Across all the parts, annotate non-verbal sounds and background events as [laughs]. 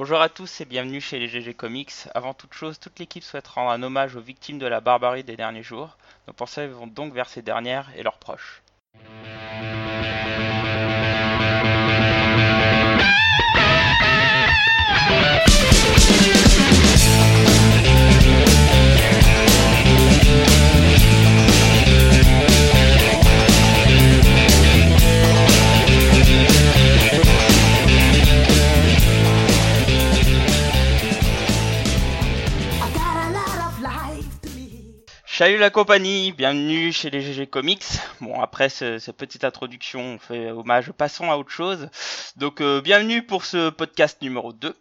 Bonjour à tous et bienvenue chez les GG Comics. Avant toute chose, toute l'équipe souhaite rendre un hommage aux victimes de la barbarie des derniers jours. Nos pensées vont donc vers ces dernières et leurs proches. Salut la compagnie, bienvenue chez les GG Comics. Bon, après ce- cette petite introduction, on fait hommage, passons à autre chose. Donc, euh, bienvenue pour ce podcast numéro 2,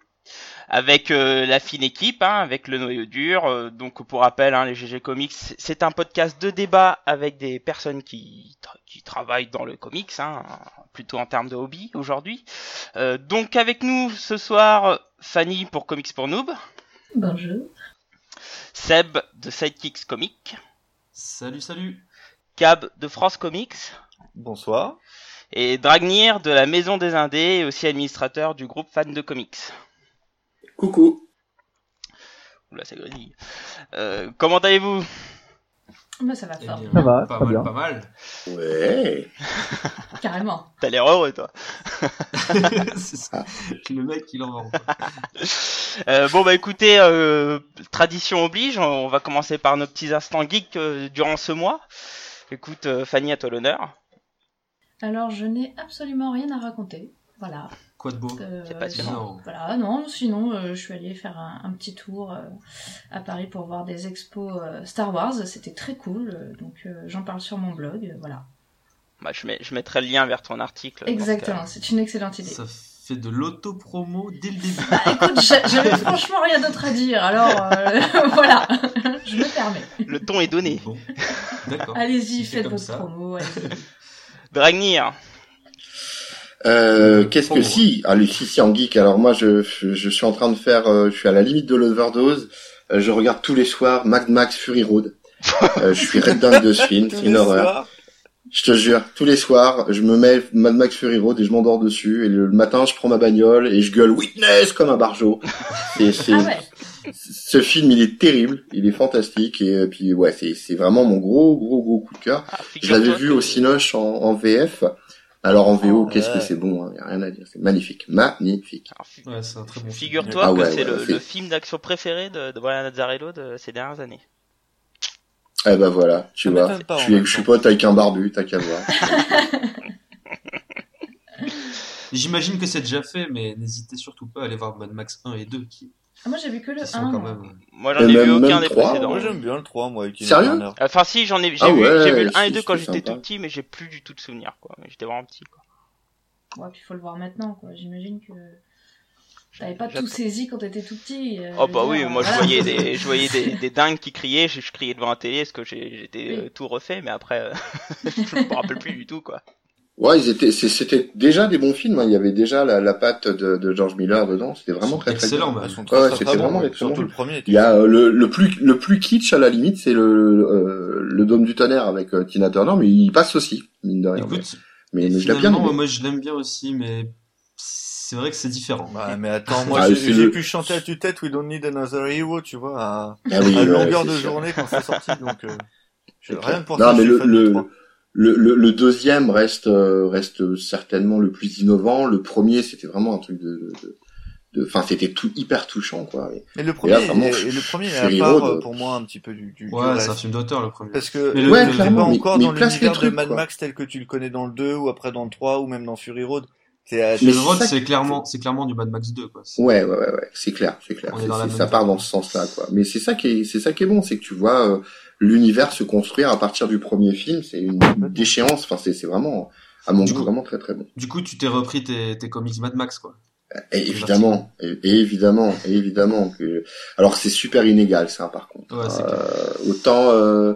avec euh, la fine équipe, hein, avec le noyau dur. Euh, donc, pour rappel, hein, les GG Comics, c'est un podcast de débat avec des personnes qui, qui travaillent dans le comics, hein, plutôt en termes de hobby aujourd'hui. Euh, donc, avec nous ce soir, Fanny pour Comics pour Noob, Bonjour. Seb de Sidekicks Comics, Salut, salut. Cab de France Comics, Bonsoir. et Dragnir de la Maison des Indés et aussi administrateur du groupe Fan de Comics. Coucou. Oula, c'est grésille. Euh, comment allez-vous? Bah, ça va Eh fort, bien, Ça va, pas mal, bien. pas mal. Ouais. [laughs] carrément. T'as l'air heureux, toi. [laughs] [laughs] C'est ça. Le mec, il en vend. Euh, bon, bah écoutez, euh, tradition oblige, on va commencer par nos petits instants geeks euh, durant ce mois. Écoute, euh, Fanny, à toi l'honneur. Alors, je n'ai absolument rien à raconter. Voilà. Quoi de beau Euh, C'est passionnant. Voilà, non, sinon, euh, je suis allée faire un, un petit tour euh, à Paris pour voir des expos euh, Star Wars. C'était très cool, euh, donc euh, j'en parle sur mon blog. euh, voilà. Bah, je, mets, je mettrai le lien vers ton article. Exactement, c'est une excellente idée. Ça fait de l'auto-promo dès le début. Bah écoute, j'a- j'avais [laughs] franchement rien d'autre à dire, alors euh, [laughs] voilà, je me permets. Le ton est donné. Bon. D'accord. Allez-y, faites votre ça. promo. allez-y. Dragnir, Euh, Qu'est-ce que si? Ah, si, si, en geek. Alors moi, je, je, suis en train de faire, euh, je suis à la limite de l'overdose. Euh, je regarde tous les soirs Mad Max Fury Road. [laughs] Euh, je suis red dingue de ce film, c'est une horreur. Je te jure, tous les soirs, je me mets Mad Max Fury Road et je m'endors dessus. Et le matin, je prends ma bagnole et je gueule Witness comme un barjot. Et c'est, Ah ouais, ce film, il est terrible, il est fantastique et puis ouais, c'est, c'est vraiment mon gros, gros, gros coup de cœur. ah, Je l'avais vu au Cinoche en, en VF. Alors en VO, Oh, qu'est-ce que c'est bon, hein, y a rien à dire, c'est magnifique, magnifique. Alors, fi- Ouais, c'est un très bon film. Figure-toi Ah que ouais, c'est le, c'est- le film d'action préféré de, de Brian Azzarello de ces dernières années. Eh ben voilà, tu Ça vois, pas, je suis, pote avec un barbu, t'as qu'à voir. [laughs] J'imagine que c'est déjà fait, mais n'hésitez surtout pas à aller voir Mad Max 1 et 2 qui, Ah, moi j'ai vu que le qui sont 1. quand moi. même. Moi, j'en ai vu aucun des précédents. Moi j'aime bien le 3, moi. Avec Sérieux Turner. Enfin, si, j'en ai, j'ai Ah vu, ouais, j'ai vu le 1 et c'est- 2 quand j'étais tout petit, mais j'ai plus du tout de souvenirs, quoi. J'étais vraiment petit, quoi. Ouais, puis il faut le voir maintenant, quoi. J'imagine que t'avais pas J'attends. tout saisi quand t'étais tout petit. euh, Oh bah oui, dire, moi je voilà. voyais des, je voyais des, [laughs] des dingues qui criaient, je, je criais devant la télé parce que j'ai- j'étais Oui. euh, tout refait, mais après, euh, [laughs] je me rappelle plus du tout, quoi. Ouais, ils étaient, c'est- c'était déjà des bons films, hein. il y avait déjà la, la patte de, de George Miller dedans, c'était vraiment très très Excellent, bien. bah. Ils sont Ouais, très, très, c'était très vraiment très bons Surtout le premier. était Il y a euh, le, le plus le plus kitsch à la limite, c'est le euh, le Dôme du tonnerre avec euh, Tina Turner, mais il passe aussi mine de rien. Écoute, mais mais, mais je bien aimé. moi je l'aime bien aussi, mais c'est vrai que c'est différent. Ouais, mais attends, moi Ah, j'ai le- pu chanter à tue-tête We Don't Need Another Hero, tu vois, à, Ah oui, à ouais, longueur de sûr. journée quand c'est sorti, donc euh, je- rien pour Non, ça, mais le- le- du 3. Le, le, le deuxième reste euh, reste certainement le plus innovant. Le premier, c'était vraiment un truc de, de, de- enfin, c'était tout hyper touchant, quoi. Et- Et le Et premier, là, vraiment, et, et le premier est Fury à part Road, euh, pour moi un petit peu du, du, du Ouais, c'est un film d'auteur le premier. Parce que Mais le- Ouais, pas clairement, mais- encore mais dans place les l'univers de Mad quoi. Max tel que tu le connais dans le 2 ou après dans le 3 ou même dans Fury Road. Euh, Mais c'est Road, c'est clairement, c'est clairement du Mad Max 2, quoi. Ouais, ouais, ouais, ouais, c'est clair, c'est clair. On est C'est- dans la c'est- même ça part dans ce sens-là, quoi. Mais c'est ça qui est, c'est ça qui est bon, c'est que tu vois euh, l'univers se construire à partir du premier film. C'est une déchéance. Enfin, c'est, c'est vraiment, à mon Du goût, coup- vraiment très très bon. Du coup, tu t'es repris tes, tes comics Mad Max, quoi. Et évidemment, et, et évidemment, et évidemment que. Alors c'est super inégal, ça, par contre. Ouais. Euh, autant, euh,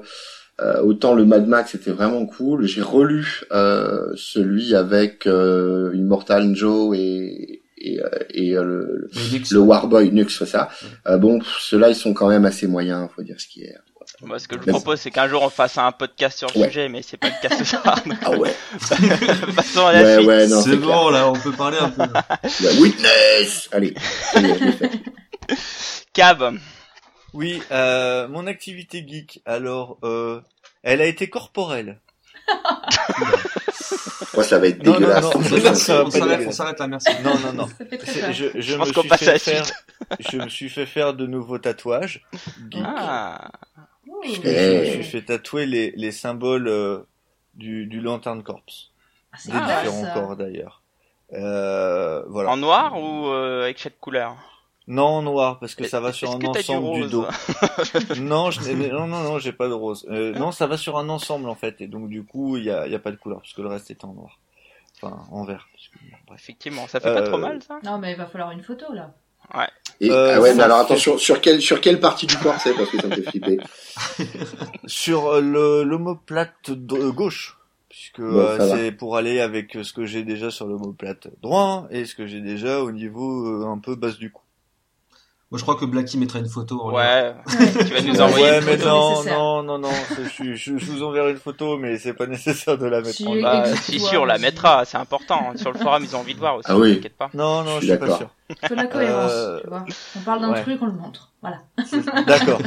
euh, autant le Mad Max était vraiment cool. J'ai relu euh, celui avec euh, Immortal Joe et et, et le, Nix, le Warboy Nux, c'est ça. Euh, bon, ceux-là, ils sont quand même assez moyens, faut dire ce qui est. Moi, ce que je vous propose, c'est qu'un jour on fasse un podcast sur le Ouais. sujet, mais c'est pas le cas ce soir. Ah ouais. [laughs] Passons à la Ouais, suite. ouais, non, c'est bon, là, on peut parler un peu. [laughs] Ouais, Witness Allez. Cab. Oui, euh, mon activité geek, alors, euh, elle a été corporelle. [laughs] Moi, ça va être Non, dégueulasse. non, non, on s'arrête, dégueulasse. on s'arrête là, merci. Non, non, non. Je, je, Je me pense qu'on suis passe à fait la faire, je me suis fait faire de nouveaux tatouages. geek. Ah. Et Eh. je me suis fait tatouer les, les symboles euh, du, du Lantern Corps. Ah, Des différents ça. corps d'ailleurs. Euh, voilà. En noir ou euh, avec chaque couleur? Non, en noir, parce que ça va sur un du ensemble du, dos. [laughs] non, je n'ai- non, non, non, j'ai pas de rose. Euh, non, ça va sur un ensemble en fait, et donc du coup, il y a, il y a pas de couleur, puisque le reste est en noir. Enfin, en vert. parce que-. Effectivement, ça fait pas trop mal ça? Non, mais il va falloir une photo là. Et, Euh, ah ouais, mais alors fait- attention, sur quelle, sur quelle partie du corps c'est parce que ça me fait flipper. [laughs] Sur euh, le l'omoplate euh, gauche, puisque Bon, euh, c'est pour aller avec ce que j'ai déjà sur l'omoplate droit et ce que j'ai déjà au niveau euh, un peu basse du cou. Moi, je crois que Blacky mettra une photo. en. Ouais. [laughs] Ouais. Tu vas nous envoyer ouais, une mais photo non, non, non, non, je, je, je vous enverrai une photo, mais c'est pas nécessaire de la mettre Si, en. Bah, Exactement. si sûr, on la mettra, c'est important. Sur le forum, ils ont envie de voir aussi. Ah oui. T'inquiète pas. Non, non, Je je suis suis pas d'accord. sûr. Faut la cohérence, Euh, tu vois. On parle d'un ouais. truc, on le montre. Voilà. [laughs] D'accord.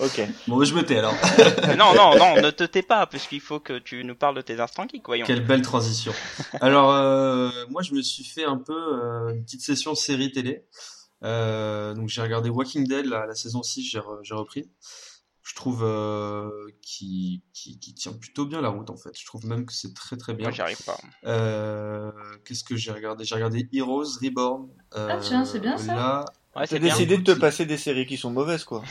Ok. Bon, je me tais alors. [laughs] Non, non, non, ne te tais pas, puisqu'il faut que tu nous parles de tes instants geeks, voyons. Quelle belle transition. Alors, euh, moi, je me suis fait un peu euh, une petite session série télé. Euh, donc, j'ai regardé Walking Dead, la, la saison 6, j'ai re- j'ai repris. Je trouve euh, qui, qui, qui tient plutôt bien la route, en fait. Je trouve même que c'est très très bien. Moi, j'y arrive pas. Euh, Qu'est-ce que j'ai regardé? J'ai regardé Heroes Reborn. Euh, Ah, tiens, c'est bien, ça. Là, Ouais, T'as décidé de te passer des séries qui sont mauvaises, quoi.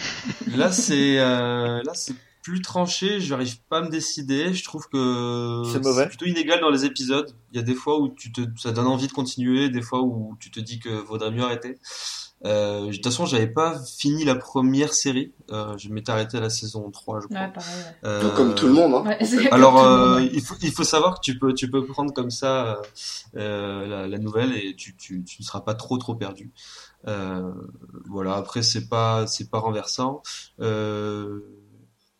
là c'est euh, là c'est plus tranché. J'arrive pas à me décider. Je trouve que C'est mauvais. plutôt inégal dans les épisodes. Il y a des fois où tu te, ça donne envie de continuer, des fois où tu te dis que vaudrait mieux arrêter. Euh, de toute façon, j'avais pas fini la première série. Euh, je m'étais arrêté à la saison 3, je crois. Ouais, pareil. Ouais. Euh, Donc, comme tout le monde, hein. Ouais, [laughs] alors, euh, monde. il, faut, il faut savoir que tu peux, tu peux prendre comme ça euh, euh, la, la nouvelle et tu, tu, tu ne seras pas trop trop perdu. Euh, voilà. Après, c'est pas, c'est pas renversant. Euh,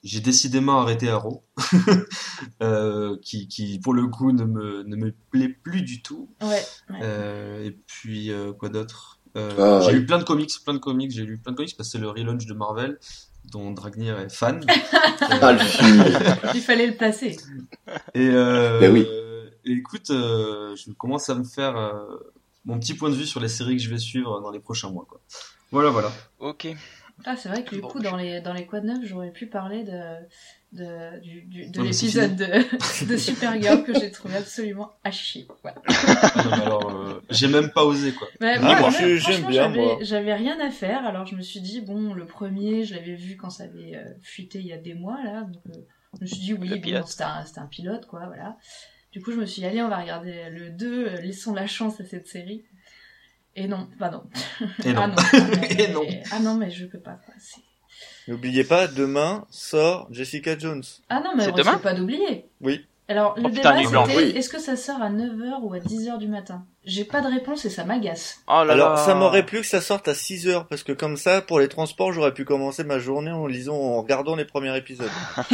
j'ai décidément arrêté Arrow, [laughs] euh, qui, qui pour le coup ne me, ne me plaît plus du tout. Ouais. ouais. Euh, et puis euh, quoi d'autre? Euh, Ah, J'ai ouais. lu plein de comics, plein de comics. J'ai lu plein de comics parce que c'est le relaunch de Marvel dont Dragnir est fan. [laughs] Ah, film. [laughs] Il fallait le placer. Et, euh, Ben oui. et écoute, euh, je commence à me faire euh, mon petit point de vue sur les séries que je vais suivre dans les prochains mois. Quoi. Voilà, voilà. Ok. Ah, c'est vrai que du Bon, coup, je- dans les, dans les quad neufs, j'aurais pu parler de, de, du, du- de l'épisode de, [laughs] de Supergirl que j'ai trouvé absolument à chier. Voilà. Non, mais alors, euh, j'ai même pas osé quoi. Ah, moi, moi, même, je- franchement, j'aime bien, j'avais- moi. J'avais rien à faire, alors je me suis dit, bon, le premier, je l'avais vu quand ça avait euh, fuité il y a des mois, là. Donc, euh, je me suis dit, oui, bon, pilote. c'était un, c'était un pilote, quoi, voilà. Du coup, je me suis dit, allez, on va regarder le 2, euh, laissons la chance à cette série. Et non, bah non. Et non. Ah non, ah, mais, [laughs] Et non. Ah non, mais je peux pas, N'oubliez pas, demain sort Jessica Jones. Ah non, mais on demain risque pas d'oublier. Oui. Alors, le Oh, putain, débat, c'était Oui. est-ce que ça sort à 9h ou à 10h du matin? J'ai pas de réponse et ça m'agace. Oh là Alors, là. ça m'aurait plu que ça sorte à 6 heures, parce que comme ça, pour les transports, j'aurais pu commencer ma journée en lisant, en regardant les premiers épisodes. [laughs]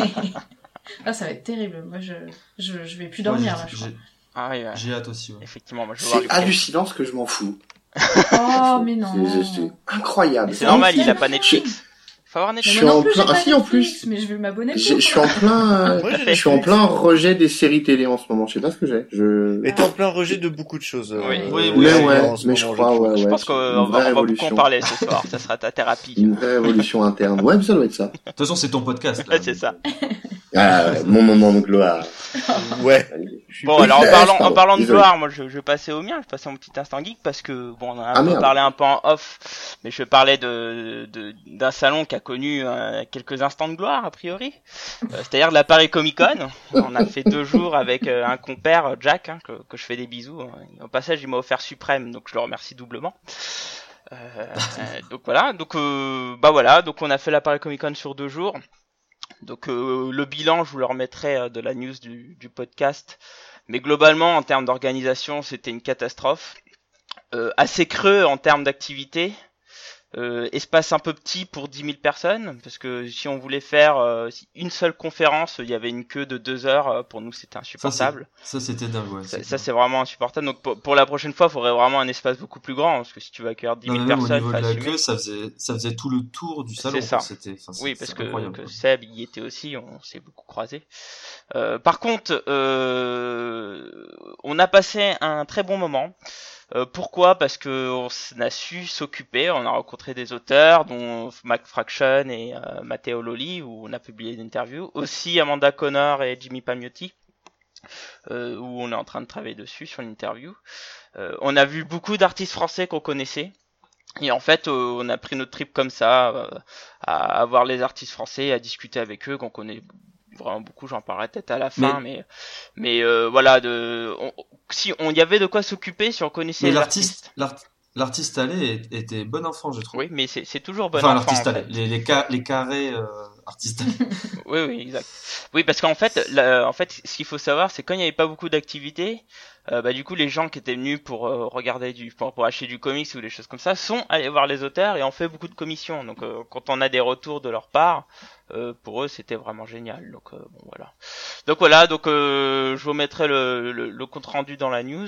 ah, ça va être terrible. Moi, je, je, je vais plus dormir, j'ai- là, je crois. j'ai- Ah oui, ouais. J'ai hâte aussi. ouais. Effectivement, moi je C'est hallucinant ce que je m'en fous. [laughs] Oh, mais non. C'est c'est incroyable. C'est normal, il a pas. Netflix. Faut avoir Je Mais suis non en plus, plein- ah si, en plus. Mais je vais m'abonner J'ai- pour. Je suis en plein, [laughs] Moi, je suis en plein rejet des séries télé en ce moment. Je sais pas ce que j'ai. Je... Et t'es en plein rejet de beaucoup de choses. euh, Oui, euh, oui, Mais oui, ouais, en ce mais je crois, ouais, ouais. Je pense qu'on va, on va beaucoup en parler ce soir. [laughs] Ça sera ta thérapie. Une vraie révolution interne. Ouais, mais ça doit être ça. De toute façon, c'est ton podcast. Là, Ouais, [laughs] c'est ça. Ah, ouais, mon moment de gloire. Ouais. Bon, alors en parlant, en parlant de gloire, moi je, je vais passer au mien, je vais passer à mon petit instant geek parce que bon, on en a un Ah, peu merde. parlé un peu en off, mais je parlais de de- d'un salon qui a connu euh, quelques instants de gloire a priori, Euh, c'est-à-dire de la Paris Comic Con. On a fait deux jours avec euh, un compère Jack hein, que, je fais des bisous. Au passage, il m'a offert Suprême, donc je le remercie doublement. Donc voilà, donc bah voilà, donc on a fait la Paris Comic Con sur deux jours. Donc le bilan, je vous le remettrai de la news du, podcast. Mais globalement, en termes d'organisation, c'était une catastrophe. Assez creux en termes d'activité. Euh, espace un peu petit pour 10 000 personnes, parce que si on voulait faire euh, une seule conférence, il y avait une queue de deux heures. euh, Pour nous, c'était insupportable. Ça, c'était dingue, ouais. Ça, c'est vraiment insupportable. Donc pour, pour la prochaine fois, il faudrait vraiment un espace beaucoup plus grand, parce que si tu veux accueillir 10 Non, 000 mais même au personnes, niveau de la queue, ça faisait, ça faisait tout le tour du salon. C'est ça. enfin, Oui, parce que, que. Seb y était aussi, on s'est beaucoup croisés. Euh, par contre, euh, on a passé un très bon moment. Euh, pourquoi? Parce que on a su s'occuper, on a rencontré des auteurs, dont Mac Fraction et euh, Matteo Loli, où on a publié des interviews. Aussi Amanda Connor et Jimmy Pamiotti, euh, où on est en train de travailler dessus sur l'interview. Euh, on a vu beaucoup d'artistes français qu'on connaissait. Et en fait, on a pris notre trip comme ça, à, à voir les artistes français, à discuter avec eux, qu'on connaît vraiment beaucoup. J'en parlerai peut-être à la fin, mais mais, euh, voilà, de on- si on y avait de quoi s'occuper, si on connaissait l'artiste, l'art- l'artiste allé était bon enfant, je trouve. Oui, mais c'est toujours bon enfin, enfant. l'artiste en fait. Les, les, ca- les carrés euh, artistes. [laughs] Oui, oui, exact. Oui, parce qu'en fait, en fait, ce qu'il faut savoir, c'est quand il n'y avait pas beaucoup d'activités, euh, bah du coup, les gens qui étaient venus pour euh, regarder du, pour, pour acheter du comics ou des choses comme ça, sont allés voir les auteurs et ont fait beaucoup de commissions. Donc, quand on a des retours de leur part, euh, pour eux, c'était vraiment génial. Donc, euh, bon, voilà. Donc voilà, donc euh, je vous mettrai le, le, le compte rendu dans la news.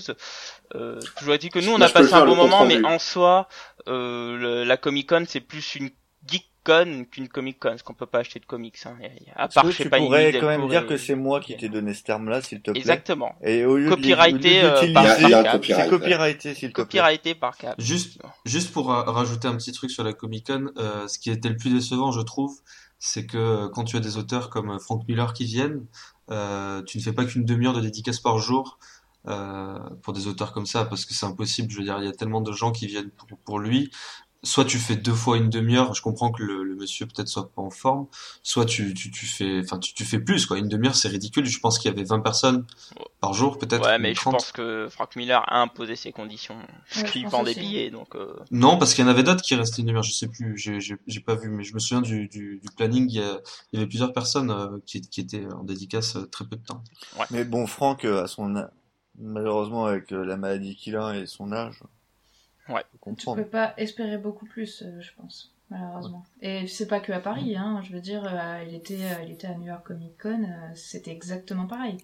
Euh, toujours dit que nous, on Moi, a je passé un bon moment, mais en soi, euh, le- la Comic Con, c'est plus une geek con qu'une Comic Con, parce qu'on peut pas acheter de comics. Hein. À part que chez tu Panini, pourrais quand même dire et- que c'est moi qui t'ai donné ce terme-là, s'il te plaît? Exactement. Et au lieu de Copyrighté, lieu euh, par- Il y a- il y a un Cap. copyright. c'est copyrighté, s'il te plaît. Copyrighté par Cap. Juste, juste pour euh, rajouter un petit truc sur la Comic Con, euh, ce qui était le plus décevant, je trouve, c'est que quand tu as des auteurs comme Frank Miller qui viennent, euh, tu ne fais pas qu'une demi-heure de dédicace par jour euh, pour des auteurs comme ça, parce que c'est impossible. Je veux dire, il y a tellement de gens qui viennent pour, pour lui. Soit tu fais deux fois une demi-heure, je comprends que le, le monsieur peut-être soit pas en forme, soit tu, tu, tu fais, enfin tu, tu fais plus quoi. Une demi-heure c'est ridicule. Je pense qu'il y avait 20 personnes par jour peut-être. Ouais, ou mais je 30. pense que Frank Miller a imposé ses conditions. Parce Ouais, qu'il vend des billets, donc. euh, Non, parce qu'il y en avait d'autres qui restaient une demi-heure, je sais plus, j'ai, j'ai, j'ai pas vu, mais je me souviens du, du, du planning, il y, a- il y avait plusieurs personnes euh, qui, qui étaient en dédicace euh, très peu de temps. Mais bon, Franck, euh, à son malheureusement avec la maladie qu'il a et son âge. Ouais. Tu peux pas espérer beaucoup plus, euh, je pense, malheureusement. Et c'est pas que à Paris, hein. Je veux dire, euh, il était, euh, il était à New York Comic Con, euh, c'était exactement pareil.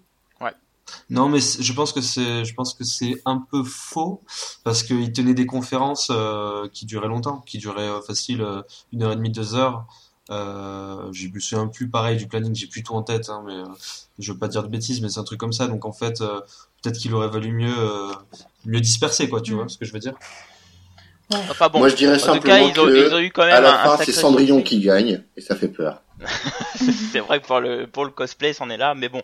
Non, mais je pense que c'est, je pense que c'est un peu faux, parce qu'il tenait des conférences euh, qui duraient longtemps, qui duraient euh, facile euh, une heure et demie, deux heures. Euh, je me souviens plus pareil du planning, j'ai plus tout en tête, hein, mais euh, je veux pas dire de bêtises, mais c'est un truc comme ça. Donc en fait, euh, peut-être qu'il aurait valu mieux, euh, mieux disperser, quoi, tu Mm. vois ce que je veux dire? Enfin bon. Moi, je dirais en tout cas, simplement ils ont, que ils ont eu quand même à la un fin, c'est Cendrillon qui gagne et ça fait peur. [laughs] c'est vrai que pour le pour le cosplay, c'en est là, mais bon,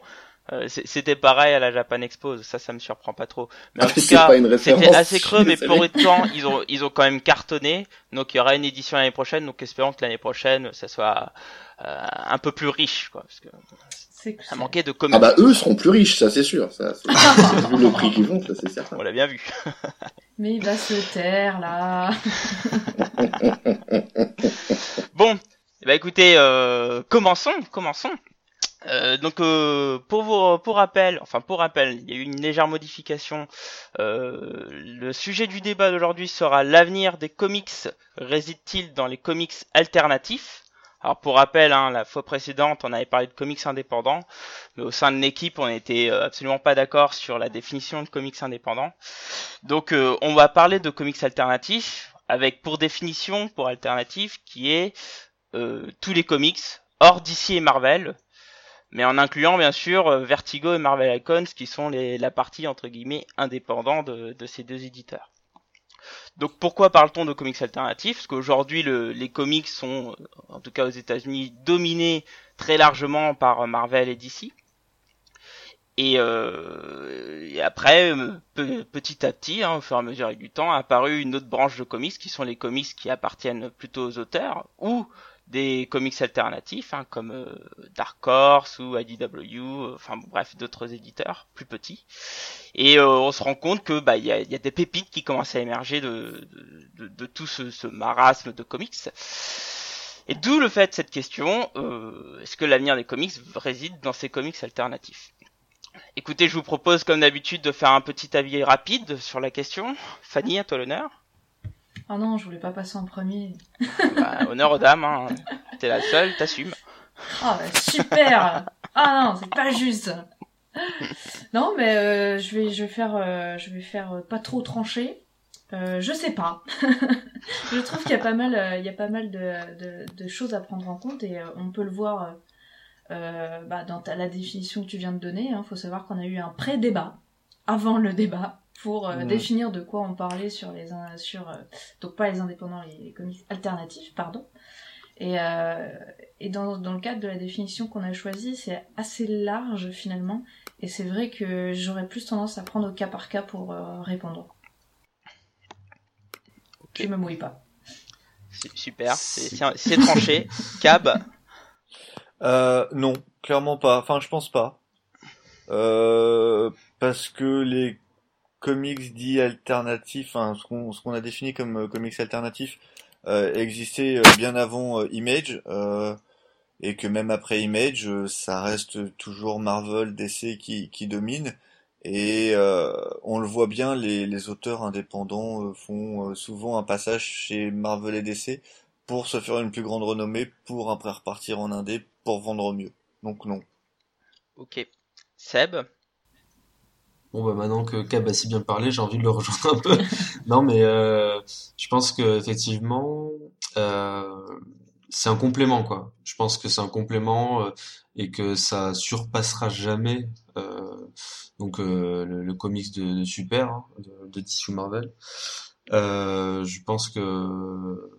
euh, c'était pareil à la Japan Expo, ça, ça me surprend pas trop. Mais en Ah, tout c'est cas, pas une référence. c'était assez [laughs] creux, mais pour autant, ils ont ils ont quand même cartonné. Donc il y aura une édition l'année prochaine, donc espérons que l'année prochaine, ça soit euh, un peu plus riche, quoi, parce que ça manquait de comics. Ah bah eux seront plus riches, ça c'est sûr. Ça, c'est- [laughs] vu le prix qu'ils vont, ça c'est certain. On l'a bien vu. [laughs] Mais il va se taire là. [laughs] Bon, ben écoutez, euh, commençons, commençons. Euh, donc euh, pour vous, pour rappel, enfin pour rappel, il y a eu une légère modification. Euh, le sujet du débat d'aujourd'hui sera l'avenir des comics réside-t-il dans les comics alternatifs? Alors pour rappel, hein, la fois précédente, on avait parlé de comics indépendants, mais au sein de l'équipe, on n'était euh, absolument pas d'accord sur la définition de comics indépendants. Donc euh, on va parler de comics alternatifs avec pour définition pour alternatif qui est euh, tous les comics hors DC et Marvel, mais en incluant bien sûr euh, Vertigo et Marvel Icons qui sont les, la partie entre guillemets indépendant de, de ces deux éditeurs. Donc pourquoi parle-t-on de comics alternatifs? Parce qu'aujourd'hui le- les comics sont, euh, en tout cas aux États-Unis, dominés très largement par euh, Marvel et DC. Et, euh, et après, pe- petit à petit, hein, au fur et à mesure du temps, a apparu une autre branche de comics qui sont les comics qui appartiennent plutôt aux auteurs ou des comics alternatifs hein, comme euh, Dark Horse ou IDW, euh, enfin bref d'autres éditeurs plus petits. Et euh, on se rend compte que bah il y a, y a des pépites qui commencent à émerger de, de, de- de tout ce, ce marasme de comics. Et d'où le fait de cette question euh, est-ce que l'avenir des comics réside dans ces comics alternatifs? Écoutez, je vous propose comme d'habitude de faire un petit avis rapide sur la question. Fanny, à toi l'honneur. Oh non, je voulais pas passer en premier. Bah, honneur aux dames, hein. t'es la seule, t'assumes. Oh, bah, super Ah non, c'est pas juste Non, mais euh, je vais, je vais faire, euh, je vais faire euh, pas trop trancher. Je sais pas. [laughs] je trouve qu'il y a pas mal, il y a pas mal de, de, de choses à prendre en compte et on peut le voir bah, dans ta- la définition que tu viens de donner. Il faut savoir qu'on a eu un pré-débat avant le débat pour euh, Ouais. définir de quoi on parlait sur les, in- sur euh, donc pas les indépendants, les, les comics alternatifs, pardon. Et, euh, et dans, dans le cadre de la définition qu'on a choisie, c'est assez large finalement. Et c'est vrai que j'aurais plus tendance à prendre au cas par cas pour euh, répondre. Je me mouille pas. Su- Super, c'est tranché. [laughs] Cab, Euh, non, clairement pas. Enfin, je pense pas. Euh, parce que les comics dits alternatifs, enfin, ce qu'on a défini comme euh, comics alternatifs, euh, existaient euh, bien avant Image, et que même après Image, ça reste toujours Marvel, DC qui, qui domine. Et on le voit bien, les, les auteurs indépendants font souvent un passage chez Marvel et DC pour se faire une plus grande renommée, pour après repartir en indé, pour vendre mieux. Donc non. ok. Seb, Bon bah maintenant que Cab a si bien parlé, j'ai envie de le rejoindre un peu. [laughs] Non mais euh, je pense que effectivement euh, c'est un complément quoi. Je pense que c'est un complément euh, et que ça surpassera jamais euh, donc euh, le, le comics de, de Super hein, de, de DC ou Marvel. Euh, je pense que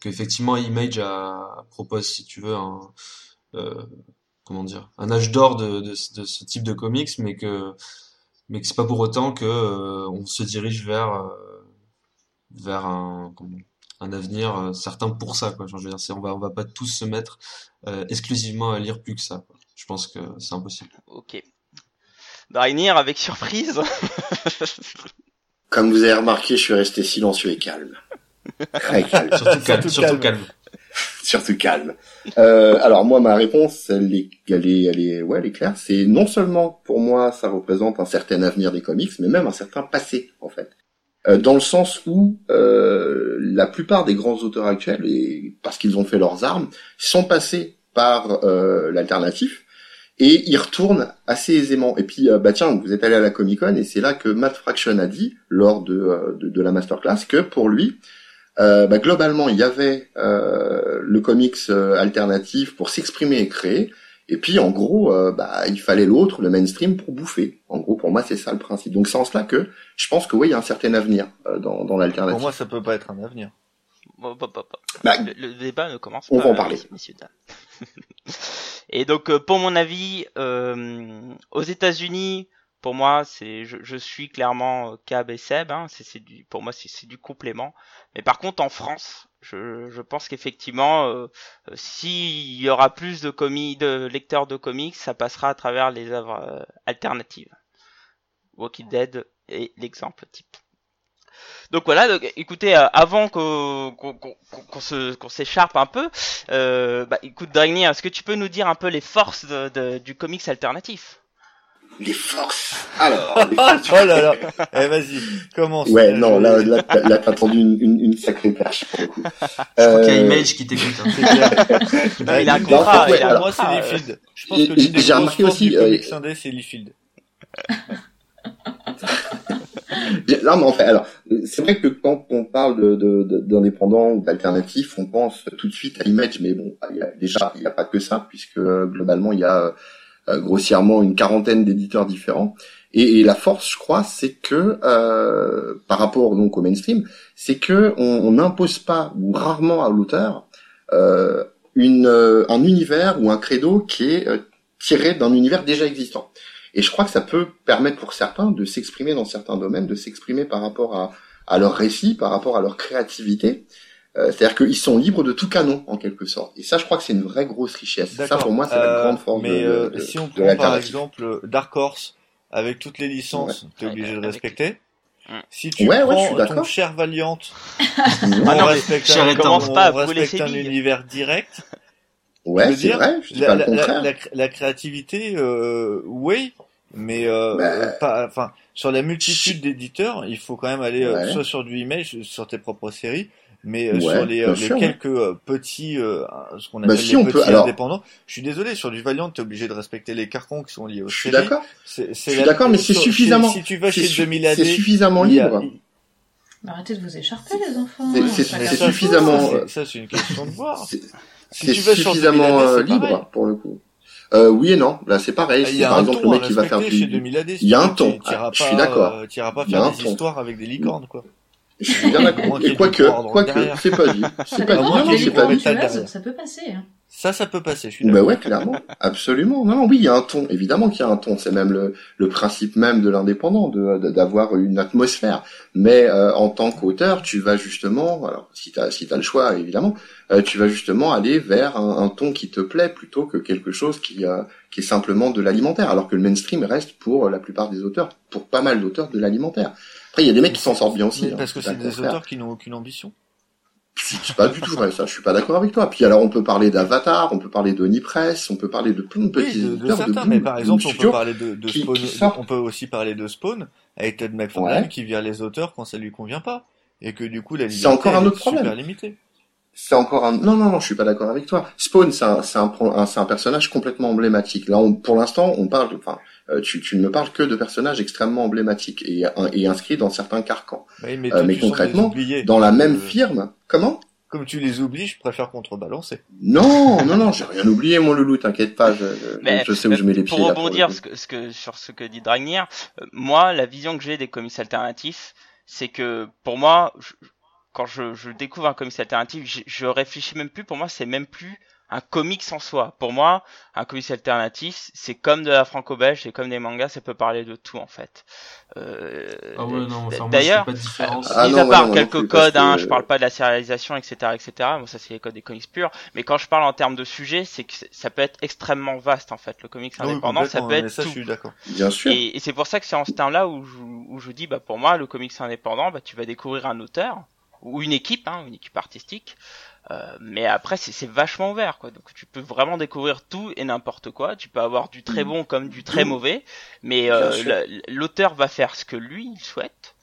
qu'effectivement Image a, propose si tu veux un euh, comment dire un âge d'or de, de, de ce type de comics mais que mais que c'est pas pour autant que euh, on se dirige vers euh, vers un un avenir euh, certain pour ça quoi. Genre, je veux dire, c'est on va on va pas tous se mettre euh, exclusivement à lire plus que ça. quoi. Je pense que c'est impossible. ok. Draenir avec surprise. [laughs] Comme vous avez remarqué, je suis resté silencieux et calme. Très calme. Surtout calme, Surtout surtout calme. [laughs] Surtout calme. Euh, alors moi, ma réponse, elle est, elle est, elle est, ouais, elle est claire. C'est non seulement pour moi, ça représente un certain avenir des comics, mais même un certain passé, en fait. Euh, dans le sens où euh, la plupart des grands auteurs actuels, et parce qu'ils ont fait leurs armes, sont passés par euh, l'alternatif et ils retournent assez aisément. Et puis, euh, bah tiens, vous êtes allé à la Comic Con et c'est là que Matt Fraction a dit lors de, euh, de, de la masterclass que pour lui, euh, bah, globalement, il y avait euh, le comics euh, alternatif pour s'exprimer et créer, et puis en gros, euh, bah, il fallait l'autre, le mainstream, pour bouffer. En gros, pour moi, c'est ça le principe. Donc c'est en cela que je pense que oui, il y a un certain avenir euh, dans, dans l'alternative. Pour moi, ça peut pas être un avenir. Hop, hop, hop. Bah, Le, le débat ne commence On pas. va en parler. Messieurs, dames. [laughs] Et donc, euh, pour mon avis, euh, aux États-Unis, pour moi, c'est, je, je suis clairement euh, Cab et Seb. Hein, c'est, c'est du, pour moi, c'est, c'est du complément. Mais par contre, en France, je, je pense qu'effectivement, euh, euh, s'il y aura plus de comi de lecteurs de comics, ça passera à travers les œuvres euh, alternatives. Walking Dead est l'exemple type. Donc voilà, donc, écoutez, euh, avant qu'on qu'on qu'on- qu'on se qu'on s'écharpe un peu, euh, bah, écoute Dragnir, est-ce que tu peux nous dire un peu les forces de, de- du comics alternatif? Les forces. Alors, les [laughs] Oh forces. là là Eh vas-y, commence. Ouais, non, là, là, t'as- là, t'as tendu une, une, une sacrée perche pour le coup. Je crois qu'il y a Euh, Image qui t'écoute. hein. [laughs] C'est. Non, il a un des contrat, grosses- il a pour moi, c'est euh. Field. Je pense que l'une des j'ai remarqué aussi, du euh, indé, c'est Lee Field. [laughs] Non, mais en fait, alors, euh, c'est vrai que quand on parle de, de, de- d'indépendants ou d'alternatifs, on pense tout de suite à Image, mais bon, il y a, déjà, il n'y a pas que ça, puisque euh, globalement, il y a euh, grossièrement une quarantaine d'éditeurs différents. Et, et la force, je crois, c'est que euh, par rapport donc au mainstream, c'est que on on n'impose pas ou rarement à l'auteur euh, une euh, un univers ou un credo qui est euh, tiré d'un univers déjà existant. Et je crois que ça peut permettre pour certains de s'exprimer dans certains domaines, de s'exprimer par rapport à, à leur récit, par rapport à leur créativité. Euh, C'est-à-dire qu'ils sont libres de tout canon, en quelque sorte. Et ça, je crois que c'est une vraie grosse richesse. Ça, pour moi, c'est la Euh, grande force Mais de, euh, de, si on de prend par exemple Dark Horse avec toutes les licences, t'es Ouais, obligé de avec- respecter. Si tu Ouais, ouais, prends ton d'accord. cher Valiant, [laughs] Mhm. Ah non, on respecte un, on pas respecte un univers direct. Ouais, c'est dire, vrai, je dis La, pas le la, la, contraire. la, la créativité, euh, oui, mais euh, Bah. pas, enfin, sur la multitude d'éditeurs, il faut quand même aller euh, Ouais. soit sur du image, sur tes propres séries, Mais euh, Ouais, sur les, euh, les sûr, ouais. quelques euh, petits, euh, ce qu'on Bah, appelle si, les on petits peut, alors- indépendants, je suis désolé, sur du Valiant, t'es obligé de respecter les carcans qui sont liés au Je suis d'accord. C'est, Je suis d'accord, mais c'est suffisamment- Si, si tu vas C'est chez su- 2000 AD, c'est suffisamment il libre. il- Arrêtez de vous écharper, les enfants. C'est- ça, suffisamment, Ça, c'est une question de voir. C'est Si c'est tu vas sur 2000 suffisamment AD, pareil. libre pour le coup. Euh, oui et non. Là, c'est pareil. Il C'est y a par un exemple ton le mec qui va faire du. 2000 AD. Il y a un ton. tu- Ah, je suis pas, d'accord. euh, T'iras pas Il y a faire un des ton. histoires avec des licornes, quoi. Je suis bien d'accord. Et quoique, quoique, c'est pas dit. Ça C'est pas dit. c'est pas ça peut passer. Hein. Ça, ça peut passer, je suis Bah ouais, clairement, absolument. Non, non, oui, il y a un ton. Évidemment qu'il y a un ton. C'est même le, le principe même de l'indépendant, de de- d'avoir une atmosphère. Mais euh, en tant qu'auteur, tu vas justement, alors si t'as si t'as le choix, évidemment, euh, tu vas justement aller vers un, un ton qui te plaît plutôt que quelque chose qui euh, qui est simplement de l'alimentaire. Alors que le mainstream reste pour la plupart des auteurs, pour pas mal d'auteurs, de l'alimentaire. Après, il y a des mecs qui s'en sortent bien aussi. Mais hein, parce que c'est des auteurs qui n'ont aucune ambition. C'est pas du tout vrai, ça. Je suis pas d'accord avec toi. Puis alors, on peut parler d'Avatar, on peut parler d'Onipress, on peut parler de plein de petits Oui, de, de certains, mais par exemple, on peut parler de, de qui- Spawn, qui on peut aussi parler de Spawn, avec Ted McFarlane, Ouais. qui vire les auteurs quand ça lui convient pas. Et que du coup, la liberté encore un est autre problème. super limitée. C'est encore un. Non, non, non, je suis pas d'accord avec toi. Spawn, c'est un, un, un- personnage complètement emblématique. Là, on, pour l'instant, on parle. Enfin, tu, tu ne me parles que de personnages extrêmement emblématiques et, et inscrits dans certains carcans. Oui, mais, Euh, toi, mais concrètement. Dans la même Euh, firme. Comment? Comme tu les oublies, je préfère contrebalancer. Non, non, non, j'ai rien oublié, mon loulou. T'inquiète pas. Je, je- Mais, je sais où je mets les pieds. Pour rebondir le ce coup. que, ce que, sur ce que dit Dragnir, euh, moi, la vision que j'ai des comics alternatifs, c'est que pour moi, je- quand je, je découvre un comics alternatif, je, je réfléchis même plus. Pour moi, c'est même plus un comics en soi. Pour moi, un comics alternatif, c'est comme de la franco-belge, c'est comme des mangas, ça peut parler de tout en fait. Euh, Ah ouais, non, enfin, moi, je D'ailleurs, fais pas de différence. Ah mis non, à part quelques codes, hein, que- je parle pas de la sérialisation, etc., etc. Bon, ça c'est les codes des comics purs. Mais quand je parle en termes de sujet, c'est que ça peut être extrêmement vaste en fait. Le comics Ah oui, indépendant, ça peut être ça, je tout. suis d'accord. Bien sûr. Et, et c'est pour ça que c'est en ce terme-là où je, où je dis, bah pour moi, le comics indépendant, bah tu vas découvrir un auteur ou une équipe, hein, une équipe artistique. Euh, mais après, c'est c'est vachement ouvert, quoi. Donc tu peux vraiment découvrir tout et n'importe quoi. Tu peux avoir du très bon comme du très Tout. mauvais, mais euh, l'auteur va faire ce que lui il souhaite.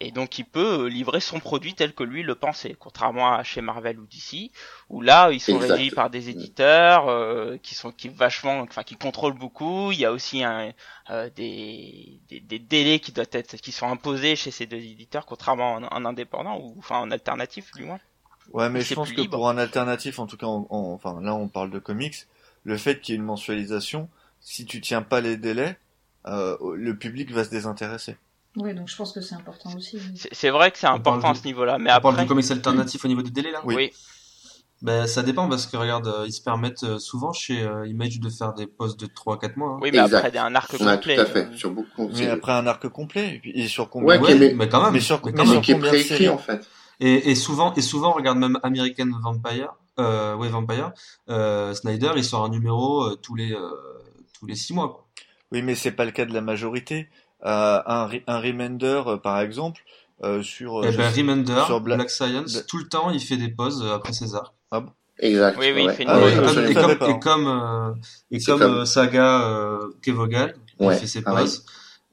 Et donc il peut euh, livrer son produit tel que lui le pensait, contrairement à chez Marvel ou DC, où là ils sont Exact. régis par des éditeurs euh, qui sont qui vachement, enfin qui contrôlent beaucoup. Il y a aussi un, euh, des, des, des délais qui doivent être, qui sont imposés chez ces deux éditeurs, contrairement en, en indépendant ou enfin en alternatif du moins. Ouais, mais je pense que libre. pour un alternatif, en tout cas, en- en- enfin là on parle de comics, le fait qu'il y ait une mensualisation, si tu tiens pas les délais, euh, le public va se désintéresser. Oui, donc je pense que c'est important aussi. C'est c'est vrai que c'est important parle à ce niveau-là, mais On parle après, du comics alternatif au niveau des délais là Oui. oui, Ben, ça dépend parce que regarde, euh, ils se permettent euh, souvent chez euh, Image de faire des pauses de 3-4 mois. hein. oui, mais Exact. après un arc Ouais, complet. tout à fait. Sur beaucoup. Mais après un arc complet, et, sur Ouais, combien ok, Ouais, mais- mais quand même. mais sur- quand mais même. sur- mais qui est préécrit en fait. Et, et souvent, et souvent, regarde même American Vampire, euh, ouais, Vampire, euh, Snyder, il sort un numéro euh, tous les, euh, tous les 6 mois, quoi. Oui, mais c'est pas le cas de la majorité. Euh, un, un Remender, euh, par exemple, euh, sur, euh, Eh ben, sais- Remender, sur Bla- Black Science, Bla- tout le temps, il fait des pauses euh, après César. Exact. Oui, oui, il fait une Ah Et ouais, comme, et savais comme, et comme, euh, et comme, comme- euh, Saga, euh, Kevogal, il fait ses pareil. pauses.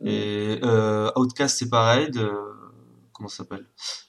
Et euh, Outcast, c'est pareil. De comment ça s'appelle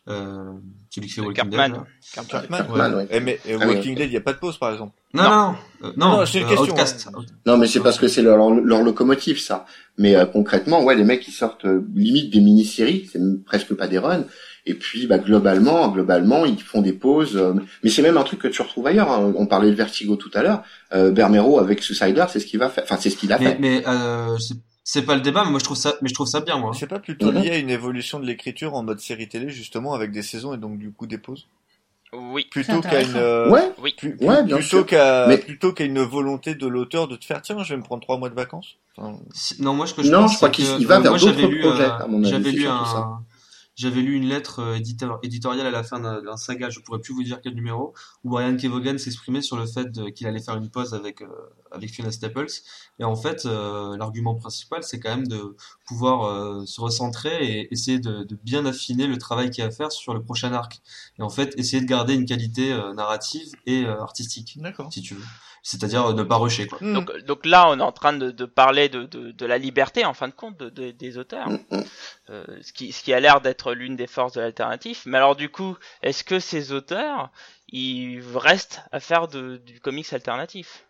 euh, Celui qui fait De Walking Cartman. Dead. Cartman. Cartman. Cartman, ouais. Eh, mais euh, Ah. Walking Dead, il n'y a pas de pause, par exemple. Non, Non. non, euh, non, Non, c'est une euh, question, Outcast. hein. Non, mais c'est parce que c'est leur, leur locomotive, ça. Mais euh, concrètement, ouais, les mecs ils sortent euh, limite des mini-séries, c'est presque pas des runs. Et puis, bah globalement, globalement, ils font des pauses. euh, mais c'est même un truc que tu retrouves ailleurs. hein. On parlait de Vertigo tout à l'heure. Euh, Bermero avec Suicider, c'est ce qu'il va faire. Enfin, c'est ce qu'il a Mais, fait. mais euh, c'est- c'est pas le débat, mais moi je trouve ça, mais je trouve ça bien, moi. C'est pas plutôt lié à une évolution de l'écriture en mode série télé, justement, avec des saisons et donc du coup des pauses? Oui, Plutôt qu'à une. euh, Ouais, oui. plus- Ouais, bien plutôt qu'à Mais- plutôt qu'à une volonté de l'auteur de te faire tiens je vais me prendre trois mois de vacances Enfin, Non, moi ce que je Non, pense, je crois qu'il- il va vers d'autres lu, projets, euh, à mon avis, J'avais lu un, ça. J'avais lu une lettre euh, éditeur, éditoriale à la fin d'un saga, je pourrais plus vous dire quel numéro, où Brian Kevogan s'exprimait sur le fait qu'il allait faire une pause avec euh, avec Fiona Staples. Et en fait, euh, l'argument principal, c'est quand même de pouvoir euh, se recentrer et essayer de, de bien affiner le travail qu'il y a à faire sur le prochain arc. Et en fait, essayer de garder une qualité narrative et artistique, D'accord. si tu veux. C'est-à-dire euh, ne pas rusher, quoi. Hmm. Donc, donc là, on est en train de, de parler de, de, de la liberté, en fin de compte, de, de- des auteurs, Mm, mm. Euh, ce, qui, ce qui a l'air d'être l'une des forces de l'alternatif. Mais alors, du coup, est-ce que ces auteurs, ils restent à faire de, du comics alternatif?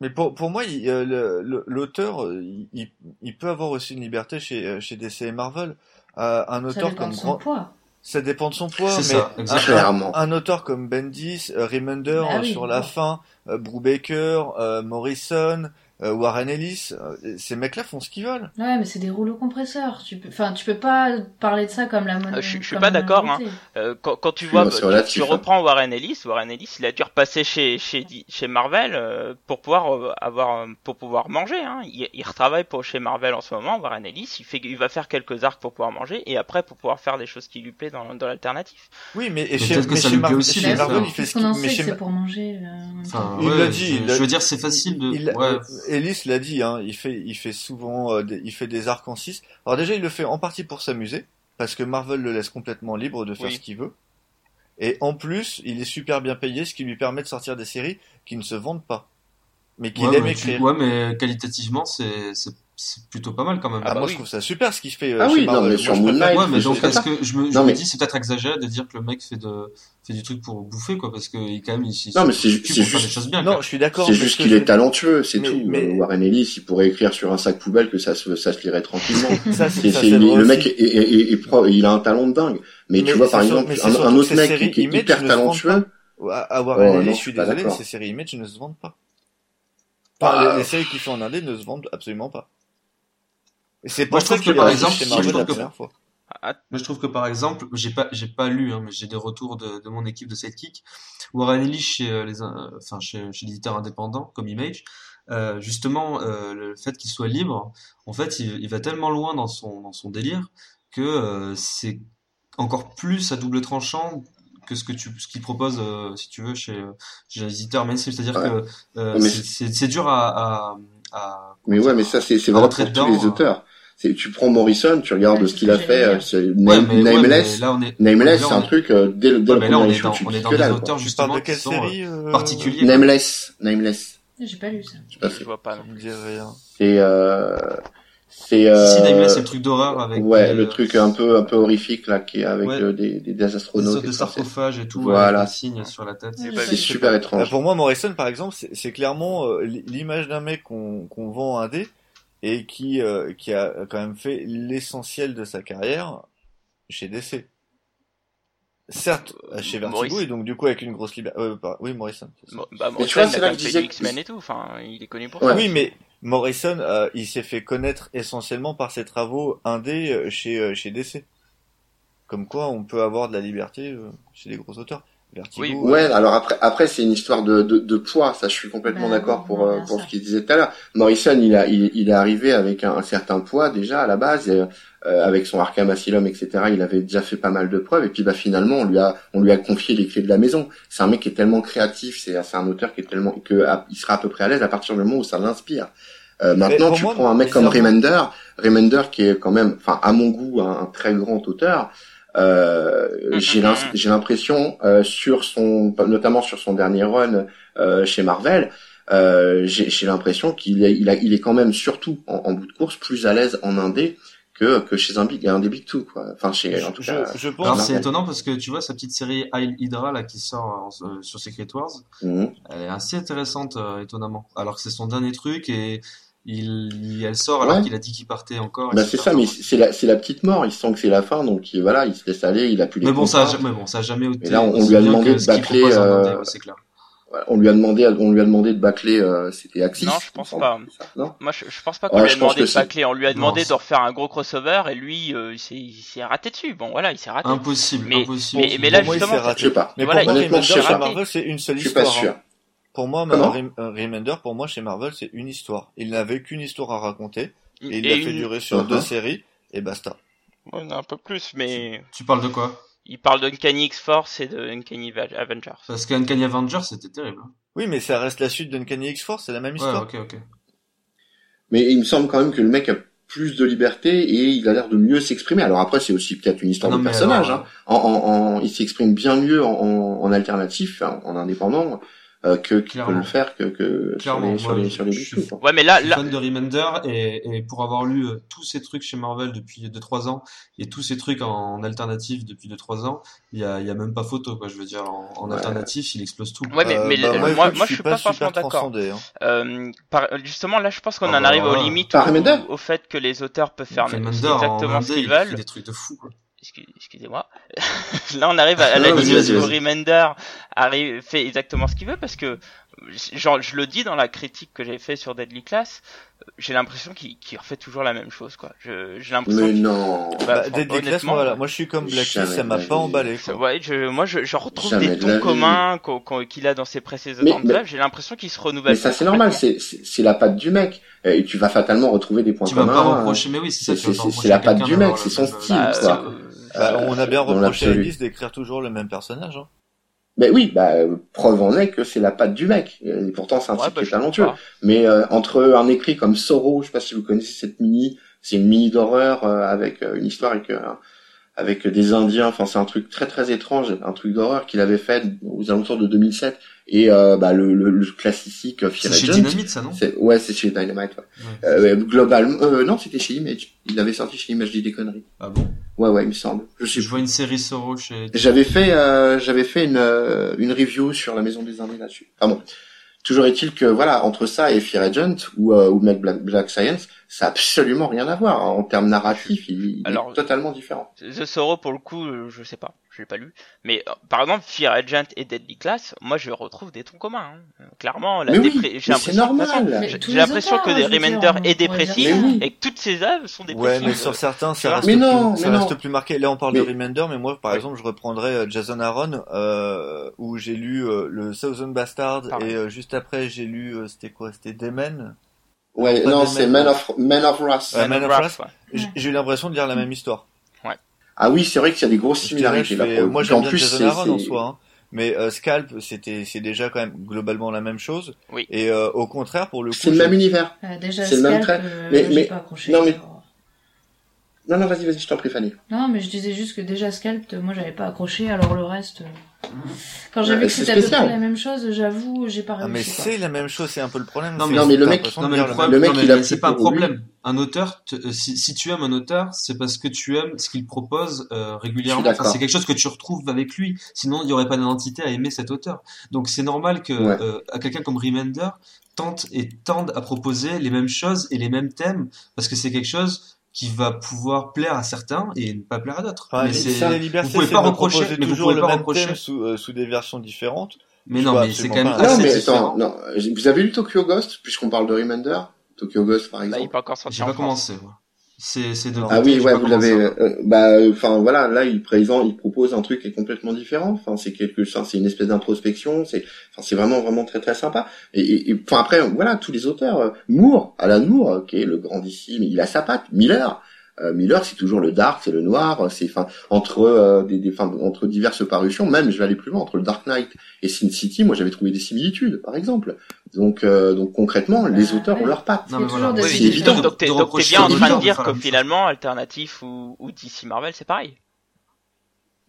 Mais pour, pour moi, il- euh, le- le- l'auteur, il, il- il peut avoir aussi une liberté chez, chez DC et Marvel. Euh, un auteur comme de son Grand... poids. Ça dépend de son poids, mais ça, un, exactement. Clairement. un auteur comme Bendis, euh, Remender Bah euh, oui, sur la fin, euh, Brubaker, euh, Morrison, euh, Warren Ellis, euh, ces mecs-là font ce qu'ils veulent. Ouais, mais c'est des rouleaux compresseurs. Tu peux, enfin, tu peux pas parler de ça comme la monnaie. Euh, je suis- je suis pas d'accord. Euh, quand, quand tu vois, tu- relatif, tu, hein. reprends Warren Ellis, Warren Ellis, il a dû repasser chez chez Marvel euh, pour pouvoir euh, avoir euh, pour pouvoir manger. Hein. Il, il retravaille pour chez Marvel en ce moment. Warren Ellis, il fait, il va faire quelques arcs pour pouvoir manger et après pour pouvoir faire des choses qui lui plaisent dans, dans l'alternatif. Oui, mais, et chez, mais ça chez lui plaît Mar- aussi, chez Marvel, il fait Parce ce qu'on qu'il, c'est pour manger. euh, Enfin. Il ouais, l'a dit, je, veux dire, c'est facile de. Il, ouais. euh, Ellis l'a dit, hein, il fait, il fait souvent, euh, des, il fait des arcs en 6. Alors déjà, il le fait en partie pour s'amuser, parce que Marvel le laisse complètement libre de faire Oui. ce qu'il veut. Et en plus, il est super bien payé, ce qui lui permet de sortir des séries qui ne se vendent pas, mais qu'il Ouais, aime mais tu- écrire. ouais, mais qualitativement, c'est c'est c'est plutôt pas mal quand même. Ah, Ah bah moi, oui. je trouve ça super ce qu'il fait euh, Ah oui, non, mais sur je Moon Knight, Ouais, mais donc pas. que je me, je Non, me mais- dis c'est peut-être exagéré de dire que le mec fait de fait du truc pour bouffer quoi parce que il quand même il, il Non, mais c'est- juste- des choses bien. Non, quoi. je suis d'accord. C'est juste qu'il je est talentueux, c'est tout. mais- Warren Ellis, il pourrait écrire sur un sac poubelle que ça se, ça se lirait tranquillement. [laughs] Ça, C'est- le aussi. mec est, est- est- est pro- il a un talent de dingue. Mais, tu vois, par exemple, un, autre mec qui, est hyper talentueux. À, Warren Oh, Ellis, je suis désolé, ces séries Image ne se vendent pas. Enfin, les séries qu'il fait en indé ne se vendent absolument pas. C'est Moi, pour je ça qu'il par exemple, chez moi, je Marvel trouve la première fois. Ah, Moi, je trouve que par exemple, j'ai pas, j'ai pas lu, hein, mais j'ai des retours de, de mon équipe de Sidekick. Warren Ellis chez euh, les, in- enfin chez, chez l'éditeur indépendant comme Image, euh, justement, euh, le fait qu'il soit libre, en fait, il, il va tellement loin dans son dans son délire que euh, c'est encore plus à double tranchant que ce que tu, ce qu'il propose, euh, si tu veux, chez, chez l'éditeur mainstream. C'est-à-dire Ouais. que euh, Mais c'est- c'est c'est dur à, à, à Mais ouais, mais ça, c'est, c'est rentrer pour tous les euh. auteurs. C'est, tu prends Morrison, tu regardes Ouais, ce qu'il a fait, dire. c'est Ouais, Name- mais, ouais, Nameless. mais là on est Nameless, c'est un est- truc, euh, dès, le- dès le on premier est issue, dans, tu on est dans que des dalle, auteurs justement de quelle série euh, euh, particuliers. Nameless, Nameless. J'ai pas lu ça. Je sais pas je vois pas. Me dit rien. C'est, euh, c'est, Si, euh, si, Nameless, c'est le truc d'horreur avec ouais, des, le truc un peu, un peu horrifique, là, qui est avec Ouais. euh, des, des, des des astronautes. sortes et de tout ça. sarcophages et tout, Voilà. avec des signes sur la tête. Bah, j'ai C'est super Bah, étrange. pour moi, Morrison, par exemple, c'est clairement euh, l'image d'un mec qu'on qu'on vend un dé et qui euh, qui a quand même fait l'essentiel de sa carrière chez DC. Certes, chez Vertigo Maurice. et donc du coup avec une grosse liberté. Euh, bah, oui, Morrison. Mo- Bah, Mais tu Morrison, vois, c'est là même que disais X-Men et tout. Enfin, il est connu pour Ouais. ça. Oui, mais Morrison, euh, il s'est fait connaître essentiellement par ses travaux indés euh, chez chez DC. Comme quoi, on peut avoir de la liberté euh, chez des gros auteurs. Vertigo. Oui. euh, Ouais, alors après, après c'est une histoire de, de, de poids, ça je suis complètement Bah, d'accord pour, euh, pour ça. ce qu'il disait tout à l'heure. Morrison, il, a, il, il est arrivé avec un, un certain poids déjà à la base, et, euh, avec son Arkham Asylum, etc. Il avait déjà fait pas mal de preuves, et puis bah finalement on lui a, on lui a confié les clés de la maison. C'est un mec qui est tellement créatif, c'est, c'est un auteur qui est tellement que à- il sera à peu près à l'aise à partir du moment où ça l'inspire. Euh, maintenant, tu moi, prends un mec comme Remender, Remender qui est quand même, enfin à mon goût, un, un très grand auteur. Euh, j'ai l'impression euh, sur son, notamment sur son dernier run euh, chez Marvel, euh, j'ai j'ai l'impression qu'il est, il, a, il est quand même surtout en, en bout de course plus à l'aise en indé que que chez un big, un des big two quoi. Enfin chez en tout je, cas. je pense. C'est étonnant parce que tu vois sa petite série Isle Hydra là qui sort en- euh, sur Secret Wars, Mhm. elle est assez intéressante euh, étonnamment. Alors que c'est son dernier truc et il, il- elle sort alors Ouais. qu'il a dit qu'il partait encore. Bah c'est ça, mais c'est la c'est la petite mort. Il sent que c'est la fin, donc il, voilà, il se laisse aller. Il a plus les Mais bon, ça, mais bon, ça a jamais été. Et là, on lui a demandé de bâcler, euh, c'est clair. On lui a demandé, on lui a demandé de bâcler. euh, C'était Axis. Non, je pense pas. Non. Moi, je, je pense pas qu'on Ouais, lui a demandé de bâcler. On lui a demandé Non, de refaire un gros crossover et lui, euh, il s'est- il s'est raté dessus. Bon, voilà, il s'est raté. Impossible, Mais- impossible. mais- mais là, justement. Je sais pas. Mais Voilà, honnêtement, je sais pas. Marvel, c'est une seule Je suis pas histoire. sûr. Pour moi, Comment Rem- euh, Remender, pour moi, chez Marvel, c'est une histoire. Il n'avait qu'une histoire à raconter, et il Et l'a fait une- durer sur Uh-huh. deux séries, et basta. Ouais, un peu plus, mais Tu parles de quoi? il parle d'Uncanny X-Force et de Uncanny Va- Avengers. Parce qu'Uncanny Avenger c'était terrible. hein. Oui, mais ça reste la suite d'Uncanny X-Force, c'est la même Ouais, histoire. ok, ok. Mais il me semble quand même que le mec a plus de liberté et il a l'air de mieux s'exprimer. Alors après, c'est aussi peut-être une histoire Non, de personnage. alors, hein. En, en, en- il s'exprime bien mieux en, en, en alternatif, en, en indépendant, euh, que qu'il peut le faire que, que sur Clairement, les sur moi, les sur les je quoi. Ouais, mais là, je suis là, fan de Remender et, et pour avoir lu euh, tous ces trucs chez Marvel depuis 2-3 ans et tous ces trucs en, en alternative depuis 2-3 ans, il y a, y a même pas photo quoi. Je veux dire en, en Ouais. alternatif, il explose tout. ouais, mais, Euh, mais bah, le- moi, moi, écoute, moi, je suis pas, super franchement d'accord. hein. Euh, par- justement, là, je pense qu'on Ah en bah, arrive aux ouais. limites Par au, au fait que les auteurs peuvent faire Remender exactement en ce qu'ils veulent. des trucs de fou quoi. Excuse- Excusez-moi. [laughs] Là, on arrive à, à la limite où. Remender arrive, fait exactement ce qu'il veut parce que, genre, je le dis dans la critique que j'ai fait sur Deadly Class, j'ai l'impression qu'il refait toujours la même chose, quoi. Je- J'ai l'impression Mais non. Bah, Bah, Deadly Class, moi, voilà. moi je suis comme Jamais ça m'a pas emballé. Quoi. Ouais, je, moi je, je retrouve Jamais des tons communs qu'il a dans ses précédentes œuvres. J'ai l'impression qu'il se renouvelle. Mais ça c'est normal, c'est c'est c'est la patte du mec et tu vas fatalement retrouver des points Tu vas communs. pas hein. reprocher, mais oui, c'est ça. c'est- tu vas pas la patte du mec, c'est son style, Bah, euh, Bah, on a bien reproché à. Ellis d'écrire toujours le même personnage. Hein. Ben oui, bah euh, preuve en est que c'est la patte du mec. Et pourtant c'est un ouais, type bah, qui est talentueux. Mais euh, entre un écrit comme Sorrow, je sais pas si vous connaissez cette mini, c'est une mini d'horreur euh, avec euh, une histoire avec euh, avec des Indiens. Enfin, c'est un truc très très étrange, un truc d'horreur qu'il avait fait aux alentours de 2007. Et euh, bah le, le, le classique euh, C'est chez. Dynamite ça non? Ouais, c'est chez Dynamite. Ouais. Ouais. Euh, globalement, euh, non, c'était chez Image. Il avait sorti chez Image, je dis des conneries. Ah bon? Ouais, ouais, il me semble. Je sais Je vois une série Sorrow chez. j'avais fait, euh, j'avais fait une, euh, une review sur la Maison des Indés là-dessus. Ah bon. Toujours est-il que voilà, entre ça et Fear Agent ou euh, ou Black, Black Science, ça a absolument rien à voir en termes narratifs. Il, il Alors, est totalement différent. The Sorrow, pour le coup, euh, je sais pas, je l'ai pas lu. Mais euh, par exemple, Fear Agent et Deadly Class, moi je retrouve des tons communs. hein. Clairement, la Mais oui, dépré- mais j'ai c'est de normal. Mais j'ai l'impression que je des Remender on est dépressif ça. Mais oui. et que toutes ces œuvres sont Ouais, dépressives. mais sur certains, ça reste, Mais plus, non, ça mais reste non. plus marqué. Là, on parle de Mais- Remender, mais moi, par Ouais. exemple, je reprendrais euh, Jason Aaron, euh, où j'ai lu euh, le Thousand Bastard, Pareil. et euh, juste après, j'ai lu, euh, c'était quoi? C'était Demon Ouais, non, c'est. Man of Man of Wrath. Ouais, Man of Wrath. ouais. J'ai eu l'impression de lire la même histoire. Ah oui, c'est vrai qu'il y a des grosses similarités je là. fais- pour moi, j'aime En bien plus, Jason c'est Aaron en soi, hein. mais euh, Scalp, c'était, c'est déjà quand même globalement la même chose. Oui. Et euh, au contraire, pour le coup, c'est le même univers. Euh, déjà, C'est le même trait. euh, Mais- mais- pas accroché. non, mais-. Non, non, vas-y, vas-y, je t'en prie, Fanny. Non, mais je disais juste que déjà Scalp, euh, moi j'avais pas accroché, alors le reste. euh, Quand j'ai vu que c'est c'était à peu spécial. près la même chose, j'avoue, j'ai pas Ah, mais réussi. quoi. c'est la même chose, c'est un peu le problème. Non, mais- que non, mais le t'as mec- l'impression Non de mais lire le le problème, le mec, non, mais il a pris c'est pas un pour problème. Un auteur, te- euh, si, si tu aimes un auteur, c'est parce que tu aimes ce qu'il propose euh, régulièrement. Je suis d'accord. Enfin, c'est quelque chose que tu retrouves avec lui. Sinon, il n'y aurait pas d'identité à aimer cet auteur. Donc c'est normal que Ouais. euh, à quelqu'un comme Remender tente et tende à proposer les mêmes choses et les mêmes thèmes parce que c'est quelque chose qui va pouvoir plaire à certains et ne pas plaire à d'autres. Enfin, mais c'est vous pouvez pas reprocher- mais vous toujours pouvez le pas reprocher- sous, euh, sous des versions différentes. mais non, mais c'est quand même pas. Non, assez mais différent. attends, non. Vous avez lu Tokyo Ghost, puisqu'on parle de Remender? Tokyo Ghost, par Là, exemple. il est pas encore sorti J'ai en pas France. commencé. moi. C'est c'est de Ah oui, ouais, vous l'avez. euh, bah, euh, enfin voilà, là il présente, il propose un truc qui est complètement différent. Enfin, c'est quelque, enfin, c'est une espèce d'introspection. C'est, enfin, c'est vraiment vraiment très très sympa. Et, enfin après, voilà, tous les auteurs. euh, Moore, Alan Moore, euh, qui est le grandissime, il a sa patte. Miller. Euh, Miller, c'est toujours le dark, c'est le noir, c'est enfin entre euh, des, des enfin, entre diverses parutions, même je vais aller plus loin entre le Dark Knight et Sin City, moi j'avais trouvé des similitudes, par exemple. Donc euh, donc concrètement, les Bah, auteurs ouais. ont leur patte. Non, voilà. toujours des Oui, C'est évident. donc, t'es bien en train de dire que finalement, alternatif ou, ou DC Marvel, c'est pareil.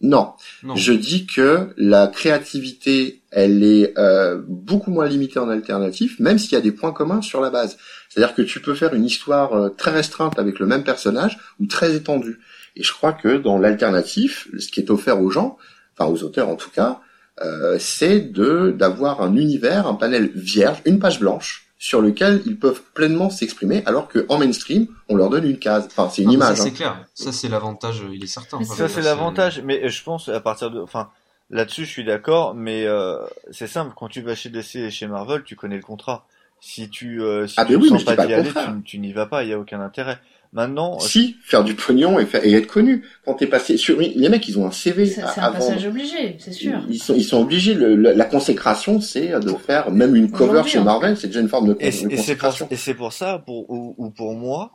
Non, Non. Je dis que la créativité, elle est euh, beaucoup moins limitée en alternatif, même s'il y a des points communs sur la base. C'est-à-dire que tu peux faire une histoire euh, très restreinte avec le même personnage ou très étendue. Et je crois que dans l'alternatif, ce qui est offert aux gens, enfin aux auteurs en tout cas, euh, c'est de d'avoir un univers, un panel vierge, une page blanche sur lequel ils peuvent pleinement s'exprimer, alors que en mainstream, on leur donne une case. Enfin, c'est une Non, mais image. Ça, hein. c'est clair. Ça, c'est l'avantage, il est certain. Enfin, Ça c'est l'avantage, mais euh, je pense à partir de, enfin, là-dessus je suis d'accord, mais euh, c'est simple. Quand tu vas chez DC et chez Marvel, tu connais le contrat. Si tu, euh, si Ah, tu ne oui, sens pas d'y le aller, tu, tu n'y vas pas. Il y a aucun intérêt. Maintenant, Si, faire du pognon et, faire, et être connu. Quand t'es passé sur, les mecs, ils ont un CV C'est un passage vendre. obligé, c'est sûr. Ils sont, ils sont obligés. Le, le- la consécration, c'est de faire même une cover chez Marvel. C'est déjà une forme de, con- Et, de c'est- et c'est pour, consécration. et c'est pour ça, pour, ou, ou pour moi,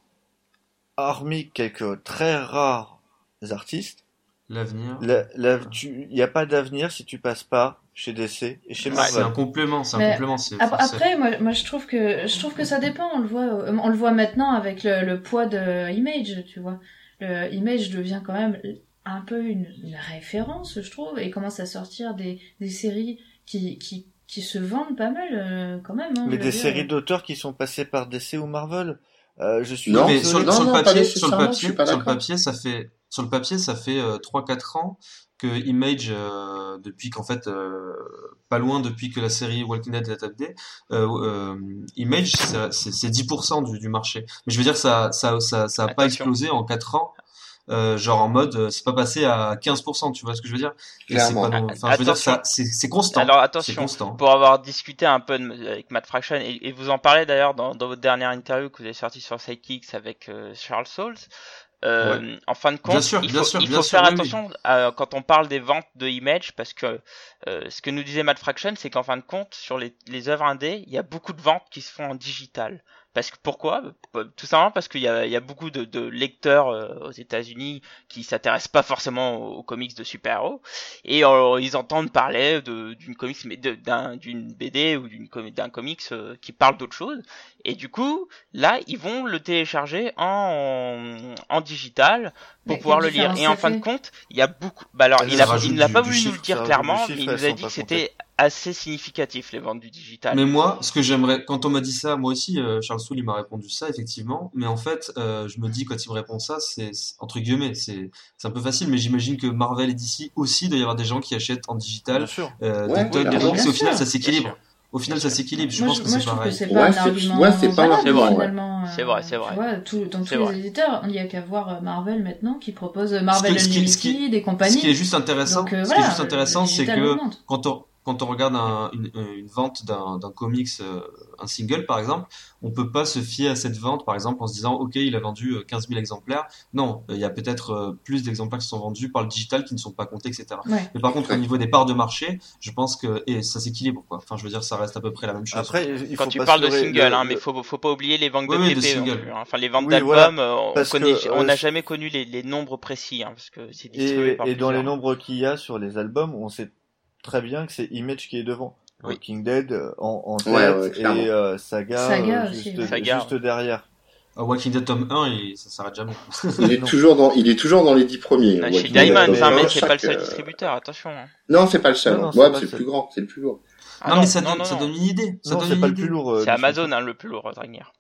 hormis quelques très rares artistes, L'avenir. la- la- tu- il n'y a pas d'avenir si tu passes pas chez DC et chez C'est Marvel. un complément, c'est un Mais complément. c'est- Ap- enfin, c'est- Après, moi, moi, je trouve que je trouve que ça dépend. On le voit, euh, on le voit maintenant avec le, le poids de Image, tu vois. Le Image devient quand même un peu une, une référence, je trouve, et commence à sortir des, des séries qui, qui, qui se vendent pas mal euh, quand même. Hein, Mais des dire. séries d'auteurs qui sont passés par DC ou Marvel. Euh, je suis Non, mais sur, le- non, sur le non, papier, sur le papier, sur le papier, ça fait, sur le papier, ça fait euh, 3-4 ans que Image, euh, depuis qu'en fait, euh, pas loin depuis que la série Walking Dead est update, euh, euh, Image, c'est c'est 10% du, du marché. Mais je veux dire, ça, ça, ça, ça a pas explosé en 4 ans. Euh, genre en mode, euh, c'est pas passé à 15%, tu vois ce que je veux dire? C'est Clairement. pas non- Enfin, je veux dire, Attention. ça, c'est c'est constant. Alors attention, constant. pour avoir discuté un peu de- avec Matt Fraction, et, et vous en parlez d'ailleurs dans, dans votre dernière interview que vous avez sortie sur Sidekicks avec euh, Charles Souls, euh, en fin de compte, Bien sûr, il bien faut, sûr, il bien faut sûr, faire oui, attention à- quand on parle des ventes de Image, parce que euh, ce que nous disait Matt Fraction, c'est qu'en fin de compte, sur les, les œuvres indées, il y a beaucoup de ventes qui se font en digital. Parce que pourquoi? Tout simplement parce qu'il y a, il y a beaucoup de, de lecteurs euh, aux États-Unis qui s'intéressent pas forcément aux, aux comics de super-héros. Et euh, ils entendent parler de- d'une comics mais d'une BD ou d'une com- d'un comics euh, qui parle d'autre chose. Et du coup là ils vont le télécharger en en digital pour Mais pouvoir le lire. et en fin de compte il y a beaucoup bah alors il a il n'a pas voulu nous le dire clairement mais il nous a dit que c'était assez significatif les ventes du digital Mais moi, ce que j'aimerais, quand on m'a dit ça, moi aussi, euh, Charles Soule, il m'a répondu ça, effectivement. Mais en fait, euh, je me dis, quand il me répond ça, c'est, c'est- entre guillemets, c'est, c'est un peu facile, mais j'imagine que Marvel et DC aussi, doit y avoir des gens qui achètent en digital, Bien sûr. euh, Ouais, des tonnes de et au final, ça s'équilibre. Au final, ça s'équilibre. Je moi, pense je, que c'est pareil. c'est Ouais, pas un c'est- argument. ouais, c'est pas un valable, argument, ouais. finalement, euh, C'est vrai, c'est vrai. Vois, tout, dans C'est tous vrai. les éditeurs, il n'y a qu'à voir euh, Marvel maintenant qui propose euh, Marvel Ce qui- ce qui- ce qui- Unlimited et Ce compagnie. qui est juste intéressant, Donc, euh, ce qui est voilà, juste intéressant, c'est que augmente. quand on, quand on regarde un- une, une vente d'un d'un comics, euh, un single par exemple, on peut pas se fier à cette vente par exemple en se disant ok il a vendu euh, 15 000 exemplaires. Non, il y a peut-être euh, plus d'exemplaires qui sont vendus par le digital qui ne sont pas comptés, etc. Ouais. Mais par contre au niveau des parts de marché, je pense que et ça s'équilibre quoi. Enfin je veux dire ça reste à peu près la même chose. Après, il quand faut tu parles de single, le- hein, mais faut faut pas oublier les ventes Oui, de oui, de hein. Enfin les ventes Oui, d'albums, voilà. euh, on connaît, que, on euh, n'a jamais connu les, les nombres précis, hein, parce que c'est distribué Et, par et dans les nombres qu'il y a sur les albums, on sait très bien que c'est Image qui est devant. Oui. Walking Dead euh, en, en tête Ouais, ouais, et euh, Saga, Saga euh, juste, ouais. Saga, juste derrière. Ah, Walking Dead tome 1 et ça s'arrête jamais. [laughs] Il est toujours dans, il est toujours dans les dix premiers. Ah, chez. Diamond, mais euh, c'est pas le seul euh, distributeur, attention. hein. Non, c'est pas le seul. Non, non, c'est Ouais, c'est le plus grand, c'est le plus lourd. Ah non, mais ça non, donne, non, ça donne une idée. Ça donne c'est une pas le idée. plus lourd. euh, C'est Amazon, hein, le plus lourd, Dragnir.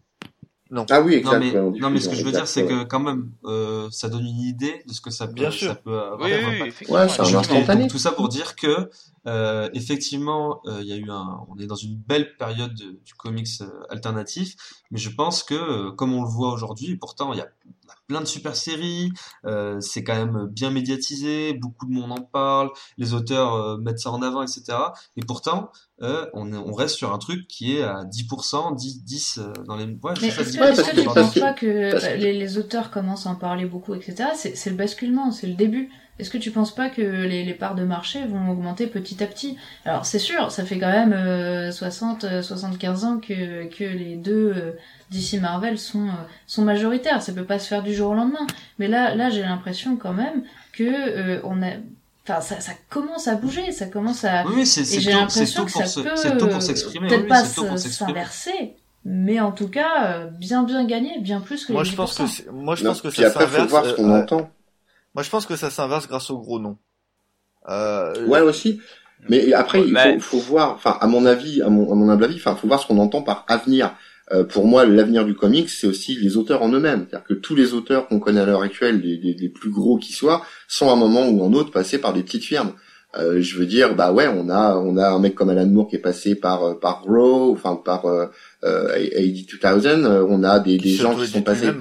Ah oui, exact. Non mais, non mais ce que je veux dire c'est que quand même euh, ça donne une idée de ce que ça peut, Bien sûr. ça peut avoir Oui, oui. Ouais, c'est un instantané. tout ça pour dire que euh, effectivement, euh, il y a eu un, on est dans une belle période de- du comics euh, alternatif, mais je pense que euh, comme on le voit aujourd'hui, pourtant il y a, plein de super séries, euh, c'est quand même bien médiatisé, beaucoup de monde en parle, les auteurs euh, mettent ça en avant, etc. Et pourtant, euh, on, est- on reste sur un truc qui est à 10%, 10, 10 euh, dans les, ouais, Mais est-ce 10%. que, tu parce penses pas que les, les auteurs commencent à en parler beaucoup, etc. C'est c'est le basculement, c'est le début. Est-ce que tu penses pas que les, les parts de marché vont augmenter petit à petit? Alors c'est sûr, ça fait quand même euh, 60, euh, 75 ans que, que les deux euh, DC Marvel sont, euh, sont majoritaires. Ça peut pas se faire du jour au lendemain. Mais là, là j'ai l'impression quand même que euh, on a, enfin ça, ça commence à bouger, ça commence à, Oui, c'est c'est et j'ai tôt, c'est l'impression que ça se- peut c'est tôt pour s'exprimer. peut-être oui, pas c'est tôt pour se- s'exprimer. s'inverser, mais en tout cas bien bien gagner, bien plus que Moi les je pense que 10%. c'est- moi je Non, pense que ça après, faut s'inverse. voir ce qu'on euh, entend. Moi je pense que ça s'inverse grâce au gros nom. Euh, Ouais, aussi. Mais après, il Mais- faut, faut voir, enfin, à mon avis, à mon, à mon humble avis, enfin, faut voir ce qu'on entend par avenir. Euh, pour moi, l'avenir du comics, c'est aussi les auteurs en eux-mêmes. C'est-à-dire que tous les auteurs qu'on connaît à l'heure actuelle, les, les, les plus gros qui soient, sont à un moment ou un autre passés par des petites firmes. Euh, je veux dire, bah ouais, on a, on a un mec comme Alan Moore qui est passé par, euh, par Raw, enfin par euh, euh, AD 2000. euh, on a des, des gens qui sont passés hein.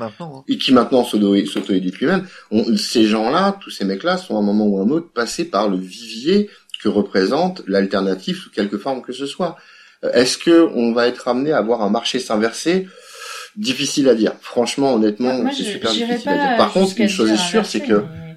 et qui maintenant s'auto- s'auto-éditent lui-même. On- Ces gens-là, tous ces mecs-là, sont à un moment ou un autre passés par le vivier que représente l'alternative sous quelque forme que ce soit. Est-ce que on va être amené à avoir un marché s'inverser? Difficile à dire. Franchement, honnêtement, Moi, c'est super difficile à dire. Par contre, une chose est sûre, c'est que mais-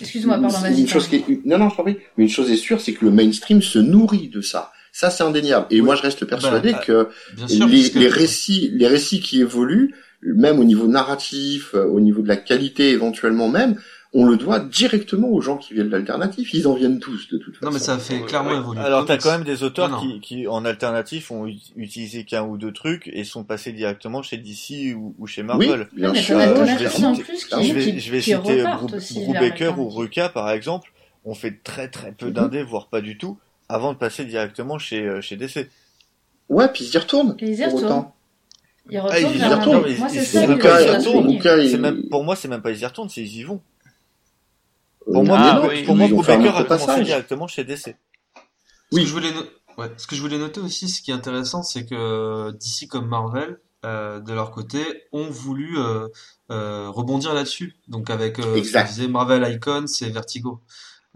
Excuse-moi, pardon, vas-y. une chose pardon. qui est... non, non, je t'en prie. Mais une chose est sûre, c'est que le mainstream se nourrit de ça. Ça, c'est indéniable. Et Oui. moi, je reste persuadé Bah, que Bien sûr, les, puisque- les récits, les récits qui évoluent, même au niveau narratif, euh, au niveau de la qualité éventuellement même, on le doit directement aux gens qui viennent de l'alternative. Ils en viennent tous de toute façon. Non, mais ça fait clairement Ouais. évoluer. Alors t'as quand même des auteurs Non, non. qui, qui en alternatif ont utilisé qu'un ou deux trucs et sont passés directement chez DC ou, ou chez oui, Marvel. bien mais sûr. euh, je vais citer- en plus qui, je vais, qui, je vais citer Brubaker ou. Ruka par exemple, ont fait très très peu Mhm. d'indés, voire pas du tout, avant de passer directement chez, euh, chez DC. Ouais, puis ils y retournent. Et ils y pour retournent. autant. Ils Ah, retournent ils y retournent, Moi, c'est ça pour moi, c'est même pas ils y retournent, c'est ils y vont. Euh, Pour moi, Ah, oui. pour moi Brubaker a commencé directement chez DC. Ce Oui. que je voulais, no- ouais, ce que je voulais noter aussi, ce qui est intéressant, c'est que DC comme Marvel, euh, de leur côté, ont voulu euh, euh, rebondir là-dessus. Donc avec, euh, disais, Marvel Icon, c'est Vertigo.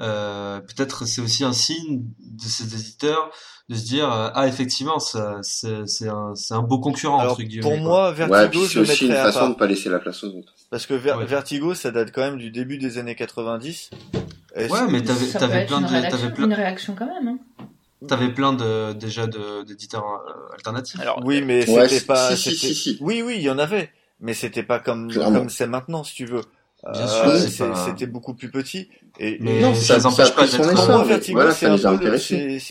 Euh, peut-être c'est aussi un signe de ces éditeurs de se dire euh, ah effectivement ça c'est c'est un c'est un beau concurrent Alors, entre guillemets pour moi, Ouais, Vertigo, c'est je le aussi une mettrais à façon de part. pas laisser la place aux autres. Parce que Ver- Ouais. Vertigo, ça date quand même du début des années 90. Et ouais mais t'avais Ça plein une de réaction, t'avais plein une réaction quand même. Hein. t'avais plein de déjà de d'éditeurs euh, alternatifs Alors, Oui, mais Ouais, c'était pas. si, si, c'était- si, si. Oui, oui, il y en avait, mais c'était pas comme Clairement. comme c'est maintenant, si tu veux. Bien Euh, sûr, c'était beaucoup plus petit. Et, Mais Non, ça ça, les ça empêche a pas d'être- pour essor. moi, mais Vertigo, voilà, c'est un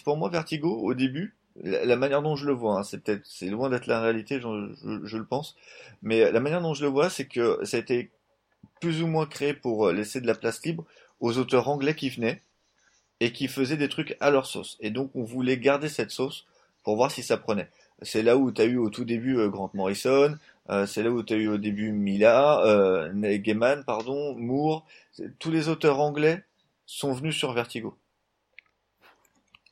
pour moi Vertigo au début. La, la manière dont je le vois, hein, c'est peut-être, c'est loin d'être la réalité, je, je, je le pense. Mais la manière dont je le vois, c'est que ça a été plus ou moins créé pour euh, laisser de la place libre aux auteurs anglais qui venaient et qui faisaient des trucs à leur sauce. Et donc, on voulait garder cette sauce pour voir si ça prenait. C'est là où tu as eu au tout début euh, Grant Morrison, euh, c'est là où tu as eu au début Mila, euh, Gaiman, pardon, Moore. Tous les auteurs anglais sont venus sur Vertigo.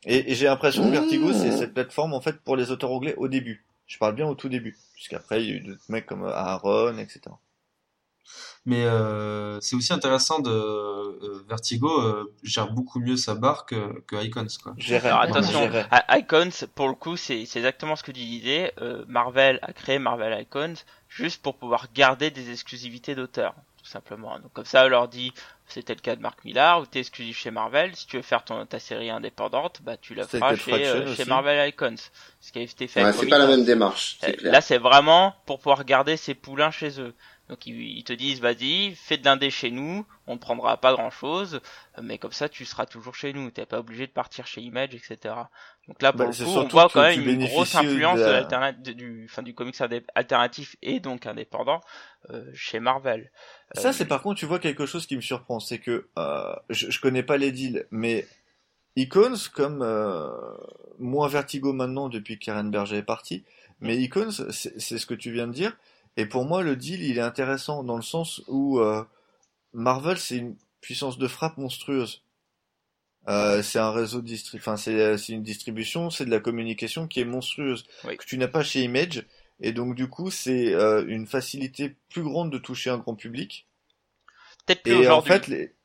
Et, et j'ai l'impression que Vertigo, c'est Mmh. cette plateforme en fait pour les auteurs anglais au début. Je parle bien au tout début, puisqu'après il y a eu d'autres mecs comme Aaron, etc. Mais euh, c'est aussi intéressant de euh, Vertigo euh, gère beaucoup mieux sa barre que, que Icons quoi. Alors attention, Icons, pour le coup, c'est c'est exactement ce que tu disais. Euh, Marvel a créé Marvel Icons juste pour pouvoir garder des exclusivités d'auteurs, tout simplement. Donc comme ça, on leur dit, c'était le cas de Mark Millar, où t'es exclusif chez Marvel. Si tu veux faire ton, ta série indépendante, bah tu la feras chez, chez. Marvel Icons. Ce qui a été fait Ouais, c'est pas la même démarche, clair. Là, c'est vraiment pour pouvoir garder ses poulains chez eux. Donc ils, ils te disent, vas-y, fais de l'indé chez nous, on ne prendra pas grand chose, mais comme ça tu seras toujours chez nous, t'es pas obligé de partir chez Image, etc. Donc là, pour Bah, le coup, on voit quand même une grosse influence de la- du, enfin, du comics alternatif et donc indépendant euh, chez Marvel. Ça, Euh, c'est par contre, tu vois quelque chose qui me surprend, c'est que euh, je, je connais pas les deals, mais Icons, comme euh, moins Vertigo maintenant depuis que Karen Berger est partie, mais Icons, c'est c'est ce que tu viens de dire, et pour moi, le deal, il est intéressant dans le sens où euh, Marvel, c'est une puissance de frappe monstrueuse. Euh, c'est un réseau enfin c'est c'est une distribution, c'est de la communication qui est monstrueuse Oui. que tu n'as pas chez Image et donc du coup c'est euh, une facilité plus grande de toucher un grand public Peut-être plus et en fait, les...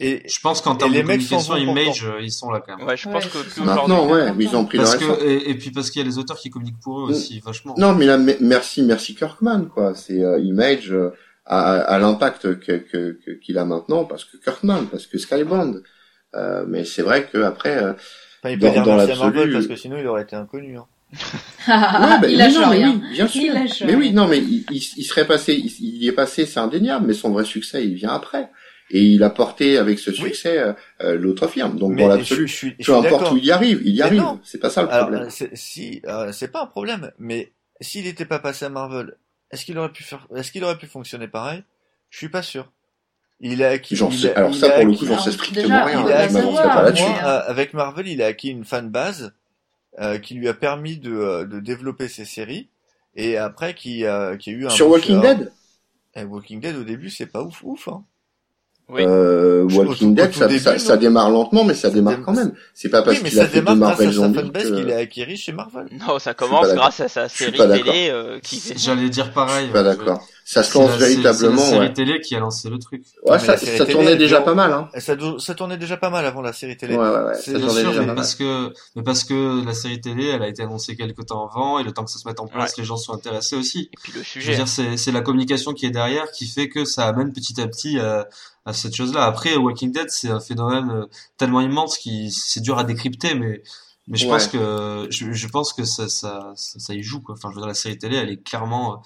et Je pense qu'en termes les de communication image euh, ils sont là quand même. Ouais, je Ouais, pense que plus. Maintenant, ouais, mais ils ont pris Parce leur essor. que et, et puis parce qu'il y a les auteurs qui communiquent pour eux Mm. aussi vachement. Non, mais là, me- merci, merci Kirkman, quoi. C'est euh, Image euh, à, à l'impact que que- que- qu'il a maintenant, parce que Kirkman, parce que Skybound. Euh, mais c'est vrai que après, euh, enfin, il peut Dans- dire dans merci à l'absolu- Marvel parce que sinon il aurait été inconnu. Hein. [laughs] ouais, bah, il lâche non, mais rien. oui, bien sûr. Il lâche mais oui, non, mais il, il, il serait passé, il, il y est passé, c'est indéniable, mais son vrai succès, il vient après. Et il a porté avec ce succès euh, euh, l'autre firme. Donc Mais dans l'absolu, je suis, je peu suis importe où il y arrive, il y Mais arrive. non. C'est pas ça le Alors, problème. euh, c'est- si euh, c'est pas un problème, mais s'il n'était pas passé à Marvel, est-ce qu'il aurait pu faire, est-ce qu'il aurait pu fonctionner pareil? Je suis pas sûr. Il a acquis. J'en il sais, a- alors il ça a pour le coup, j'en sais strictement rien. il a Je acquis- pas là-dessus. moi, euh, avec Marvel, il a acquis une fan base euh, qui lui a permis de, euh, de développer ses séries et après qui a qui a eu un Sur Walking. Dead, Et Walking Dead au début c'est pas ouf ouf hein. Oui. euh, Walking Dead, ça, début, ça, ça démarre lentement, mais ça, Ça démarre dé- quand même. C'est pas parce oui, qu'il a fait de Marvel Zombie qu'il a acquéri chez Marvel. Non, ça commence grâce à sa série télé euh, qui fait J'allais dire pareil. Je suis pas ouais. d'accord. Ça se lance la- c'est- C'est véritablement, la série ouais. télé qui a lancé le truc. Ouais, ça, ça télé, tournait déjà pas mal, hein. Ça, tournait déjà pas mal avant la série télé. Ouais, ouais, ouais. C'est Ça Bien sûr, déjà mais parce que, mais parce que la série télé, elle a été annoncée quelque temps avant, et le temps que ça se mette en place, les gens sont intéressés aussi. Et puis le Je veux sujet. dire, c'est, c'est la communication qui est derrière qui fait que ça amène petit à petit à, cette chose-là. Après, Walking Dead, c'est un phénomène euh, tellement immense qui, c'est dur à décrypter, mais, mais je Ouais. pense que, je, je pense que ça, ça, ça, ça y joue, quoi. Enfin, je veux dire, la série télé, elle est clairement euh,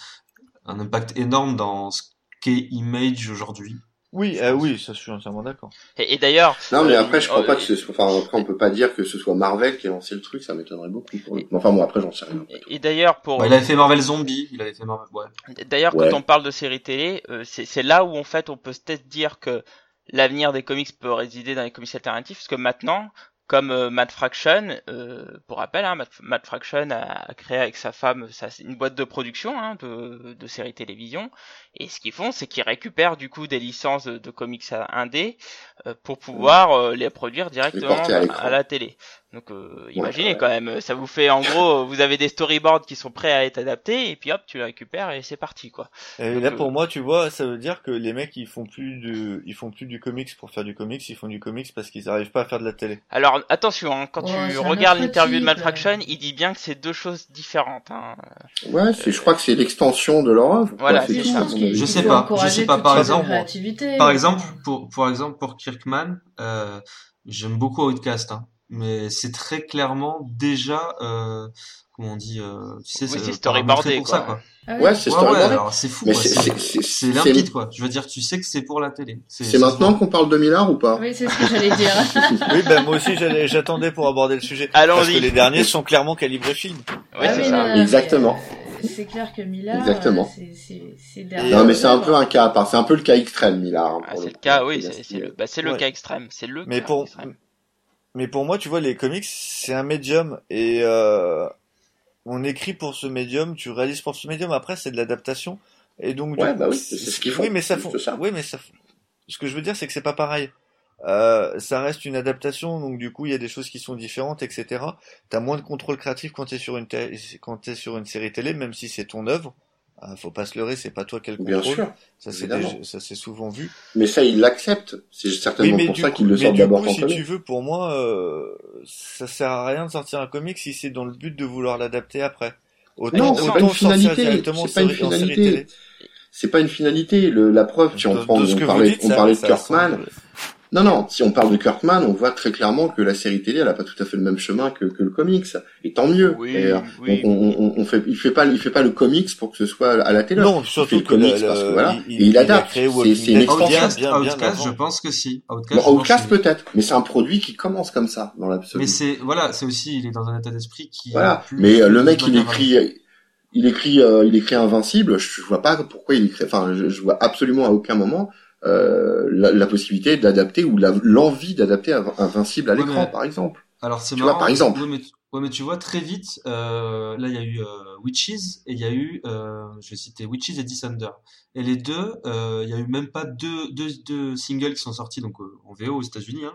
un impact énorme dans ce qu'est Image aujourd'hui. Oui, euh, oui, ça je suis entièrement d'accord. Et, et d'ailleurs. Non, mais après, je crois euh, pas que ce soit, enfin, après, on peut pas dire que ce soit Marvel qui a lancé le truc, ça m'étonnerait beaucoup. pour. Enfin, bon, après, j'en sais rien. Et, et d'ailleurs, pour. Bah, il avait fait Marvel Zombie, il avait fait Marvel, ouais. D'ailleurs, Ouais. quand on parle de séries télé, euh, c'est c'est là où en fait on peut peut-être dire que l'avenir des comics peut résider dans les comics alternatifs, parce que maintenant, comme euh, Matt Fraction, euh, pour rappel, hein, Matt, Matt Fraction a, a créé avec sa femme sa, une boîte de production hein, de, de séries télévision, et ce qu'ils font, c'est qu'ils récupèrent du coup des licences de, de comics indés euh, pour pouvoir euh, les produire directement à la télé. Donc euh, imaginez ouais. quand même, ça vous fait en gros, vous avez des storyboards qui sont prêts à être adaptés, et puis hop, tu les récupères et c'est parti quoi. Et là, pour moi, tu vois, ça veut dire que les mecs, ils font plus de, ils font plus du comics pour faire du comics, ils font du comics parce qu'ils arrivent pas à faire de la télé. Alors attention, hein, quand tu regardes l'interview de type, Matt euh. Fraction, il dit bien que c'est deux choses différentes. Hein. Ouais, c'est, je crois que c'est l'extension de leur œuvre. Voilà, c'est ça. Je sais pas, je sais pas, par exemple. Par euh, exemple, pour, pour exemple, pour Kirkman, euh, j'aime beaucoup Outcast, hein, mais c'est très clairement déjà, euh, comment on dit, euh, tu sais, Oui, c'est storyboardé, pour quoi. ça, quoi. Ah Ouais, c'est Ouais, ouais, storyboardé. alors c'est fou, c'est- limpide, quoi. Je veux dire, tu sais que c'est pour la télé. C'est maintenant qu'on parle de Millard ou pas? Oui, c'est ce que j'allais dire. [laughs] oui, ben moi aussi, j'allais- j'attendais pour aborder le sujet. Parce que les derniers sont clairement calibrés film. Ouais, Ah c'est ça. non, non, mais, Exactement. C'est clair que Millard, Exactement. euh, c'est-. Non, mais c'est un peu un cas à part. C'est un peu le cas extrême, Millard. hein, Ah, c'est le cas, oui, C'est c'est le, bah, c'est le Ouais. cas extrême, c'est le Mais cas pour, extrême. Mais pour moi, tu vois, les comics, c'est un médium et euh, on écrit pour ce médium, tu réalises pour ce médium. Après, c'est de l'adaptation et donc. Ouais, bah oui, c'est ce qu'ils font. Oui, mais ça, font- ça. oui, mais ça. Ce que je veux dire, c'est que c'est pas pareil. Euh, ça reste une adaptation, donc du coup, il y a des choses qui sont différentes, etc. T'as moins de contrôle créatif quand t'es sur une té- quand t'es sur une série télé, même si c'est ton œuvre. Ah, faut pas se leurrer, c'est pas toi qui le Bien contrôle. sûr. Ça c'est ça c'est souvent vu. Mais ça, ils l'acceptent. C'est certainement pour du ça qu'ils le du d'abord coup, en si premier. tu veux, pour moi, euh, ça sert à rien de sortir un comic si c'est dans le but de vouloir l'adapter après. Autant, Non, c'est pas une finalité, c'est pas une en finalité. C'est pas une finalité. Le, la preuve, si on De- prend, de ce on parlait, dites, on parlait de Kirkman. Non, non, si on parle de Kirkman, on voit très clairement que la série télé, elle a pas tout à fait le même chemin que, que le comics. Et tant mieux. Oui, oui. On, on, on, on fait, il fait pas, il fait pas le comics pour que ce soit à la télé. Non, il fait surtout le comics le- parce que voilà, il, et il adapte. C'est- une. Outcast, bien, bien Outcast, je pense que si. Outcast, Bon, Outcast peut-être, mais c'est un produit qui commence comme ça dans l'absolu. Mais c'est, voilà, c'est aussi, il est dans un état d'esprit qui. Voilà. plus- Mais euh, le mec, il écrit, il écrit, euh, il écrit Invincible. Je, je vois pas pourquoi il écrit. Enfin, je, je vois absolument à aucun moment euh, la, la possibilité d'adapter ou l'envie d'adapter Inv- Invincible à Ouais, l'écran, mais- par exemple. Alors c'est Tu marrant. vois, par exemple. Ouais, mais, ouais, mais tu vois très vite. Euh, là, il y a eu euh, Witches et il y a eu, euh, je vais citer Witches et Descender. Et les deux, euh, il y a eu même pas deux, deux, deux singles qui sont sortis donc euh, en VO aux États-Unis. Hein.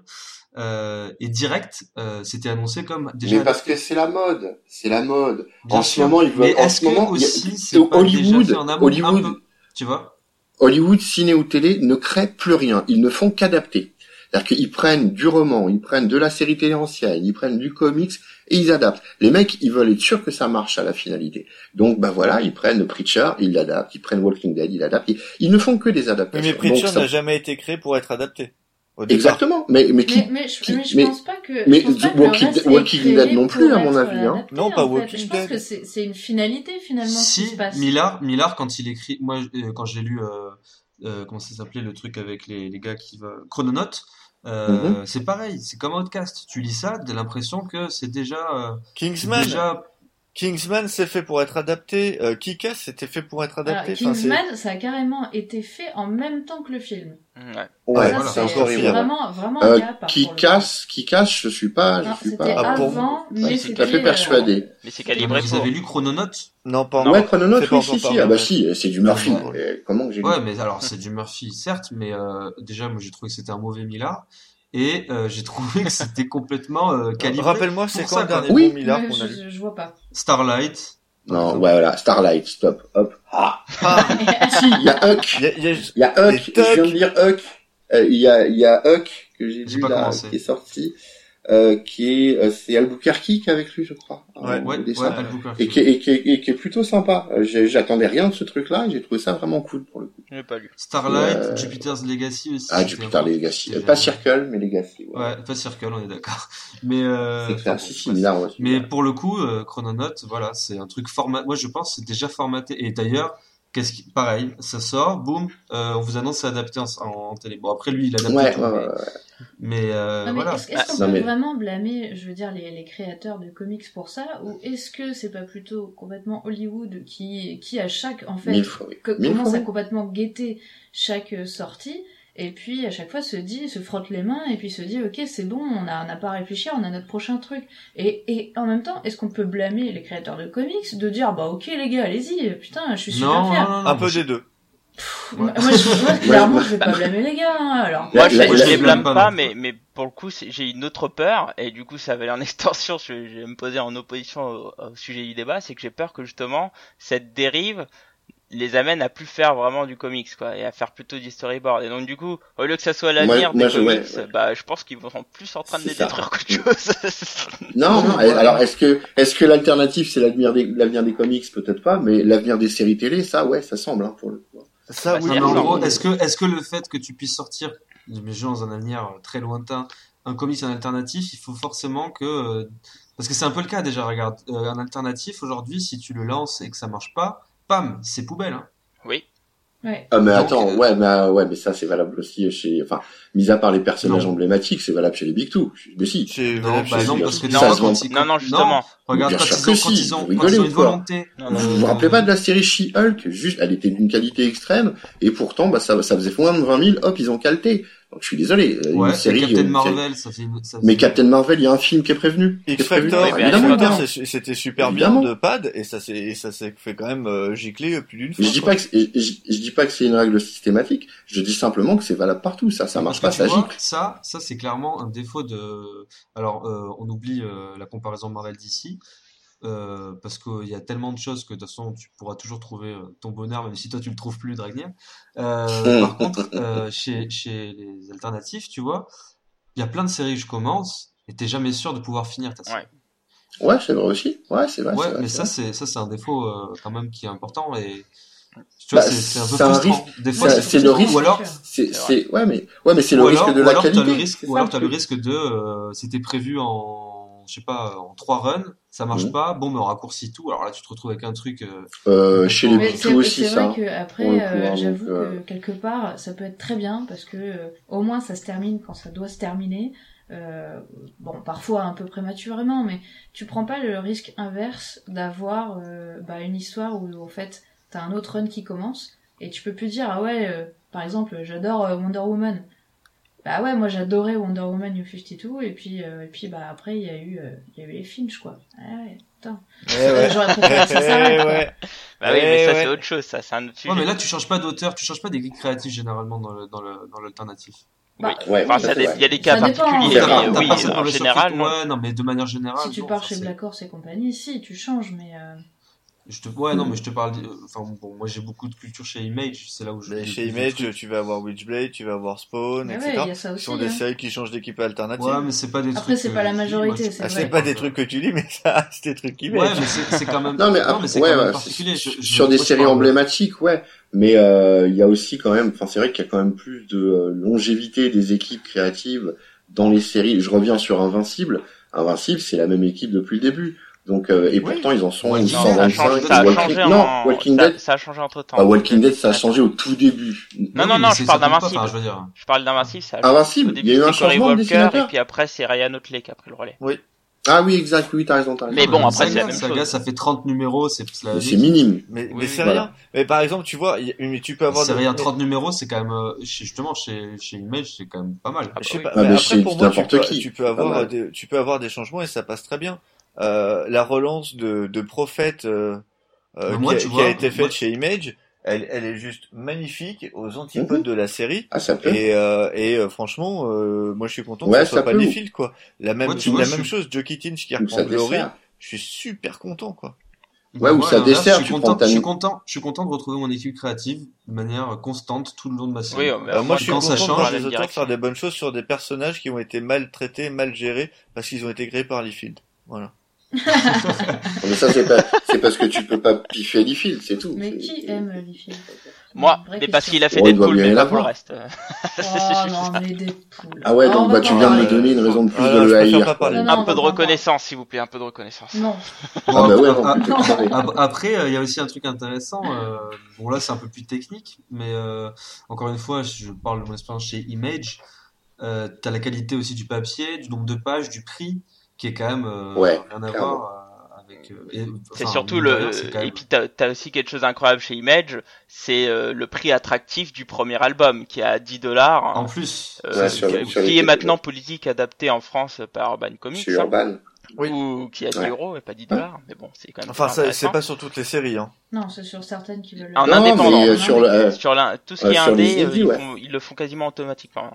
Euh, et direct, euh, c'était annoncé comme déjà. Mais parce que c'est la mode, c'est la mode. Bien en ce sûr. moment, ils veulent. Mais En ce moment, a- aussi pas Hollywood, en Hollywood. un peu, tu vois? Hollywood, ciné ou télé ne crée plus rien. Ils ne font qu'adapter. C'est-à-dire qu'ils prennent du roman, ils prennent de la série télé ancienne, ils prennent du comics et ils adaptent. Les mecs, ils veulent être sûrs que ça marche à la finalité. Donc, bah voilà, ils prennent Preacher, ils l'adaptent, ils prennent Walking Dead, ils l'adaptent. Ils, ils ne font que des adaptations. mais Preacher Donc, ça- n'a jamais été créé pour être adapté. Au. Exactement. Mais, mais qui, Mais, mais, je, qui- mais je mais- pense pas que. mais Walking- Walking Dead non plus, à mon avis, hein. adapté, Non, pas. Walking Je pense Dead. que c'est c'est une finalité finalement ce qui Si, se passe. Millard, Millard, quand il écrit, moi, euh, quand j'ai lu, euh, euh, comment ça s'appelait le truc avec les, les gars qui va, Chrononote, euh, Mhm. c'est pareil, c'est comme Outcast. Tu lis ça, t'as l'impression que c'est déjà, euh, Kingsman, déjà, Kingsman c'est fait pour être adapté. Euh, Kick-Ass c'était fait pour être Alors, adapté. Enfin, c'est- Kingsman, ça a carrément été fait en même temps que le film. Ouais. ouais, ça, voilà. c'est vraiment, vraiment Euh, un qui casse, je suis pas, Non, je suis pas. Ah, pour- avant, mais Ouais, tout à fait euh, persuadé. Mais c'est calibré vous avez lu Chrononote? Non, pas Ouais, encore. Chrononote, C'est pas oui, si, si. Ah bah ouais. si, c'est du Murphy. Ouais. Et Comment que j'ai lu Ouais, mais alors c'est du Murphy, certes, mais euh, déjà moi j'ai trouvé que c'était un mauvais Millard et euh, j'ai trouvé que c'était [laughs] complètement euh, calibré. Rappelle-moi, c'est quand le dernier Oui. bon Millard qu'on a je, lu je, je vois pas. Starlight. Non, ouais, voilà, Starlight, stop, hop. Ah, Ah, [laughs] si, il y a Huck. il y a- il y a- Il y a Huck, je viens de dire Huck. Euh, Il y a, il y a Huck que j'ai pas là, commencé. qui est sorti, euh, qui est, euh, c'est Albuquerque qui est avec lui, je crois. Ouais, au Ouais, ouais. Albuquerque. Et qui, est, et, qui est, et qui est plutôt sympa. Euh, J'attendais rien de ce truc-là, et j'ai trouvé ça vraiment cool pour le coup. Pas lu. Starlight, Euh, Jupiter's Legacy aussi. Ah, Jupiter Legacy. Euh, Pas. Circle, mais Legacy. Ouais. Ouais, pas Circle, on est d'accord. Mais euh, enfin, si, ouais. Ouais, Mais pour le coup, euh, Chrononote, voilà, c'est un truc format. Moi, je pense que c'est déjà formaté. Et d'ailleurs, Qu'est-ce qui... Pareil, ça sort, boum, euh, on vous annonce c'est adapté en, en, télé. Bon, après lui, il adapte Ouais, tout, ouais, mais, ouais, ouais. mais, euh, mais voilà. Est-ce est-ce qu'on peut mais- vraiment blâmer, je veux dire, les, les créateurs de comics pour ça Ou est-ce que c'est pas plutôt complètement Hollywood qui, qui à chaque, en fait, fois, oui. commence fois, à complètement guetter chaque euh, sortie et puis à chaque fois se dit, se frotte les mains et puis se dit ok c'est bon, on n'a pas à réfléchir, on a notre prochain truc. Et, et en même temps, est-ce qu'on peut blâmer les créateurs de comics de dire bah ok les gars allez-y, putain je suis super Non, fier. non, non, non, Un peu des deux. Pff, Moi, moi, je, moi, [laughs] clairement je vais pas blâmer les gars hein, alors. Moi, je, les blâme pas mais, mais pour le coup, j'ai une autre peur, et du coup, ça va aller en [laughs] extension, je, je vais me poser en opposition au, au sujet du débat, c'est que j'ai peur que justement, cette dérive les amène à plus faire vraiment du comics, quoi, et à faire plutôt du storyboard. Et donc, du coup, au lieu que ça soit l'avenir moi, des je- comics, ouais, ouais. bah, je pense qu'ils vont sont plus en train de les ça. détruire qu'autre chose. [laughs] Non. Alors, est-ce que, est-ce que l'alternative c'est l'avenir des, l'avenir des comics? Peut-être pas, mais l'avenir des séries télé, ça, ouais, ça semble, hein, pour le coup. Ça, Bah, oui. Mais en gros, est-ce que, est-ce que le fait que tu puisses sortir, imaginons dans un avenir euh, très lointain, un comics en alternatif, il faut forcément que, euh, parce que c'est un peu le cas déjà, regarde, euh, un alternatif aujourd'hui, si tu le lances et que ça marche pas, pam, c'est poubelle, hein. oui. Ouais. Ah mais Donc, attends, euh, ouais, mais euh, ouais, mais ça c'est valable aussi chez, enfin, mis à part les personnages Non. emblématiques, c'est valable chez les Big Two. Mais si. C'est Non, valable bah non, parce que Ça se quand Non, non, justement. regarde, quand ils que ont, si, quand ils ont, quand ils ont une quoi volonté. Non, non. Vous vous rappelez pas de la série She-Hulk Juste, elle était d'une qualité extrême, et pourtant, bah, ça, ça faisait moins de 20 000, hop, ils ont calté. Donc, je suis désolé. euh, Ouais, une série, Captain euh, Marvel, ça fait une, ça Mais fait- Captain Marvel, il y a un film qui est prévenu. qui est X prévenu. Factor, Oui, mais X évidemment, c'était super Évidemment. bien de pad et ça s'est et ça s'est fait quand même euh, gicler plus d'une fois. Je dis pas que je dis pas que c'est une règle systématique. Je dis simplement que c'est valable partout. Ça, ça marche que ça gicle. Ça, ça c'est clairement un défaut de. Alors, euh, on oublie euh, la comparaison Marvel d'ici, euh, parce qu'il y a tellement de choses que de toute façon tu pourras toujours trouver ton bonheur, même si toi tu le trouves plus, Dragnir. Euh, par contre, chez chez les alternatifs, tu vois, il y a plein de séries que je commence et t'es jamais sûr de pouvoir finir ta série. Ouais. Ouais, c'est vrai aussi. Ouais, c'est vrai. Ouais, c'est vrai, mais ça c'est ça c'est un défaut quand même qui est important et Bah, c'est c'est un peu c'est un frustrant. Des fois ça- c'est c'est le risque. Ou alors C'est, C'est c'est, ouais, mais, ouais, mais c'est le risque de la qualité. t'as le risque, C'est ou alors t'as le risque de, euh, c'était prévu en, je sais pas, en trois runs, ça marche Mhm. pas, bon, mais on raccourcit tout, alors là tu te retrouves avec un truc, euh, Euh, chez les c'est Two aussi, c'est ça. vrai que après, euh, hein, j'avoue euh, que quelque part, ça peut être très bien parce que euh, au moins ça se termine quand ça doit se terminer. Euh, bon, parfois un peu prématurément, mais tu prends pas le risque inverse d'avoir euh, bah, une histoire où en fait t'as un autre run qui commence et tu peux plus dire ah ouais, euh, par exemple, j'adore euh, Wonder Woman. Bah ouais, moi j'adorais Wonder Woman New 52 et puis euh, et puis bah après il y a eu euh, il y a eu les Finch quoi. Ah ouais, putain. Eh ouais. [laughs] J'aurais préféré que ça s'arrête. Eh quoi. ouais. Bah oui, mais Eh ça, ouais. c'est autre chose, ça, c'est un autre sujet. ouais, mais là tu changes pas d'auteur, tu changes pas d'équipe créative généralement dans le, dans le, dans l'alternatif. Oui. Bah, Ouais, Enfin, il y a des cas Ça particuliers, mais oui, en général, non. ouais, non, mais de manière générale. Si tu non, pars chez Black Horse et compagnie, si, tu changes, mais... Je te, ouais, non, mais je te parle, euh, enfin, bon, moi j'ai beaucoup de culture chez Image, c'est là où je. Mais le chez Image, trucs. tu vas avoir Witchblade, tu vas avoir Spawn, mais etc. ouais, il y a ça Ce aussi. sont des hein. séries qui changent d'équipe alternative. Ouais, mais c'est pas des Après, c'est pas la majorité, c'est Ah, vrai. c'est pas des trucs que tu lis, mais [laughs] ça, c'est des trucs qui Ouais, mettent. mais c'est quand même. Non, mais après, c'est ouais, quand même ouais, particulier. Je- je- sur des séries emblématiques, ouais. Mais euh, il y a aussi quand même, enfin c'est vrai qu'il y a quand même plus de euh, longévité des équipes créatives dans les séries. Je reviens sur Invincible. Invincible, c'est la même équipe depuis le début. Donc euh, et Oui. pourtant ils en sont ça a 125. changé, ça a Walking... changé Non. Walking ça, Dead. ça a changé entre temps. Ah, Walking Dead, ça a changé au tout début. Non, non, Oui, non, je parle d'Invincible. je parle d'Invincible, ça a Invincible, Au il y a eu un changement de dessinateur. et puis après, c'est Ryan Otley qui a pris le relais. Ah oui, exact, oui, t'as raison, t'as raison. Mais bon, après, c'est la même Saga, chose. ça fait 30 numéros, c'est c'est la Mais vie. c'est minime. Mais, Oui, mais oui, c'est voilà. rien. Mais par exemple, tu vois, mais tu peux avoir C'est des- rien, mais- 30 numéros, c'est quand même, euh, chez- justement, chez, chez Image, c'est quand même pas mal. Ah, Je sais oui. pas, Ah, mais mais après chez pour moi tu n'importe peux, qui, tu peux pas avoir des, tu peux avoir des changements et ça passe très bien. Euh, la relance de, de Prophète euh, euh, Mais moi, qui, a, qui a été faite moi- chez Image, elle, elle est juste magnifique aux antipodes Mhm. de la série. Ah, ça peut. Et, euh, et euh, franchement, euh, moi je suis content Ouais, que ce soit ça pas peut. Liefeld quoi. La même, Ouais, la vois, je même suis- chose, Joe Kittinch qui reprend ça Glory. Je suis super content quoi. Ouais, ou Moi, ça dessert, je suis tu content, ta- je suis content, je suis content de retrouver mon équipe créative de manière constante tout le long de ma série. Oui, mais Euh, moi, je suis quand ça content de change, voir la des même auteurs faire des bonnes choses sur des personnages qui ont été mal traités, mal gérés, parce qu'ils ont été créés par Liefeld. Voilà. Mais ça, c'est pas, c'est parce que tu peux pas piffer Liefeld, c'est tout. Mais qui aime Liefeld Moi, mais parce qu'il a fait Oh, Deadpool, bien mais pas pour le reste. [laughs] Oh. Ah ouais, Oh, donc bah, tu viens de me donner une raison de plus Ah, de le haïr. Un peu de reconnaissance, s'il vous plaît, un peu de reconnaissance. Non. Bon, Ah bah pareil. ap- Après, euh, il y a aussi un truc intéressant. euh, bon là, c'est un peu plus technique, mais euh, encore une fois, je parle de mon expérience chez Image. Euh, t'as la qualité aussi du papier, du nombre de pages, du prix, qui est quand même euh, Ouais, rien à voir euh, avec. euh, et- C'est enfin, surtout le. même- Et puis t'as as aussi quelque chose d'incroyable chez Image, c'est euh, le prix attractif du premier album qui est à 10 dollars. En plus, Euh, Ouais, sur- qui, sur est maintenant politique adapté en France par Urban Comics, Chez hein, Urban. Oui. ou qui a 10 Ouais. euros et pas 10 dollars, mais bon, c'est quand même Enfin, ça, c'est pas sur toutes les séries, hein. Non, c'est sur certaines qui veulent. En non, indépendant. mais euh, sur le, euh, Sur l'un- tout ce qui est sur indé, euh, ils, ouais. ils le font quasiment automatiquement.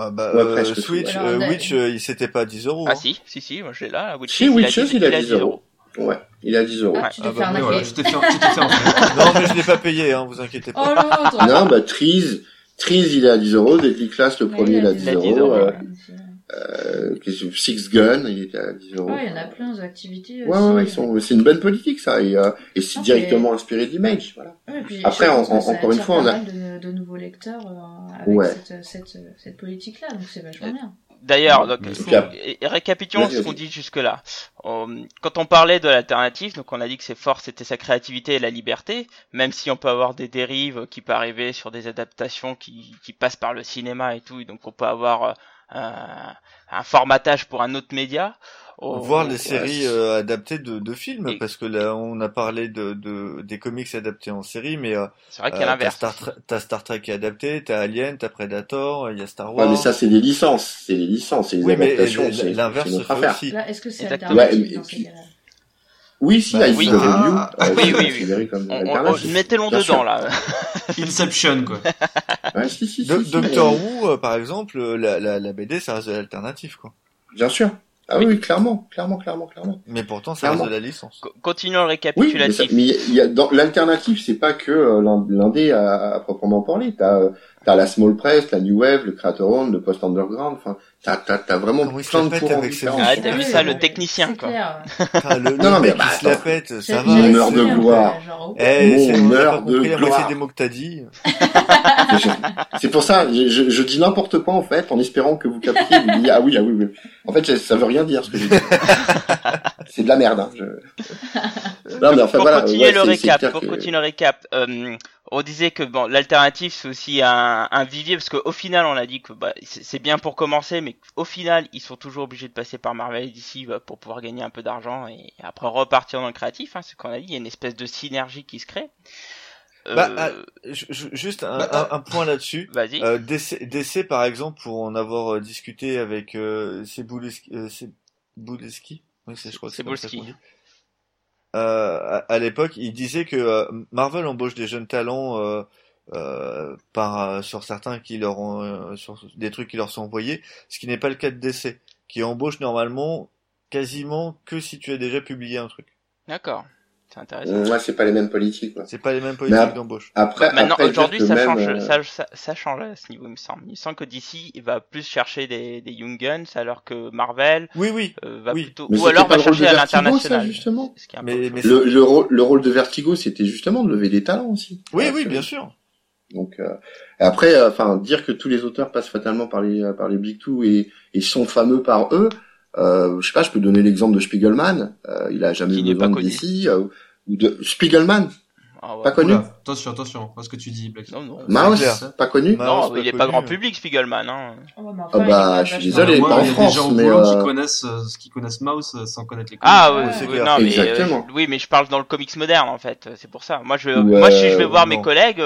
Ah bah, Ouais, euh. Switch, Alors, euh, a- Witch, euh, il s'était pas à 10 euros. Ah hein. si, si, si, moi je l'ai là. Witches, Chez Witches, il a 10 10 euros. Ouais, il a 10 euros. Ah, tu Ah bah, fait mais voilà, tu t'es fait, tu. Non, mais je l'ai pas payé, hein, vous inquiétez Oh pas. non, attends. Non, bah, Trees, Trees, il est à 10 euros. Deadly Class, le Ouais, premier, il a 10 il a 10 euros. Euh, euh, Six Gun, il était à 10 euros. Ouais, il y en a plein d'activités. Ouais, ouais, ouais, ils sont, c'est une bonne politique, ça, et, euh, et c'est Ok. directement inspiré d'Image, voilà. Ouais, et puis, Après, encore une fois, on a- de, de nouveaux lecteurs euh, avec Ouais. cette, cette, cette politique-là, donc c'est vachement bien. D'ailleurs, donc, récapitulons ce qu'on dit jusque-là. Euh, Quand on parlait de l'alternative, donc on a dit que ses forces c'était sa créativité et la liberté, même si on peut avoir des dérives qui peuvent arriver sur des adaptations qui, qui passent par le cinéma et tout, et donc on peut avoir euh, un, un formatage pour un autre média. Oh, Voir les ouais, séries euh, adaptées de, de films, Et- parce que là, on a parlé de, de des comics adaptés en série, mais euh, C'est vrai qu'il y a euh, t'as l'inverse. Star, t'as Star Trek qui est adapté, t'as Alien, t'as Predator, il y a Star Ouais, Wars. mais ça, c'est des licences, c'est des licences, c'est des oui, adaptations, l'inverse c'est se notre fait affaire. aussi. Est-ce que c'est Ouais, mais dans ces puis- Oui, si, Bah, I oui. Ah, Review, ah, oui, oui, oui. comme On, on, on- mettez-le Bien dedans sûr. là. [laughs] Inception, quoi. Ouais, si, si, si, Doctor mais- Who, euh, par exemple, euh, la, la, la BD, ça reste de l'alternative, quoi. Bien sûr. Ah oui, oui, clairement, clairement, clairement, clairement. Mais pourtant, ça reste Clairement. de la licence. Co- Continuons le Oui, mais, ça- récapitulatif. mais il y a, dans l'alternative, c'est pas que euh, l'in- l'indé à, à proprement parler. T'as euh, t'as la small press, la new wave, le creator owned, le post underground. Enfin, t'as t'as t'as vraiment Comment il se plein la de pète courants avec ses différents. Ah, t'as vu ça, le technicien, c'est quoi. [laughs] Ah, le, Non, non, mais bah, qui se la pète, ça va. j'ai Mon heure de gloire. Eh, Mon c'est pas de gloire. des mots que t'as [laughs] dit. C'est pour ça, je, je- je dis n'importe quoi en fait, en espérant que vous captiez. Vous dites, ah oui, ah oui, oui. En fait, ça veut rien dire ce que j'ai dit. [laughs] c'est de la merde. Hein. Je... Non, mais enfin pour voilà. continuer ouais, le c'est- c'est récap, pour que- continuer le récap, euh, on disait que bon, l'alternative c'est aussi un, un vivier parce qu'au final on a dit que bah, c'est bien pour commencer, mais au final ils sont toujours obligés de passer par Marvel DC bah, pour pouvoir gagner un peu d'argent et après repartir dans le créatif. Hein, c'est ce qu'on a dit, il y a une espèce de synergie qui se crée. Euh, Bah, ah, ju- ju- juste un, un, un point là-dessus. [laughs] Vas-y. Euh, DC, DC, par exemple, pour en avoir euh, discuté avec euh, Cebulski, euh, oui, je crois que c'est comme ça Cebulski. qu'on dit. Euh, à, à l'époque, il disait que euh, Marvel embauche des jeunes talents euh, euh, par euh, sur certains qui leur ont euh, sur des trucs qui leur sont envoyés, ce qui n'est pas le cas de DC, qui embauche normalement quasiment que si tu as déjà publié un truc. D'accord, c'est intéressant. Moi, c'est pas les mêmes politiques. Quoi. C'est pas les mêmes politiques d'embauche. Après, Maintenant, après, dire aujourd'hui, ça même, change, euh, ça, ça, ça change à ce niveau, il me semble. Il me semble que DC il va plus chercher des, des Young Guns, alors que Marvel Oui, oui. euh, va Oui. plutôt, Mais ou alors pas va chercher à l'international. justement. Ce qui est un Mais, mais Le, le, rôle, le rôle de Vertigo, c'était justement de lever des talents aussi. oui, oui, bien sûr. Donc euh, après, euh, enfin, dire que tous les auteurs passent fatalement par les euh, par les big two et, et sont fameux par eux. Euh, je sais pas, je peux donner l'exemple de Spiegelman. Euh, il a jamais Qui eu n'est besoin pas de. DC euh, ou de Spiegelman, Ah ouais. pas connu. Oula, attention, attention, à ce que tu dis, Black. Non, non. Mouse, pas connu. Non, il pas est pas grand public, Spiegelman. Hein. Oh, Ah bah, quand même je suis désolé, Moi, pas en il y a France, des gens mais, euh, qui connaissent, euh, qui connaissent Mouse euh, sans connaître les Ah comics. oui, c'est oui, clair. non, mais Exactement. euh, oui, mais je parle dans le comics moderne en fait. C'est pour ça. Moi, je, Ouais, moi, si je vais voir non. mes collègues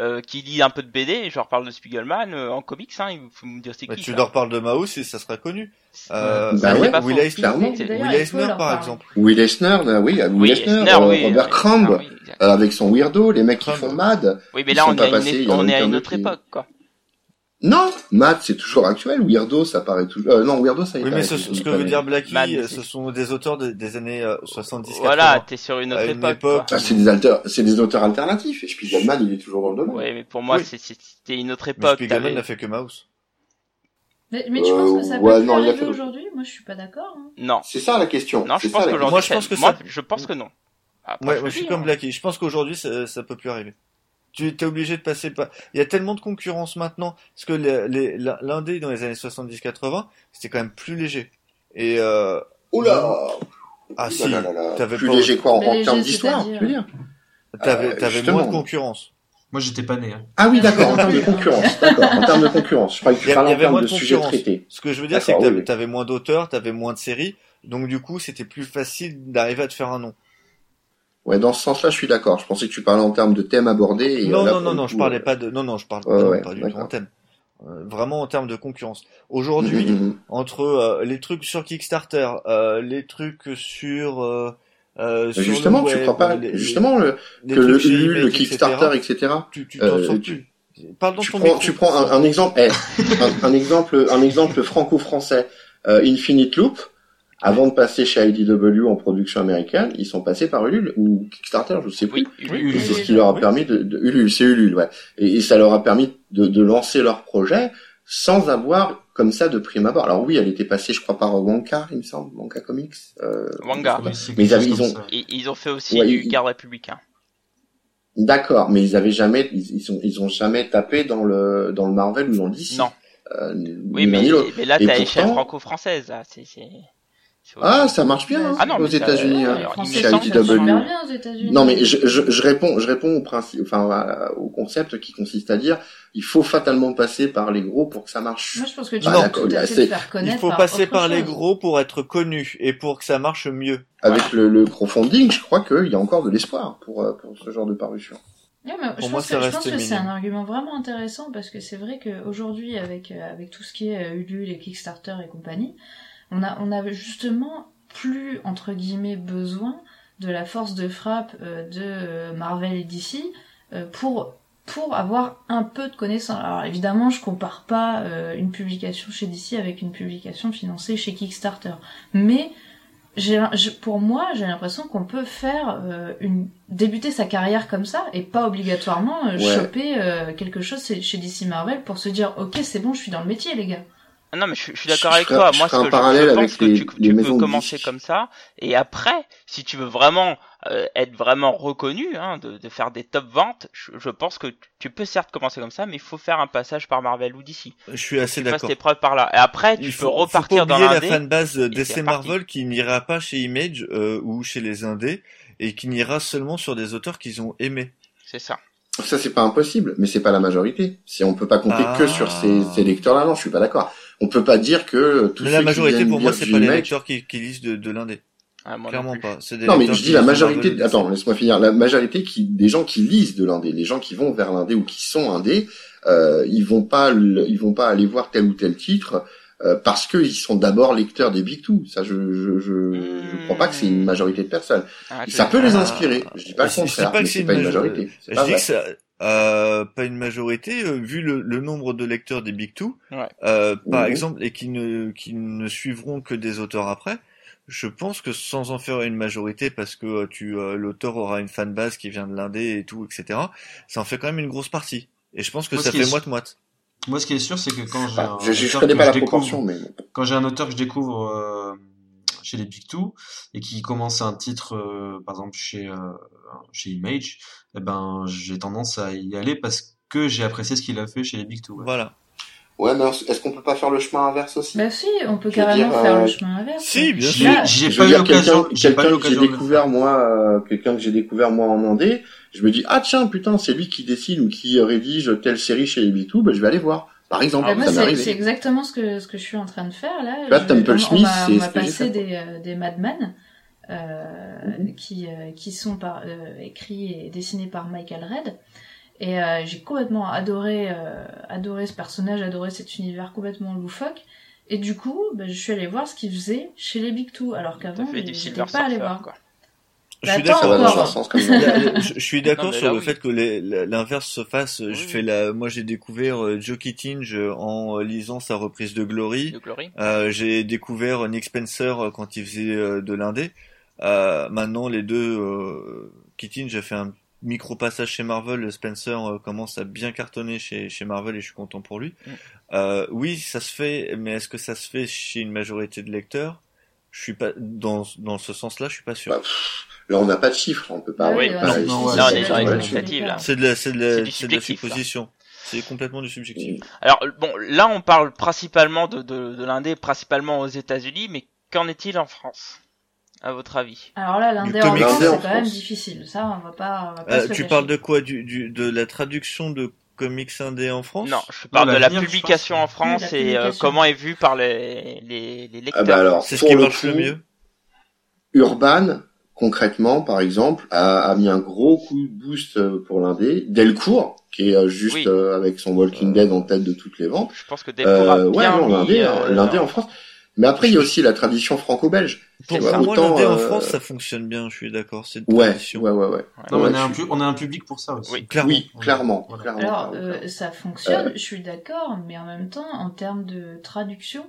euh, euh, qui lisent un peu de BD, je leur parle de Spiegelman euh, en comics. Hein, il faut me dire c'est Bah, qui. tu ça. leur parles de Mouse et ça sera connu. Euh, Bah Will, ouais. Will. Eisner, Will Eisner, par parler. exemple. Will Eisner, euh, oui, Will Oui, Eisner, Eisner, euh, oui, Robert oui. Crumb, euh, avec son weirdo, les mecs qui font Mad. Oui, mais ils là, sont on, à une, a on est à une autre époque, quoi. Non, Mad, c'est toujours actuel. Weirdo, ça paraît toujours. Euh, non, Weirdo, ça y est. Oui, mais ce, ce que veut dire Blacky, Mad, euh, ce sont des auteurs de- des années euh, 70 Voilà, t'es sur une autre une époque. Ah, c'est des auteurs, c'est des auteurs alternatifs. Et Spiegelman, il est toujours dans le domaine. Ouais, mais pour moi, Oui. c'est- c'est- c'était une autre Mais époque. Spiegelman t'avais- n'a fait que Mouse. Mais, mais tu penses que ça Euh, peut ouais, non, arriver fait- aujourd'hui? Moi, je suis pas d'accord. hein. Non. C'est ça la question. Non, je pense qu'aujourd'hui, Moi, je pense que moi, ça- je pense que non. Après, Ouais, je moi, je suis comme hein. Blacky. Je pense qu'aujourd'hui, ça, ça peut plus arriver. Tu es obligé de passer par. Il y a tellement de concurrence maintenant, parce que les- les- l'indé dans les années 70-80, c'était quand même plus léger. Et euh, Oula ah Ouh si, là là là. t'avais Plus pas- léger quoi en, Mais en léger, termes d'histoire, tu veux dire? T'avais Euh, t'avais justement. moins de concurrence. Moi, j'étais pas né. Hein. Ah oui, d'accord, en termes de concurrence. D'accord, en termes de concurrence. Je croyais que Il tu en termes de de sujets concurrence. traités. Ce que je veux dire, c'est que t'avais oui, moins d'auteurs, t'avais moins de séries, donc du coup, c'était plus facile d'arriver à te faire un nom. Ouais, dans ce sens-là, je suis d'accord. Je pensais que tu parlais en termes de thèmes abordés. Et non, là, non, non, le non, je parlais euh, pas de, non, non, je parle Ouais, non, ouais, pas du tout en thème. Euh, vraiment en termes de concurrence. Aujourd'hui, mhm, mhm. entre euh, les trucs sur Kickstarter, les trucs sur euh, euh, Justement, le tu web, crois pas, les- justement, le, que le le Image, Kickstarter, etc., etc. tu tu t'en sors tu- plus. Prends, tu prends un, un exemple, eh, un, un exemple, un exemple franco-français, euh, Infinite Loop. Avant de passer chez IDW en production américaine, ils sont passés par Ulule ou Kickstarter, je sais plus. Oui, Oui, oui, c'est ce qui leur a permis de, de Ulule, c'est Ulule, ouais. Et, et ça leur a permis de, de lancer leur projet sans avoir comme ça de prime abord. Alors oui, elle était passée, je crois, par Wonka, il me semble, Wonka Comics. Euh, Wanga. Oui, c'est Mais ils avaient- ont-. Et ils ont fait aussi Ouais, du ils- républicain. D'accord, mais ils avaient jamais, ils, ils, ont, ils ont jamais tapé dans le dans le Marvel ou dans le DC. Non. Euh, Oui, mais, mais là, Et t'es à échelle pourtant- franco-française, là. C'est, Ah, ça marche bien hein, Ah non, aux États-Unis. hein. Non, mais je, je, je réponds, je réponds au principe, enfin à- au concept qui consiste à dire, il faut fatalement passer par les gros pour que ça marche. Moi, je pense que tu Ah, tout à fait c'est- te faire connaître. Il faut par passer par les gros pour être connu et pour que ça marche mieux. Avec le, le crowdfunding, je crois qu'il y a encore de l'espoir pour euh, pour ce genre de parution. Ouais, mais Pour je moi, pense que, je pense que c'est un argument vraiment intéressant parce que c'est vrai qu'aujourd'hui, avec, euh, avec tout ce qui est euh, Ulule et Kickstarter et compagnie, on a, on avait justement plus, entre guillemets, besoin de la force de frappe euh, de euh, Marvel et DC euh, pour, pour avoir un peu de connaissances. Alors évidemment, je compare pas euh, une publication chez DC avec une publication financée chez Kickstarter. Mais j'ai, pour moi, j'ai l'impression qu'on peut faire euh, une débuter sa carrière comme ça et pas obligatoirement euh, Ouais. choper euh, quelque chose chez chez DC Marvel pour se dire ok c'est bon je suis dans le métier les gars. Ah Non, mais je, je suis d'accord avec ferai- toi. Moi, ce un que je- parallèle je, pense que les- tu, les tu peux commencer comme ça. Et après, si tu veux vraiment euh, être vraiment reconnu, hein, de, de faire des top ventes, je, je pense que tu peux certes commencer comme ça, mais il faut faire un passage par Marvel ou DC. Je suis assez Tu fasses d'accord. tes preuves par là. Et après, tu Il peux faut, faut repartir pas dans oublier la l'indé. fanbase reparti. Marvel qui n'ira pas chez Image euh, ou chez les indés et qui n'ira seulement sur des auteurs qu'ils ont aimés. C'est ça. Ça c'est pas impossible, mais c'est pas la majorité. Si on peut pas compter Ah. que sur ces, ces lecteurs-là, non, je suis pas d'accord. On peut pas dire que tous Mais la majorité pour moi c'est du pas les Image- lecteurs qui, qui lisent de, de l'indé. Ah, Clairement pas. Des Non, mais je dis la de majorité. Attends, laisse-moi finir. La majorité qui, des gens qui lisent de l'indé, les gens qui vont vers l'indé ou qui sont indé, euh, ils vont pas, le- ils vont pas aller voir tel ou tel titre euh, parce qu'ils sont d'abord lecteurs des Big Two. Ça, je, je, je, je crois pas que c'est une majorité de personnes. Ah, Ça peut les inspirer. Je dis pas le Je dis contraire, pas que mais c'est pas une major- majorité. Je pas dis vrai. que ça, euh, pas une majorité, euh, vu le, le nombre de lecteurs des Big Two, Ouais. euh, par Mhm. exemple, et qui ne, qui ne suivront que des auteurs après, je pense que sans en faire une majorité, parce que euh, tu euh, l'auteur aura une fanbase qui vient de l'indé et tout, etc., ça en fait quand même une grosse partie. Et je pense que Moi, ça fait moite-moite. Moi, ce qui est sûr, c'est que quand j'ai un je, je, je auteur que découvre- proportion, mais quand j'ai un auteur que je découvre euh, chez les Big Two et qui commence un titre, euh, par exemple chez euh, chez Image, eh ben j'ai tendance à y aller parce que j'ai apprécié ce qu'il a fait chez les Big Two. ouais. Voilà. Ouais, mais est-ce qu'on peut pas faire le chemin inverse aussi? Bah si on peut Je carrément dire, faire euh, le chemin inverse. Si, bien J'ai sûr. J'ai Je pas eu l'occasion, quelqu'un que j'ai découvert moi, euh, quelqu'un que j'ai découvert moi en Indé, je me dis ah tiens putain c'est lui qui dessine ou qui rédige telle série chez les Big Two, bah je vais aller voir. Par exemple, Bah, moi, ça c'est exactement ce que, ce que je suis en train de faire là. Je- Temple on- Smith, on m'a- c'est on m'a ce que j'ai passé fait. des, euh, des Madman euh, qui, euh, qui sont par, euh, écrits et dessinés par Michael Red. Et euh, j'ai complètement adoré, euh, adoré ce personnage, adoré cet univers complètement loufoque. Et du coup, bah, je suis allée voir ce qu'il faisait chez les Big Two, alors qu'avant, j'étais Silver pas allée voir. quoi. Je suis d'accord. je, je suis d'accord sur là, le oui. fait que l'inverse se fasse. Oui, je oui. fais la, moi j'ai découvert euh, Joe Kittinge en euh, lisant sa reprise de Glory. Euh, j'ai découvert Nick Spencer euh, quand il faisait euh, de l'indé. Euh, maintenant les deux, euh, Kittinge a fait un micro passage chez Marvel, Spencer euh, commence à bien cartonner chez, chez Marvel et je suis content pour lui. Mm. Euh, oui, ça se fait, mais est-ce que ça se fait chez une majorité de lecteurs? Je suis pas dans dans ce sens-là, je suis pas sûr. Bah, Là, on n'a pas de chiffres, on peut pas. Oui, on peut pas non, non, estimer ouais, là, on ça. est sur les Ouais, initiatives, là. c'est de la c'est de la C'est du c'est de la subjectif, là. supposition. C'est complètement du subjectif. Alors bon, là on parle principalement de, de, de l'indé, principalement aux États-Unis, mais qu'en est-il en France, à votre avis? Alors là, l'indé en. France, c'est quand même difficile. Ça, on va pas, on va pas Euh, se tu parles de quoi? Du, du de la traduction de comics indés en France? Non, je parle Non, de la publication en France Oui, la et euh, publication. comment est vu par les, les, les lecteurs. Ah bah alors, C'est ce qui le marche le mieux. Urban, concrètement, par exemple, a, a mis un gros coup de boost euh, pour l'indé. Delcourt, qui est euh, juste Oui. euh, avec son Walking Dead en tête de toutes les ventes. Je pense que Delcourt a Euh, ouais, bien l'indé, euh, hein, l'indé en France. Mais après, il y a aussi la tradition franco-belge. Pour ça. moi, l'indé en France, ça fonctionne bien, je suis d'accord. C'est une Ouais, tradition. ouais, ouais, ouais. Non, Ouais, on, a un suis- on a un public pour ça aussi. Oui. Clairement. Oui, clairement, Voilà. clairement. Alors, clairement, euh, clairement. ça fonctionne, Euh. je suis d'accord, mais en même temps, en termes de traduction,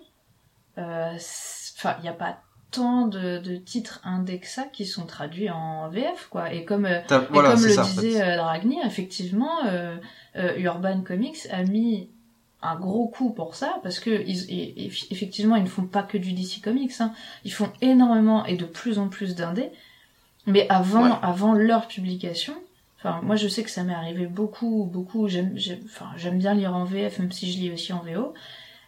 euh, c'est- enfin, il n'y a pas tant de, de titres indexa qui sont traduits en VF, quoi. Et comme, euh, T'as- et Voilà, comme le ça. en fait. disait euh, Dragny, effectivement, euh, Urban Comics a mis un gros coup pour ça, parce que ils, et- et- effectivement, ils ne font pas que du DC Comics, hein. ils font énormément et de plus en plus d'indés, mais avant, Ouais. avant leur publication, enfin, moi je sais que ça m'est arrivé beaucoup, beaucoup, j'aime, j'aime, enfin, j'aime bien lire en VF, même si je lis aussi en VO,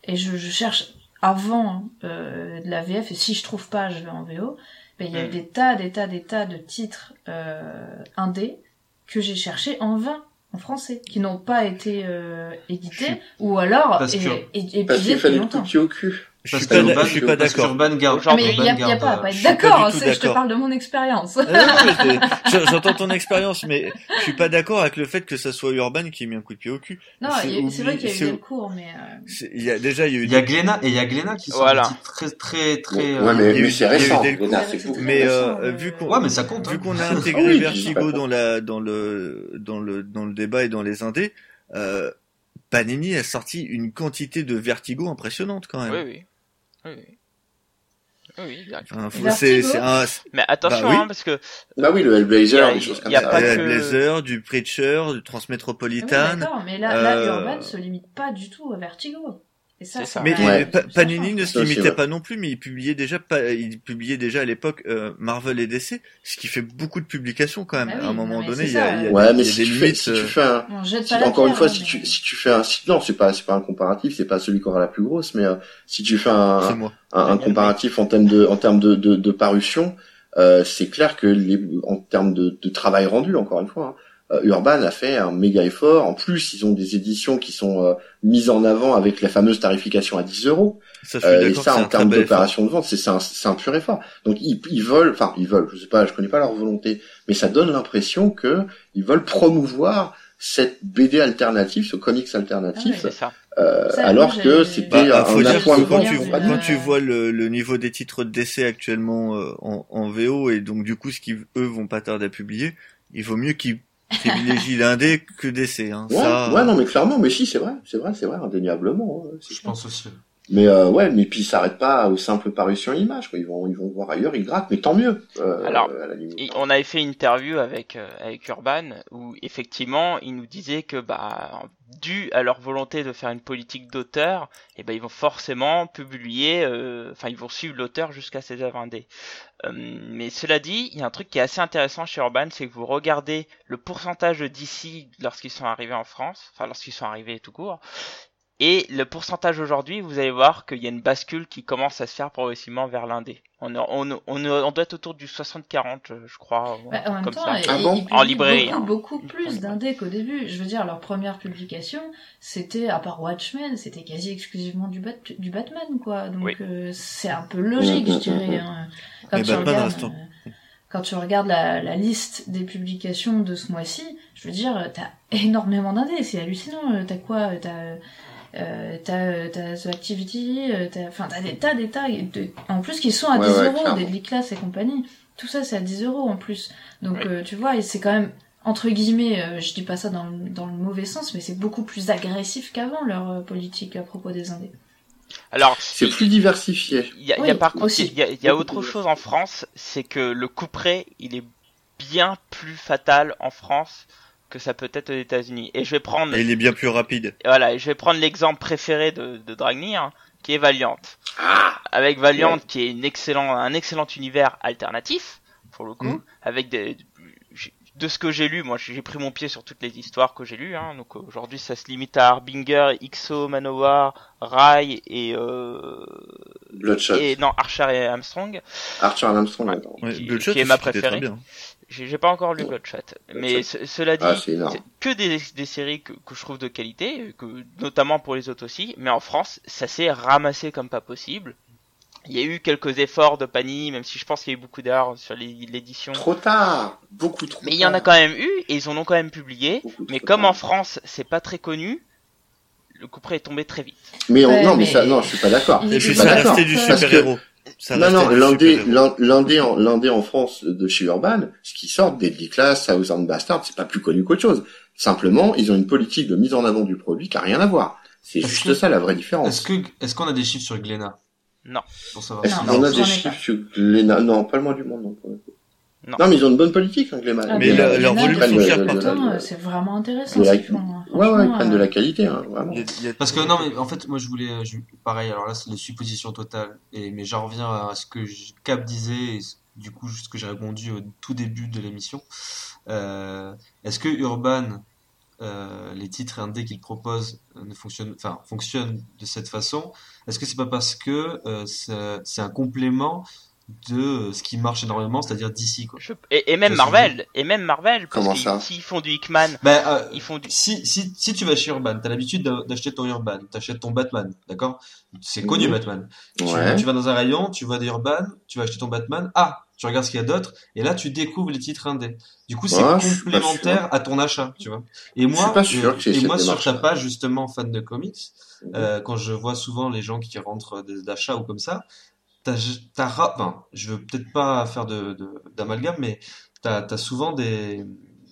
et je, je cherche avant euh, de la VF, et si je trouve pas, je vais en VO, mais il y a eu Mm. des tas, des tas, des tas de titres euh, indés que j'ai cherché en vain en français, qui n'ont pas été euh, édités, ou alors Parce et, que- et, et Parce qu'il fallait longtemps. au cul. Je suis pas, Urban- je suis pas d'accord. Urban garde- Aujourd'hui, Mais il y a, Urban y a pas pas d'accord, je te parle de mon expérience. Ah J'entends ton expérience, mais je suis pas d'accord avec le fait que ça soit Urban qui ait mis un coup de pied au cul. Non, C'est vrai qu'il y a eu des cours, mais euh, Il y a déjà il y a eu Il y a Glénat et il y a Glénat qui sont Voilà. très très très. Ouais, euh, mais, c'est il y a eu récent. c'est. Mais euh, vu qu'on Ouais, mais ça compte, vu qu'on a Ah intégré Vertigo dans la dans le dans le dans le débat et dans les indés, euh, Panini a sorti une quantité de Vertigo impressionnante quand même. Oui, oui. Oui, oui. Oui, oui, c'est c'est un Mais attention, Bah oui. hein, parce que Bah oui, le Il y Hellblazer, a- des choses comme il y a ça. pas euh, que- Blazer, du Preacher, du oui, Transmétropolitan. d'accord, mais là, là, euh, Urban se limite pas du tout à Vertigo. Ça, ça. Mais Ouais. euh, Panini ne se limitait ouais. pas non plus, mais il publiait déjà, pas, il publiait déjà à l'époque euh, Marvel et DC, ce qui fait beaucoup de publications quand même. Oui, à un moment donné, il y a, ça, il y a Ouais, des, mais si des tu, fais, si euh, tu fais un, si- encore une fois, hein, si tu, si tu fais un, si- non, c'est pas, c'est pas un comparatif, c'est pas celui qui aura la plus grosse, mais euh, si tu fais un, un, un comparatif en termes de, en termes de, de, de parution, euh, c'est clair que les, en termes de, de travail rendu, encore une fois, hein, euh, Urban a fait un méga effort. En plus, ils ont des éditions qui sont euh, mises en avant avec la fameuse tarification à 10 euros. Euh, et ça, en termes d'opération de vente, c'est c'est un, c'est un pur effort. Donc ils, ils veulent, enfin ils veulent, je sais pas, je connais pas leur volonté, mais ça donne l'impression que ils veulent promouvoir cette BD alternative, ce comics Ah alternatif, c'est ça. euh, Ça, alors que c'était Bah, un, faut un dire point de quand tu, quand tu vois le, le niveau des titres de décès actuellement euh, en, en VO et donc du coup ce qu'ils eux vont pas tarder à publier, il vaut mieux qu'ils privilégient l'indé que DC. Hein. Ouais, Ça, ouais, non, mais clairement, mais si, c'est vrai, c'est vrai, c'est vrai, indéniablement. hein, Je clair. pense aussi. Mais euh, ouais, mais puis ils s'arrêtent pas aux simples parutions images, quoi. Ils vont, ils vont voir ailleurs, ils grattent, mais tant mieux. Euh, Alors, à la limite. Et on avait fait une interview avec euh, avec Urban où effectivement ils nous disaient que bah dû à leur volonté de faire une politique d'auteur, et ben ils vont forcément publier, euh, enfin ils vont suivre l'auteur jusqu'à ses œuvres indées. Euh, mais cela dit, il y a un truc qui est assez intéressant chez Urban, c'est que vous regardez le pourcentage d'ici lorsqu'ils sont arrivés en France, enfin lorsqu'ils sont arrivés tout court, et le pourcentage aujourd'hui, vous allez voir qu'il y a une bascule qui commence à se faire progressivement vers l'indé. On, est- on, on, on doit être autour du 60-40, euh, je crois, Bah, en même comme temps, ça. ils- Ah ils bon publient En librairie, Beaucoup, hein. beaucoup plus d'indés qu'au début. Je veux dire, leur première publication, c'était, à part Watchmen, c'était quasi exclusivement du, Bat- du Batman, quoi. Donc, Oui. euh, c'est un peu logique, je dirais. hein. Quand, tu regardes, euh, quand tu regardes la, la liste des publications de ce mois-ci, je veux dire, t'as énormément d'indés, c'est hallucinant. Euh, T'as quoi T'as... Euh, t'as, euh, t'as The Activity, euh, t'as, enfin, t'as des tas, des tas, de- en plus qui sont à Ouais, 10 ouais, euros, des Gliclass et compagnie. Tout ça, c'est à 10 euros en plus. Donc, Oui. euh, tu vois, et c'est quand même, entre guillemets, euh, je dis pas ça dans le, dans le mauvais sens, mais c'est beaucoup plus agressif qu'avant, leur euh, politique à propos des indés. Alors, C'est plus diversifié. il y a, y par contre, il y a, y autre chose en France, c'est que le couperet, il est bien plus fatal en France que ça peut être aux États-Unis. Et je vais prendre. Et il est bien plus rapide. Voilà, je vais prendre l'exemple préféré de, de Dragnir, qui est Valiant. Ah avec Valiant, qui est une excellent, un excellent univers alternatif, pour le coup, mm. avec des, de ce que j'ai lu, moi j'ai pris mon pied sur toutes les histoires que j'ai lues. Hein, donc aujourd'hui ça se limite à Harbinger, XO, Manowar, Rai et euh, Bloodshot. Et non Archer et Armstrong. Archer et Armstrong, qui, qui, est ma préférée. J'ai pas encore lu Bloodshot, mais cela dit, ah, c'est que des, des séries que, que, je trouve de qualité, que notamment pour les autres aussi. Mais en France, ça s'est ramassé comme pas possible. Il y a eu quelques efforts de Panini, même si je pense qu'il y a eu beaucoup d'erreurs sur l'édition. Trop tard, beaucoup trop. Mais il y en a quand même eu et ils en ont quand même publié. mais comme en France, c'est pas très connu, le couperet est tombé très vite. Mais, non, mais, ça, non, je suis pas d'accord. Et puis ça restait du super héros. Non, non, l'indé, l'indé en, en France de chez Urban, ce qui sort Deadly Class, Thousand Bastard, c'est pas plus connu qu'autre chose. Simplement, ils ont une politique de mise en avant du produit qui a rien à voir. C'est juste ça la vraie différence. Est-ce que, est-ce qu'on a des chiffres sur Glénat? Non. Est-ce qu'on a des chiffres sur Glénat? Non, pas le moins du monde, non, non. non. mais ils ont une bonne politique, hein, Glénat. Ah, mais leur, leur volume c'est vraiment intéressant. De la... Hein. Ouais, ouais, ils prennent de la qualité, hein, vraiment. Parce que non, mais en fait, moi, je voulais, je... pareil. Alors là, c'est une supposition totale. Et mais j'en reviens à ce que Cap disait, et du coup, ce que j'ai répondu au tout début de l'émission. Euh, Est-ce que Urban euh, les titres indés qu'il propose euh, ne fonctionnent, enfin, fonctionnent de cette façon, est-ce que c'est pas parce que euh, c'est un complément de ce qui marche énormément, c'est-à-dire d'ici quoi. Et, même Marvel, et même Marvel, parce que s'ils font du Hickman, ben, ils font du. Si, si, si tu vas chez Urban, t'as l'habitude d'acheter ton Urban, t'achètes ton Batman, d'accord? C'est connu Batman. Tu, tu, vas dans un rayon, tu vois des Urban, tu vas acheter ton Batman. Ah, tu regardes ce qu'il y a d'autre, et là tu découvres les titres indés. Du coup, c'est complémentaire à ton achat, tu vois. Et moi, sûr et moi sur ta page justement fan de comics, euh, quand je vois souvent les gens qui rentrent d'achat ou comme ça, t'as, enfin, je veux peut-être pas faire de, d'amalgame, mais t'as, as souvent des,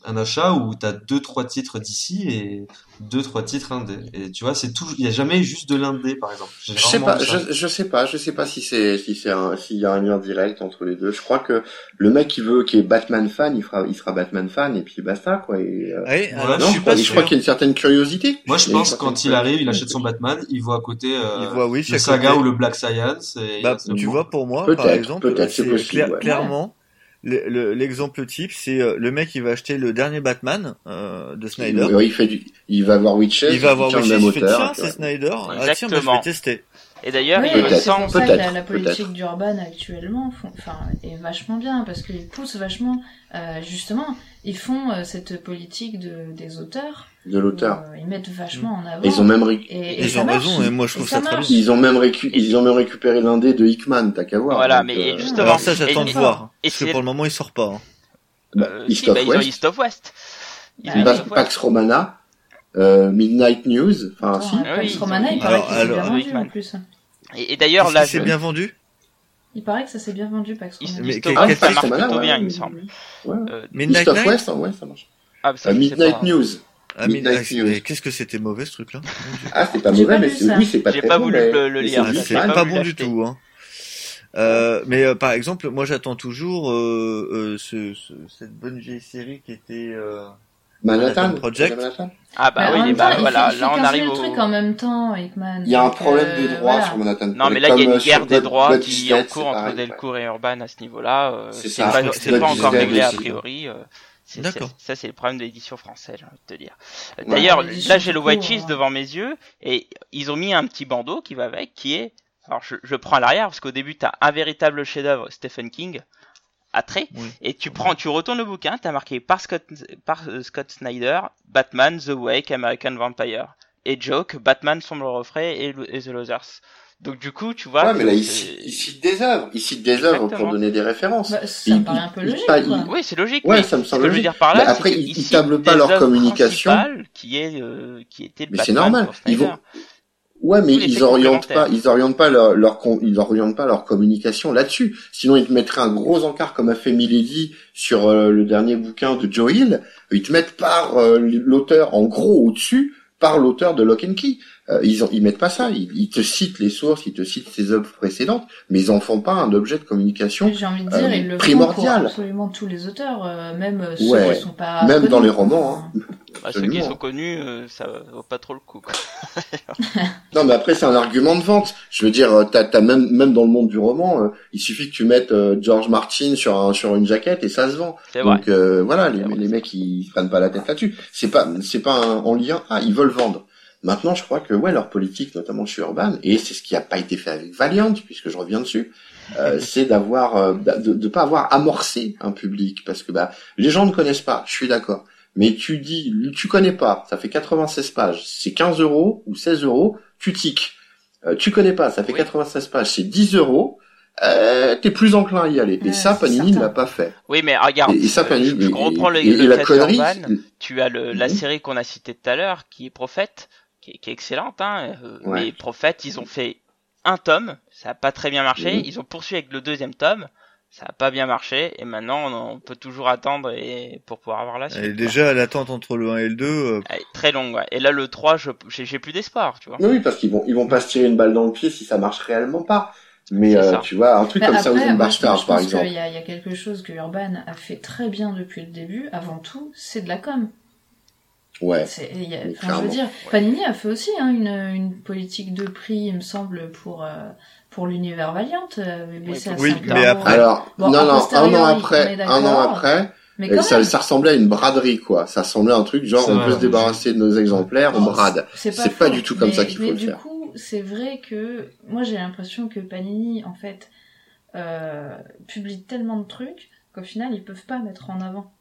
un achat où t'as deux trois titres d'ici et deux trois titres indés. Et tu vois c'est tout il y a jamais juste de l'indé par exemple. Je sais pas je, je, sais pas je sais pas si c'est si c'est s'il y a un lien direct entre les deux. Je crois que le mec qui veut qui est Batman fan il fera il sera Batman fan et puis basta quoi. Et, euh, oui, non, je, crois, je crois qu'il y a une certaine curiosité. Moi je pense quand il arrive il achète son Batman il voit à côté euh, il voit, oui, le saga ou le Black Science et bah, tu vois pour moi par exemple c'est clairement l'exemple type, c'est euh, le mec qui va acheter le dernier Batman euh, de Snyder. Oui, il fait du, il va voir Witcher. Il va voir Witcher, il fait tiens, c'est Snyder. Ah tiens, bah, je vais tester. Et d'ailleurs, oui, c'est pour ça que la, la politique d'Urban actuellement, enfin, est vachement bien parce qu'ils poussent vachement, euh, justement, ils font euh, cette politique de, des auteurs. De l'auteur. Euh, ils mettent vachement en avant. Ils ont même et, ils ont raison, et moi je trouve ça, très bien. Ils ont même récu... ils ont même récupéré l'indé de Hickman, t'as qu'à voir. Voilà, mais justement. Alors ça, j'attends de voir. Parce que pour le moment, il sort pas. Hein. Bah, East, of bah, West. East of West. Pax Romana. Euh, Midnight News, enfin si. Pax Romana, il paraît qu'il s'est bien vendu en plus. Et, d'ailleurs là, c'est bien vendu? Il paraît que ça s'est bien vendu, Pax Romana. Mais ça marche plutôt bien, il me semble. Ouais. Euh, Midnight East of West, ouais, ça marche. Ah, ça, euh, Midnight News. Ah, Midnight ah, News. Qu'est-ce que c'était mauvais ce truc-là? Ah, c'est pas mauvais, mais oui, c'est pas très J'ai pas voulu le, le lire. C'est pas bon du tout. Hein. Euh, mais euh, par exemple, moi j'attends toujours euh, euh, ce, ce, cette bonne vieille série qui était euh, Manhattan, Project. Ah bah, oui, bah voilà, là on arrive au... truc en même temps, Hickman. Il y a un problème de euh, droit sur Manhattan. Non mais là il y a une guerre des droits qui est en cours entre Delcourt et Urban à ce niveau-là. Euh, c'est pas, c'est pas encore réglé a priori. Euh, D'accord. Ça c'est le problème de l'édition française, j'ai envie de te dire. D'ailleurs, là j'ai le White Cheese devant mes yeux et ils ont mis un petit bandeau qui va avec, qui est alors je, je prends à l'arrière parce qu'au début t'as un véritable chef-d'œuvre Stephen King attrait. Et tu prends tu retournes le bouquin t'as marqué par Scott par euh, Scott Snyder Batman The Wake American Vampire. Et Joke Batman Sombre Refrain et, et The Losers. Donc du coup tu vois ouais, mais là il, cite des œuvres. Il cite des œuvres pour donner des références. Bah, ça me paraît un peu logique oui c'est logique ouais ça me semble logique. dire par là, mais après ils, ils tablent pas leur communication. qui est euh, qui était mais c'est normal. Ils vont Ouais, mais ils orientent pas, ils orientent pas leur, leur ils orientent pas leur communication là-dessus. Sinon, ils te mettraient un gros encart comme a fait Milady sur euh, le dernier bouquin de Joe Hill. Ils te mettent par euh, l'auteur en gros au-dessus par l'auteur de Lock and Key. Euh, ils, ont, ils mettent pas ça. Ils, ils, te citent les sources, ils te citent ses œuvres précédentes, mais ils en font pas un objet de communication J'ai envie de dire, euh, ils le primordial. font pour absolument tous les auteurs, euh, même ceux Ouais. qui sont pas Même connus. dans les romans, hein. Bah, ceux qui sont connus, euh, ça vaut pas trop le coup. Quoi. [laughs] Non, mais après c'est un argument de vente. Je veux dire, euh, t'as, t'as même même dans le monde du roman, euh, il suffit que tu mettes euh, George Martin sur un sur une jaquette et ça se vend. C'est vrai. Donc euh, voilà, les, les mecs ils se prennent pas la tête là-dessus. C'est pas c'est pas un, en lien. Ah, ils veulent vendre. Maintenant, je crois que ouais, leur politique, notamment chez Urban, et c'est ce qui a pas été fait avec Valiant, puisque je reviens dessus, euh, [laughs] c'est d'avoir euh, de, de pas avoir amorcé un public, parce que bah les gens ne connaissent pas. Je suis d'accord. Mais tu dis, tu connais pas, ça fait 96 pages, c'est 15 euros ou 16 euros, tu tiques. Euh, tu connais pas, ça fait Oui. 96 pages, c'est 10 euros, euh, t'es plus enclin à y aller. Et ça, Panini ne l'a pas fait. Oui, mais regarde, Et, et ça, Panini, je, je et- reprends le, et, et le la cas connerie. Tu as le, la Mhm. série qu'on a citée tout à l'heure, qui est Prophète, qui est, qui est excellente, hein. euh, Ouais. Mais Prophète, ils ont fait un tome, ça a pas très bien marché. Mhm. Ils ont poursuivi avec le deuxième tome, ça a pas bien marché. Et maintenant, on, on peut toujours attendre et pour pouvoir avoir la suite. Et déjà, l'attente entre le 1 et le 2, euh, Elle est très longue, ouais. Et là, le 3, je, j'ai, plus d'espoir, tu vois. Oui, parce qu'ils vont, ils vont pas se tirer une balle dans le pied si ça marche réellement pas. Mais euh, ça. tu vois, un truc Mais comme après, je, Stars, je par exemple. qu'il y il y a quelque chose que Urban a fait très bien depuis le début. Avant tout, c'est de la com. Ouais. Y a- Mais je veux dire, Panini a fait aussi hein, une, une politique de prix, il me semble, pour euh, pour l'univers Valiant, euh, baissé Oui, à oui, 5 mais après- Alors, Bon, non, a non, un an après, un an après, mais euh, ça, ressemblait à une braderie, quoi. Ça ressemblait à un truc genre, on peut se débarrasser de nos exemplaires, on Oh, brade. c'est pas faux. du tout comme Mais- ça qu'il faut mais le du faire. coup, c'est vrai que moi j'ai l'impression que Panini, en fait, euh, publie tellement de trucs qu'au final ils peuvent pas mettre en avant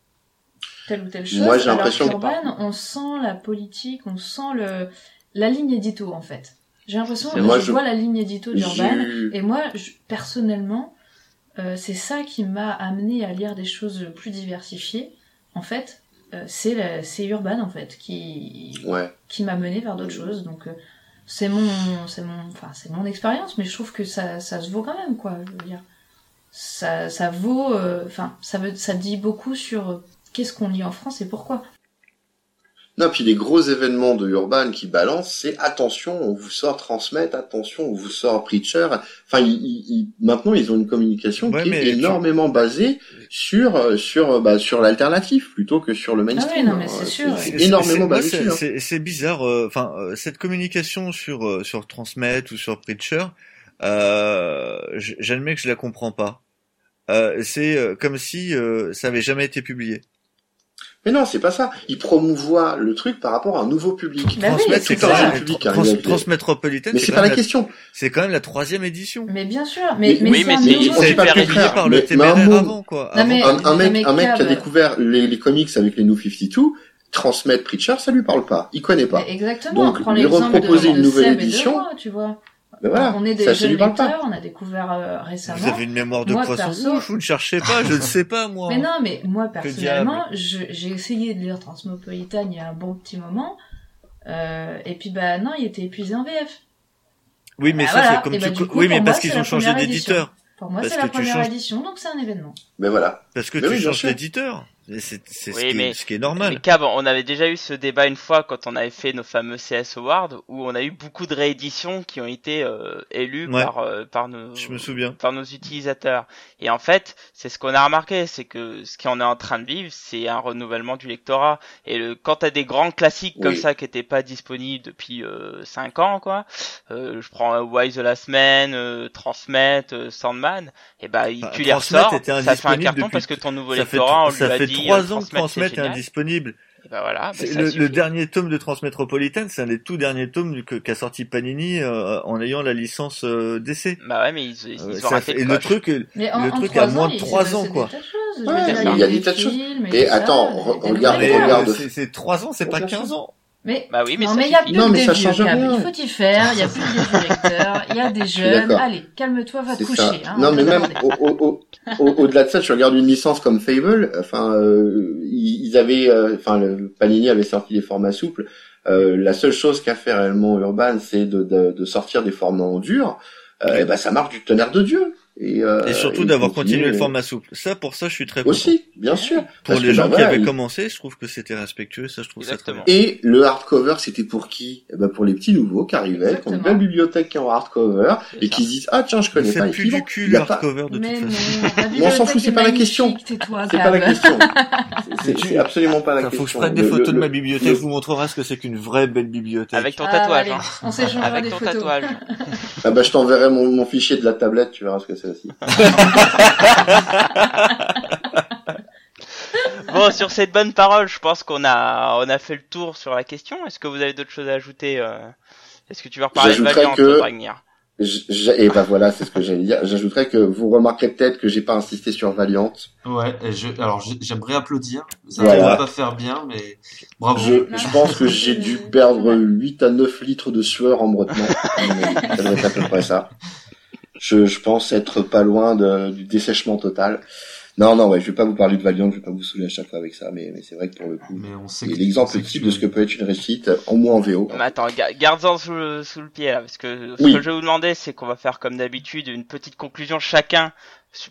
telle ou telle chose. Moi, j'ai l'impression que- qu'Urban, on sent la politique, on sent le la ligne édito en fait. J'ai l'impression, Et je, vois la ligne édito d'Urban et moi, je- personnellement, euh, c'est ça qui m'a amené à lire des choses plus diversifiées. En fait, euh, c'est la- c'est Urban en fait qui Ouais. qui m'a mené vers d'autres choses. Donc euh, c'est mon c'est mon enfin c'est mon expérience, mais je trouve que ça ça se vaut quand même quoi. Je veux dire, ça ça vaut enfin ça veut ça dit beaucoup sur qu'est-ce qu'on lit en France et pourquoi? Non, puis les gros événements de Urban qui balancent, c'est attention, on vous sort Transmet, attention, on vous sort Preacher. Enfin, ils, ils- ils- maintenant, ils ont une communication Ouais, qui est tu- énormément basée sur euh, sur euh, bah, sur l'alternatif plutôt que sur le mainstream. Ah oui, non, mais c'est sûr. C'est énormément basé c'est- dessus. hein. C'est c'est bizarre. euh, Enfin, euh, cette communication sur euh, sur Transmet ou sur Preacher, euh, j'admets que je la comprends pas. Euh, c'est euh, comme si euh, ça avait jamais été publié. Mais non, c'est pas ça. Ils promouvoient le truc par rapport à un nouveau public. Bah oui, Transmet, c'est Un public Trans- Transmétropolitaine, Mais c'est quand pas la question. c'est quand même la troisième édition. Mais bien sûr, mais Mais- mais, oui, c'est mais un c'est- le hyper contraire, par mais- le mot- avant, quoi. Un, mec, un mec qui a découvert les, comics avec les New 52, transmettre Preacher, ça lui parle pas. Il connaît pas. Exactement. Donc, on prend lui reproposer une nouvelle édition, moi, tu vois. Voilà, on est des jeunes lecteurs, on a découvert euh, récemment. Vous avez une mémoire de Moi, poisson perso- rouge, vous ne cherchez pas, je ne sais pas moi. [laughs] Mais non, mais moi Que personnellement, j'ai essayé de lire Transmopolitan il y a un bon petit moment, euh, et puis bah non, il était épuisé en VF. Oui, mais Bah ça voilà, c'est comme et bah, tu. coup, oui, mais moi, parce qu'ils ont changé d'éditeur. Pour moi, c'est la première changes- édition, donc c'est un événement. Mais voilà. Parce que Mais tu oui, changes d'éditeur. C'est c'est ce, Oui, qui mais- est- ce qui est Mais normal. Cab, on avait déjà eu ce débat une fois quand on avait fait nos fameux CS Awards où on a eu beaucoup de rééditions qui ont été euh, élues Ouais. par euh, par nos Je me souviens. par nos utilisateurs. Et en fait, c'est ce qu'on a remarqué, c'est que ce qu'on est en train de vivre, c'est un renouvellement du lectorat. Et le, quand t'as des grands classiques comme Oui. ça qui étaient pas disponibles depuis euh, 5 ans, quoi, euh, je prends euh, Why the Last Man, euh, Transmet, Sandman, et ben Bah, tu les ressors, ça fait un carton parce que ton nouveau lectorat, on lui a dit trois euh, ans que Transmet, est indisponible. Ben voilà, ça le, le dernier tome de Transmétropolitane, c'est un des tout derniers tomes qu'a sorti Panini euh, en ayant la licence euh, d'essai. Bah ouais, mais ils, ils, Euh, ils ont ça raté le et le truc, euh, Mais en, Le truc a moins de il s'est trois passé ans, des quoi. choses. Il y a des tas de films Et attends, des regarde- regarde. euh, c'est- c'est trois ans, c'est pas Regarde. 15 ans. Mais Bah oui, mais non, ça mais il y a plus Non, que mais des vieux câbles. Il faut y faire. Il y a plus vieux lecteurs. Il y a des [laughs] jeunes. Allez, calme-toi, va te coucher. Hein, non, on mais même regarder. au- au- au- au- au-delà de ça, tu regardes une licence comme Fable. Enfin, euh, ils avaient, euh, enfin, le Panini avait sorti des formats souples. Euh, la seule chose qu'a fait réellement Urban, c'est de, de, de sortir des formats en dur. Euh, et ben, ça marche du tonnerre de Dieu. Et, euh, Et surtout d'avoir continué le format souple. Ça, pour ça, je suis très content. Aussi, bien sûr. Pour les gens bah, qui voilà, avaient il- commencé, je trouve que c'était respectueux. Ça, je trouve ça très bien. Et le hardcover, c'était pour qui? Eh ben Pour les petits nouveaux qui arrivaient, qui ont une belle bibliothèque qui est en hardcover, C'est et ça. qui se disent « Ah tiens, je connais C'est pas. Et plus du bon, cul il y le a pas- hardcover de Mais toute façon. on s'en fout, c'est est pas la question. C'est pas la question. [laughs] C'est- C'est c'est absolument pas la question. faut que je prenne des photos de ma bibliothèque, je vous montrerai ce que c'est qu'une vraie belle bibliothèque. Avec ton Ah, tatouage, allez, hein. On s'échangera Avec des ton photos. tatouage. Ah bah je t'enverrai mon fichier de la tablette, tu verras ce que c'est aussi. [laughs] Bon, sur cette bonne parole, je pense qu'on a, on a fait le tour sur la question. Est-ce que vous avez d'autres choses à ajouter euh Est-ce que tu veux reparler de J'ajouterais Valiant, que- Dragnir Et bah voilà, c'est ce que j'allais dire. J'ajouterais que vous remarquerez peut-être que j'ai pas insisté sur Valiant. Ouais, et je, alors j'aimerais applaudir. Ça Voilà. va pas faire bien, mais bravo. Je, je pense que j'ai dû perdre 8 à 9 litres de sueur en me retenant. [laughs] Ça doit être à peu près ça. Je, je pense être pas loin de- du dessèchement total. Non, non, ouais, je vais pas vous parler de Valiant, je vais pas vous saouler à chaque fois avec ça, mais, mais c'est vrai que pour le coup, Mais on sait c'est l'exemple type tu- de ce que peut être une réussite, au moins en VO. Mais attends, ga- garde-en sous le, sous le pied là, parce que ce Oui. que je vais vous demander, c'est qu'on va faire comme d'habitude une petite conclusion chacun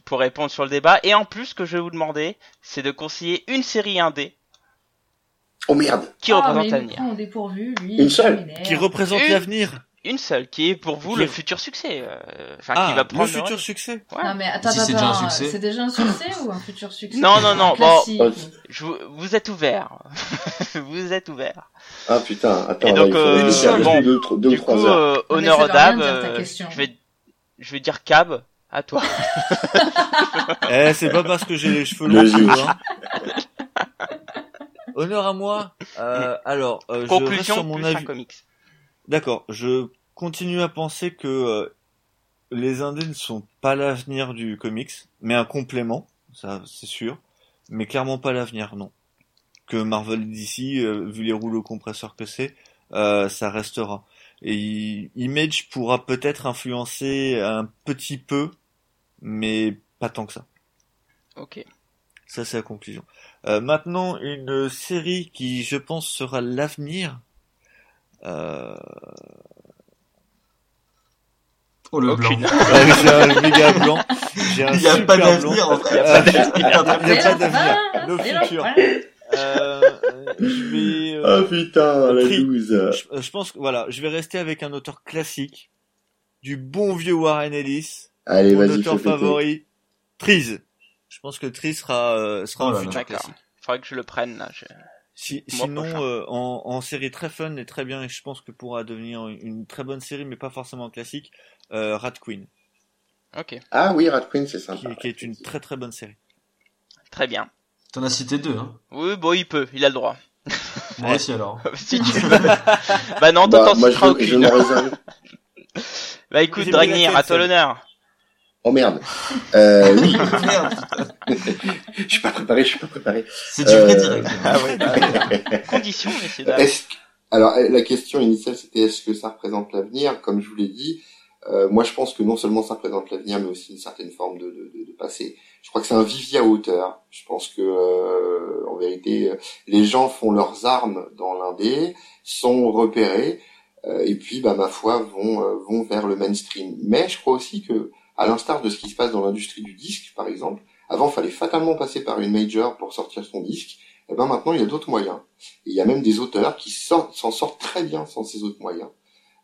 pour répondre sur le débat. Et en plus, ce que je vais vous demander, c'est de conseiller une série indé Oh merde qui Ah, représente nous l'avenir. Une seule. Qui représente Une- l'avenir. Une seule, qui est pour vous le futur succès. euh, Enfin, Ah, qui va le prendre futur relais. succès. Ouais. Non mais attends, Si c'est attends, déjà un succès. c'est déjà un succès ou un futur succès? Non, non, non, bon. vous, vous êtes ouvert. [laughs] vous êtes ouvert. Ah putain, attends, Et là, donc, il faut euh, deux, du ou trois coup, heures. euh, honneur euh, question. je vais, je vais dire Cab. À toi. [laughs] Eh, c'est pas parce que j'ai les cheveux longs. Hein. Honneur à moi. Euh, alors, euh, je reste Conclusion sur mon avis. comics. D'accord, je continue à penser que euh, les indés ne sont pas l'avenir du comics, mais un complément, ça c'est sûr, mais clairement pas l'avenir, non. Que Marvel d'ici, vu les rouleaux compresseurs que c'est, euh, ça restera. Et Image pourra peut-être influencer un petit peu, mais pas tant que ça. Ok. Ça, c'est la conclusion. Euh, maintenant, une série qui, je pense, sera l'avenir. Euh... Oh le Aucune. blanc. [laughs] euh, j'ai un méga blanc. J'ai un Il n'y a pas d'avenir en fait. Euh, Il n'y a pas d'avenir. Le futur. Euh, euh, je vais. euh, Ah putain, la loose. je, je pense que voilà, je vais rester avec un auteur classique, du bon vieux Warren Ellis, Allez, mon auteur favori, Trees. Je pense que Trees sera euh, sera Oh un futur classique. Faudrait que je le prenne là. je- Si, sinon, euh, en, en série très fun et très bien, et je pense que pourra devenir une, très bonne série, mais pas forcément classique, euh, Rat Queen, Ok. Ah oui, Rat Queen, c'est qui, sympa. qui est une très très bonne série. Très bien. T'en as cité deux, hein. Oui, bon, il peut. Il a le droit. Moi aussi alors. [laughs] si tu veux. bah non, toi Bah, je, citeras je aucune. réserve. [laughs] Bah écoute, Dragnir, à toi l'honneur. Oh merde. [laughs] Euh, oui, Merde, [laughs] je suis pas préparé, je suis pas préparé. c'est du vrai Euh, direct. [laughs] Ah ouais. bah, Condition, messieurs dames. Est-ce que- Alors, euh, la question initiale, c'était est-ce que ça représente l'avenir? Comme je vous l'ai dit, euh, moi, je pense que non seulement ça représente l'avenir, mais aussi une certaine forme de, de, de, de passé. Je crois que c'est un vivier à hauteur. Je pense que, euh, en vérité, euh, les gens font leurs armes dans l'indé, sont repérés, euh, et puis, bah, ma foi, vont vont vers le mainstream. Mais je crois aussi que, à l'instar de ce qui se passe dans l'industrie du disque, par exemple, avant, fallait fatalement passer par une major pour sortir son disque. Et ben maintenant, il y a d'autres moyens. Il y a même des auteurs qui s'en sortent très bien sans ces autres moyens.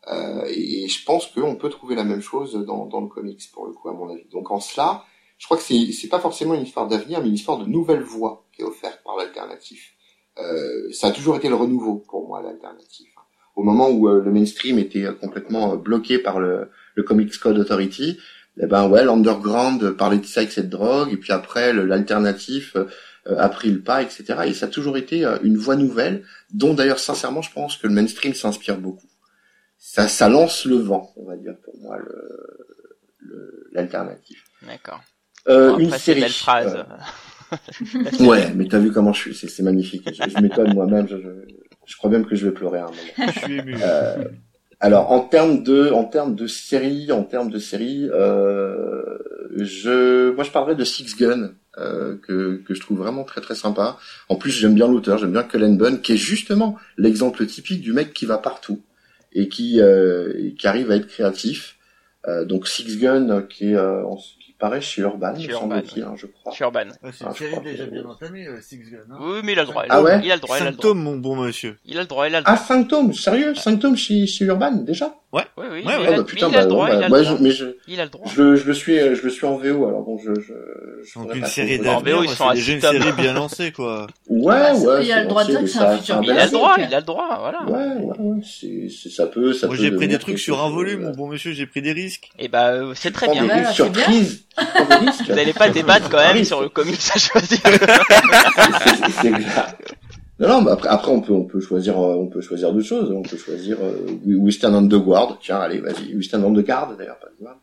Euh, et, et je pense qu'on peut trouver la même chose dans, dans le comics, pour le coup, à mon avis. Donc en cela, je crois que c'est, c'est pas forcément une histoire d'avenir, mais une histoire de nouvelle voie qui est offerte par l'alternatif. Euh, ça a toujours été le renouveau pour moi, l'alternatif. Au moment où euh, le mainstream était euh, complètement euh, bloqué par le, le Comics Code Authority, eh ben ouais, l'underground parlait de sexe et de drogue, et puis après le- l'alternatif euh, a pris le pas, etc. Et ça a toujours été euh, une voie nouvelle, dont d'ailleurs sincèrement je pense que le mainstream s'inspire beaucoup. Ça, ça lance le vent, on va dire pour moi le le- l'alternatif. D'accord. Euh, Bon, une série. belles phrases. euh, [laughs] ouais, mais t'as vu comment je suis, c'est, c'est magnifique. Je, je m'étonne moi-même, je, je, je crois même que je vais pleurer à un moment. Je suis ému. Euh, alors en termes de en termes de série, en termes de série, euh, je moi je parlerais de Six Gun euh, que que je trouve vraiment très très sympa. En plus j'aime bien l'auteur, j'aime bien Cullen Bunn qui est justement l'exemple typique du mec qui va partout et qui euh, qui arrive à être créatif. Euh, donc Six Gun qui est euh, en- paraît chez Urban, Chez me Urban, semble-t-il, hein, je crois. Chez Urban. Ouais, c'est Ah, crois déjà bien entamée, euh, Six Gun. Hein. Oui, mais il a le droit. Ah ouais Il a le droit, il a le Cinq droit. tomes, mon bon monsieur. Il a le droit, il a le droit. Ah, 5 tomes, sérieux 5 tomes chez, chez Urban, déjà? Oui, oui, Ouais, ouais. il, Ah, a, bah, mais putain, il a bah, le droit, non, il bah, a moi, le je, droit. mais je, Il a le droit. je, le- je le suis, je le suis en VO, alors bon, je, je, je Donc une série d'avenir, ils sont déjà une série bien lancée, quoi. Ouais, Ah, c'est- ouais. il a le droit de dire que c'est un futur Il a le droit, il a le droit, voilà. Ouais, ouais, ouais, c'est, c'est, ça peut, ça Moi, peut j'ai pris des trucs sur un volume, euh, mon bon monsieur, j'ai pris des risques. Et bah, euh, c'est très bien. des surprises. Vous n'allez pas débattre quand même sur le comics à choisir. [laughs] c'est clair. Non, non, mais après, après, on peut, on peut choisir, euh, on peut choisir d'autres choses. On peut choisir euh, Western Underground. Tiens, allez, vas-y. Western Underground, d'ailleurs, pas de Guard.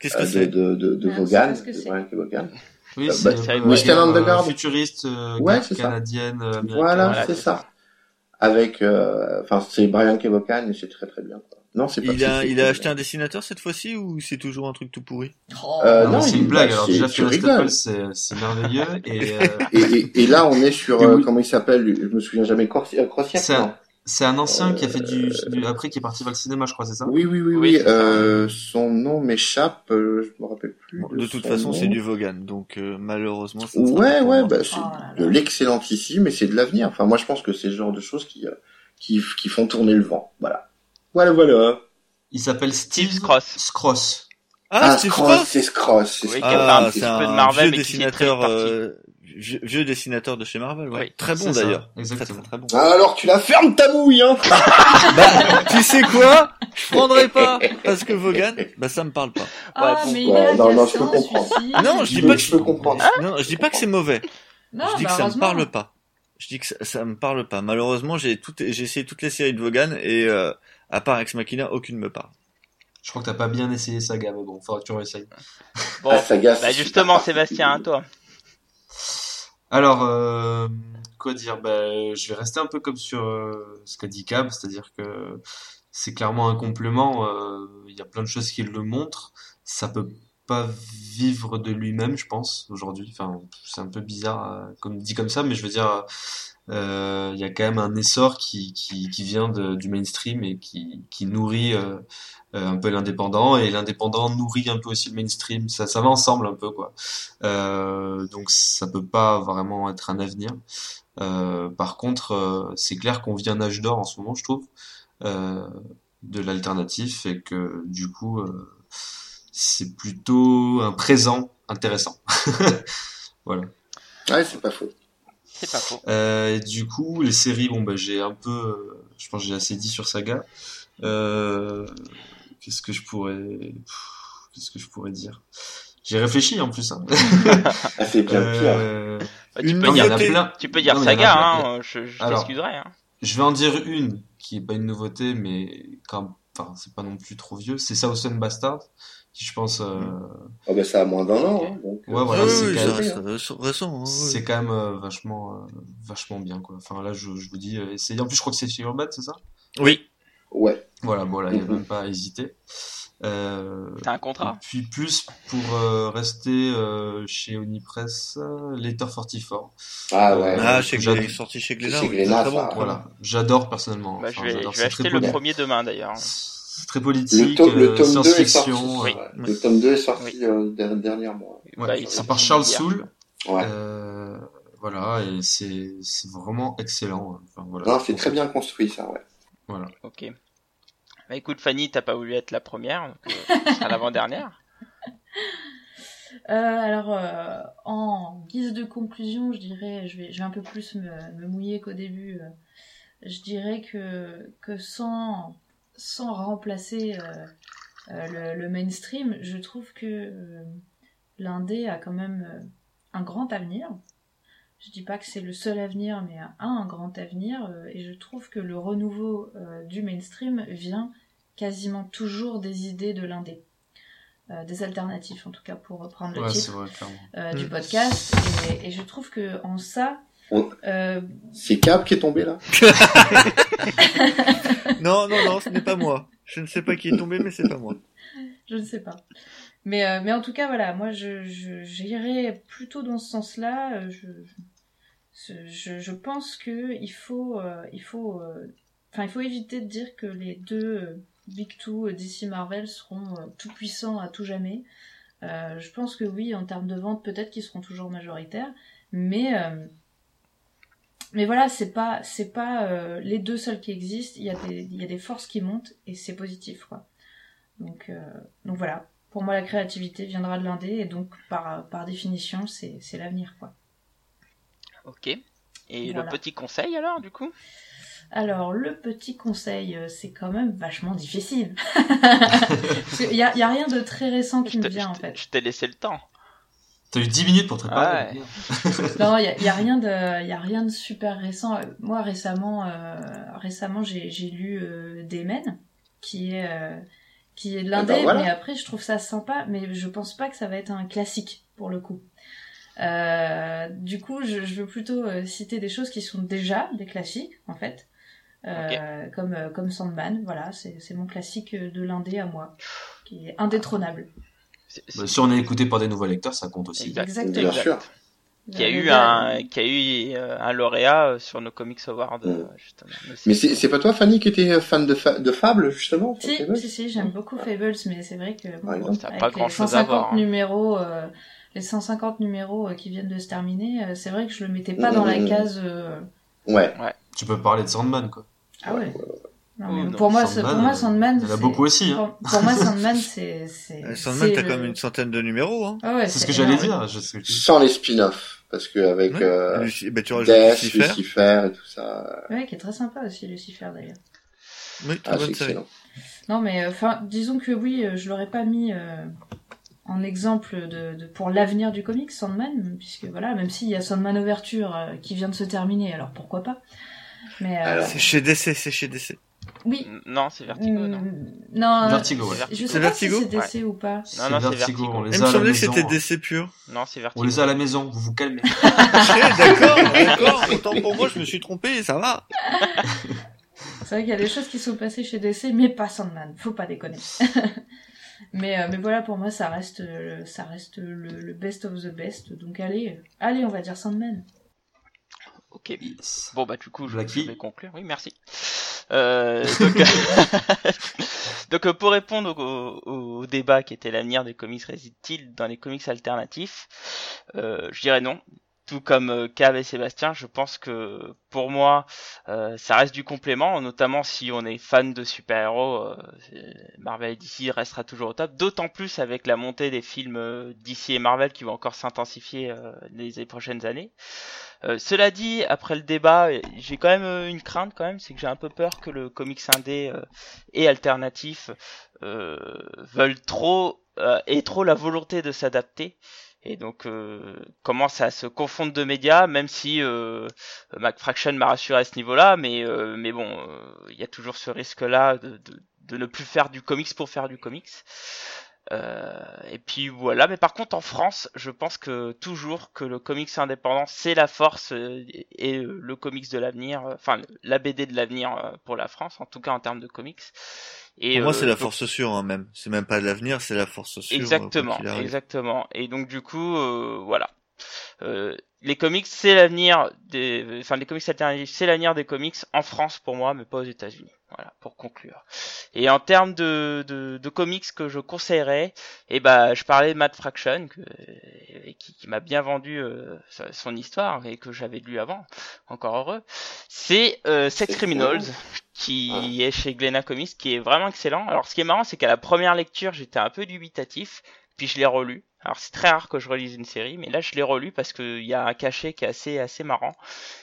Qu'est-ce que Euh, c'est de, de, de, de Ah, Vaughan, de c'est. Brian K. Vaughan. Oui, Euh, c'est bah, Western guerre, Underground. euh, futuriste, euh, Ouais, guerre c'est ça. canadienne. Voilà, voilà, c'est ça. Avec, euh, enfin, c'est Brian K. Vaughan et c'est très très bien. Quoi. Non, c'est pas. Il a, il acheté un dessinateur cette fois-ci ou c'est toujours un truc tout pourri Oh. Euh, Non, non, c'est une blague. Alors c'est- déjà, rigoles. Staples, c'est merveilleux. Et [laughs] euh, Et, et, et là, on est sur euh, comment il s'appelle? Je me souviens jamais. Crossière. C'est un- ancien qui a fait du, du- après qui est parti vers le cinéma, je crois, c'est ça? Oui, oui, oui, euh, son nom m'échappe. euh, je me rappelle plus. Bon, De toute façon, c'est du Vaughan, donc euh, malheureusement, ça Ouais, ouais, bah, c'est Oh de l'excellentissime et c'est de l'avenir. Enfin, moi, je pense que c'est le genre de choses qui, qui, qui font tourner le vent. Voilà. Voilà, voilà. Il s'appelle Steve Steve Cross. Scross. Ah, Steve Scross, Cross c'est Scross. c'est Oui, Scross. qui a un Ah, petit c'est peu de un Marvel, vieux mais qui dessinateur, très euh, vieux, vieux dessinateur de chez Marvel, ouais. Oui. Très bon d'ailleurs. Très, exactement. très, très bon. Ah, alors, tu la fermes ta mouille, hein [laughs] bah, tu sais quoi? Je prendrai pas parce que Vaughan, bah ça me parle pas. Ah, Ouais, mais il est Ouais, non, non, je peux comprendre. Non, je dis pas que je peux comprendre. Non, je dis pas que c'est mauvais. Non, je dis bah, que ça me parle pas. Je dis que ça, ça me parle pas. Malheureusement, j'ai tout, j'ai essayé toutes les séries de Vaughan et euh, à part Ex Machina, aucune me parle. Je crois que t'as pas bien essayé Saga, mais bon, faudra que tu réessayes. Bon, [laughs] Ah, Saga, c'est bah justement, Sébastien, à toi. Alors, euh, quoi dire bah, Je vais rester un peu comme sur euh, ce qu'a dit Cab, c'est-à-dire que c'est clairement un complément. euh, Il y a plein de choses qui le montrent. Ça peut pas vivre de lui-même, je pense, aujourd'hui. Enfin, c'est un peu bizarre euh, comme dit comme ça, mais je veux dire, euh, il y a quand même un essor qui, qui, qui vient de- du mainstream et qui, qui nourrit euh, euh, un peu l'indépendant et l'indépendant nourrit un peu aussi le mainstream. Ça, ça va ensemble un peu, quoi. Euh, donc ça peut pas vraiment être un avenir. Euh, par contre, euh, c'est clair qu'on vit un âge d'or en ce moment, je trouve, euh, de l'alternatif et que du coup, euh, c'est plutôt un présent intéressant. [laughs] Voilà. Ouais, c'est pas faux. C'est pas faux. Euh, du coup, les séries, bon, bah, j'ai un peu, euh, je pense que j'ai assez dit sur Saga. Euh, qu'est-ce que je pourrais, pff, qu'est-ce que je pourrais dire? J'ai réfléchi en plus. Hein. [laughs] Ah, c'est bien pire. Euh, Bah, tu, peux non, dire, en a nouveauté. plein. tu peux dire Non, saga, hein, je, je Alors, t'excuserai. Hein. Je vais en dire une qui est pas une nouveauté, mais quand, enfin, c'est pas non plus trop vieux. C'est Southern Bastard, qui je pense, euh, Ah, bah, ça a moins d'un an, hein, donc. Ouais, euh, voilà, oui, c'est oui, quand même- hein, oui. quand même euh, vachement, euh, vachement bien, quoi. Enfin, là, je, je vous dis, euh, essayez. En plus, je crois que c'est chez Urban, c'est ça? Oui. Ouais. Voilà, bon, là, il n'y a Mhm. même pas à hésiter. Euh, T'as un et contrat. puis plus pour euh, rester euh, chez Onipress, euh, Letter 44. Ah, ouais. Ah, chez Glénat, sorti chez Glénat, Chez bon. Voilà, j'adore personnellement. Bah, Enfin, je vais, je acheter le premier demain d'ailleurs. C'est très Le, politique, tome, le euh, tome 2 est sorti. science-fiction. Oui. ouais. Le tome 2 est sorti euh, der- dernièrement. Ouais, Bah, il c'est par Charles. Soule. Ouais. Euh, voilà, et c'est c'est vraiment excellent. Enfin, voilà, Non, c'est très bien construit, ça, ouais. Voilà. Ok. Bah écoute Fanny, t'as pas voulu être la première, donc euh, tu seras l'avant-dernière. [laughs] [laughs] Euh, alors, euh, en guise de conclusion, je dirais, je vais, je vais un peu plus me, me mouiller qu'au début. euh, je dirais que, que sans, sans remplacer euh, euh, le, le mainstream, je trouve que euh, l'indé a quand même euh, un grand avenir. Je dis pas que c'est le seul avenir, mais a un grand avenir. euh, et je trouve que le renouveau euh, du mainstream vient quasiment toujours des idées de l'indé. Euh, des alternatives en tout cas pour reprendre le Ouais, titre vrai, euh, du Mm. podcast et, et je trouve que en ça On- euh, C'est Cap qui est tombé, là. [laughs] Non, non, non, ce n'est pas moi. Je ne sais pas qui est tombé, mais c'est pas moi. je ne sais pas mais euh, mais en tout cas voilà moi je je- j'irais plutôt dans ce sens-là euh, je, je je je pense que il faut euh, il faut euh, enfin il faut éviter de dire que les deux euh, Big Two DC Marvel seront euh, tout puissants à tout jamais Euh, je pense que oui, en termes de vente, peut-être qu'ils seront toujours majoritaires, mais euh, mais voilà, c'est pas c'est pas euh, les deux seuls qui existent. Il y a des il y a des forces qui montent et c'est positif quoi. Donc euh, donc voilà. Pour moi, la créativité viendra de l'indé et donc par par définition, c'est c'est l'avenir quoi. Ok. Et Voilà. le petit conseil alors du coup? Alors, le petit conseil, euh, c'est quand même vachement difficile. [laughs] [laughs] Il y a, rien de très récent qui Je me vient, en fait. Je t'ai laissé le temps. T'as eu 10 minutes pour te préparer. Ouais. Non, il y a, y a rien de, y a rien de super récent. Moi, récemment, euh, récemment, j'ai j'ai lu euh, Daemon, qui est, euh, qui est de l'indé, Ah bah voilà. mais après, je trouve ça sympa, mais je pense pas que ça va être un classique, pour le coup. Euh, du coup, je, je veux plutôt euh, citer des choses qui sont déjà des classiques, en fait. Euh, comme, comme Sandman, voilà, c'est c'est mon classique de l'indé à moi, qui est indétrônable. Bah, si on est écouté par des nouveaux lecteurs, ça compte aussi. Exact. Exactement. Bien sûr. Qui a eu un, qui a eu euh, un lauréat euh, sur nos Comics Awards, euh, Mm. justement. Mais c'est pas toi, Fanny, qui était fan de, fa de Fable, justement Si, si, si, j'aime beaucoup Fables, mais c'est vrai que bon, avec pas les grand-chose à 150 voir, hein. numéros, euh, les 150 numéros euh, qui viennent de se terminer, euh, c'est vrai que je le mettais pas dans la Mhm. case. euh, Ouais. Tu peux parler de Sandman, quoi. Ah ouais. Non, Oh, mais non, pour moi, Sandman, c'est- pour moi, euh, Sandman. il y en a beaucoup aussi, hein. Pour, pour moi, [laughs] Sandman, c'est. c'est Euh, Sandman, t'as quand même une centaine de numéros, hein. Ah ouais, C'est ce que j'allais dire. Je sais que- Sans les spin-offs. Parce que avec Ouais. euh, bah, tu Death, Lucifer. Lucifer et tout ça. Ouais, qui est très sympa aussi, Lucifer d'ailleurs. Oui, très Ah, c'est excellent. Non, mais enfin, disons que oui, euh, je l'aurais pas mis euh, en exemple de, de- pour l'avenir du comics, Sandman, puisque voilà, même s'il y a Sandman Ouverture euh, qui vient de se terminer, alors pourquoi pas. Mais euh, C'est chez DC, c'est chez DC. Oui. Non, c'est Vertigo, non non, Vertigo, ouais. C'est je sais C'est pas Vertigo si c'est DC ou pas. Non, C'est non, c'est Vertigo, Vertigo. on les Il a me semblait que c'était DC pur. Non, c'est Vertigo. On les a à la maison, vous vous calmez. [laughs] D'accord, d'accord. Autant pour moi, je me suis trompé, ça va. C'est vrai qu'il y a des choses qui sont passées chez DC, mais pas Sandman, faut pas déconner. [laughs] mais, euh, mais voilà, pour moi, ça reste, euh, ça reste le, le best of the best. Donc allez, euh, allez, on va dire Sandman. Ok. Yes. Bon, bah, du coup, je, je vais conclure. Oui, merci. Euh, [laughs] donc, euh, pour répondre au, débat qui était l'avenir des comics réside-t-il dans les comics alternatifs, euh, je dirais non. Tout comme euh, Cave et Sébastien, je pense que pour moi, euh, ça reste du complément, notamment si on est fan de super-héros, euh, Marvel et DC restera toujours au top, d'autant plus avec la montée des films euh, DC et Marvel qui vont encore s'intensifier euh, les, prochaines années. Euh, cela dit, après le débat, j'ai quand même une crainte quand même, c'est que j'ai un peu peur que le comics indé et alternatif veulent trop aient trop la volonté de s'adapter et donc euh, commence à se confondre de médias, même si euh, McFraction m'a rassuré à ce niveau-là, mais euh, mais bon, euh, il y a toujours ce risque-là de, de de ne plus faire du comics pour faire du comics. Euh, et puis voilà, mais par contre en France, je pense que toujours que le comics indépendant c'est la force euh, et euh, le comics de l'avenir, enfin la BD de l'avenir pour la France, en tout cas en termes de comics. Et Pour moi, euh, c'est la donc- force sûre, hein, même. C'est même pas de l'avenir, c'est la force sûre. euh, Exactement, exactement. Et donc du coup, euh, voilà. Euh, les comics, c'est l'avenir des, enfin les comics alternatifs, c'est l'avenir des comics en France pour moi, mais pas aux États-Unis. Voilà, pour conclure. Et en termes de, de, de comics que je conseillerais, eh ben, je parlais de Matt Fraction, que, et qui, qui m'a bien vendu euh, son histoire et que j'avais lu avant, encore heureux. C'est euh, Sex Criminals, cool. qui est chez Glénat Comics, qui est vraiment excellent. Alors, ce qui est marrant, c'est qu'à la première lecture, j'étais un peu dubitatif, puis je l'ai relu. Alors, c'est très rare que je relise une série, mais là, je l'ai relu parce qu'il y a un cachet qui est assez, assez marrant.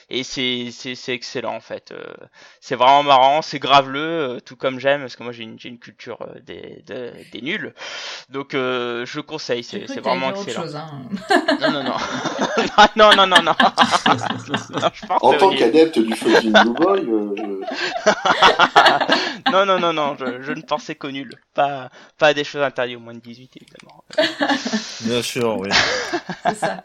Et c'est, c'est, c'est excellent, en fait. Euh, c'est vraiment marrant, c'est graveleux, euh, tout comme j'aime, parce que moi, j'ai une, j'ai une culture euh, des, des, des nuls. Donc, euh, je conseille, c'est, c'est vraiment autre excellent. chose, hein. Non, non, non. [laughs] [laughs] non, non, non, non. Non, En tant qu'adepte du fucking Blue Boy, euh, je- non, non, non, non, je, je ne pensais qu'aux nuls. Pas, pas à des choses interdites au moins de 18, évidemment. Bien sûr, oui. C'est ça.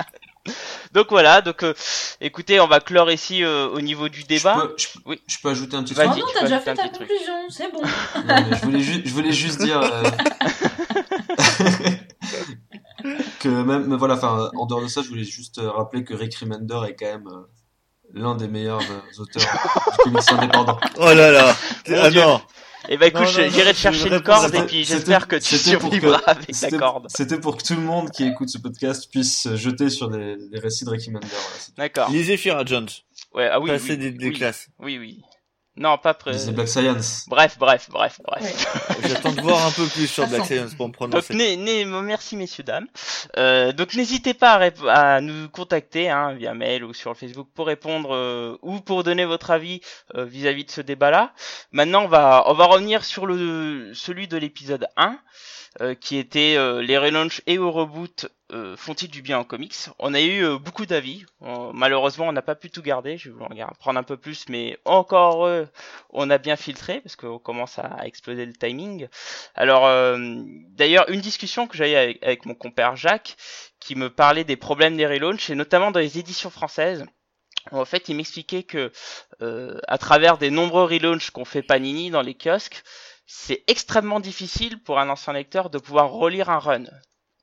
Donc voilà, donc euh, écoutez, on va clore ici euh, au niveau du débat. Je peux, je, Oui. je peux ajouter un petit Oh truc non, tu t'as déjà fait ta conclusion, c'est bon. Non, je voulais juste, je voulais juste dire euh, [laughs] que même, mais voilà, enfin, en dehors de ça, je voulais juste euh, rappeler que Rick Remender est quand même euh, l'un des meilleurs euh, auteurs du comics indépendant. Oh là là. Ah non. Et bah écoute, j'irai te chercher une corde et puis j'espère que tu survivras avec la corde. C'était pour que tout le monde qui écoute ce podcast puisse jeter sur des, récits de Ricky Mander. D'accord. Lisez Fira Jones. Ouais, ah oui. Passer des, classes. Oui, oui. Non, pas près. C'est Black Science. Bref, bref, bref, bref. [laughs] J'attends de voir un peu plus sur Black Science pour me prononcer. Donc, merci messieurs dames. Euh, donc n'hésitez pas à, à, nous contacter hein, via mail ou sur Facebook pour répondre euh, ou pour donner votre avis euh, vis-à-vis de ce débat-là. Maintenant, on va on va revenir sur le celui de l'épisode 1. Euh, qui était euh, les relaunchs et au reboot euh, font-ils du bien en comics? On a eu beaucoup d'avis. malheureusement, on n'a pas pu tout garder. Je vais vous en prendre un peu plus, mais encore on a bien filtré parce qu'on commence à, exploser le timing. Alors, d'ailleurs, une discussion que j'avais avec, avec, mon compère Jacques, qui me parlait des problèmes des relaunchs et notamment dans les éditions françaises. En fait, il m'expliquait que à travers des nombreux relaunchs qu'on fait Panini dans les kiosques, c'est extrêmement difficile pour un ancien lecteur de pouvoir relire un run.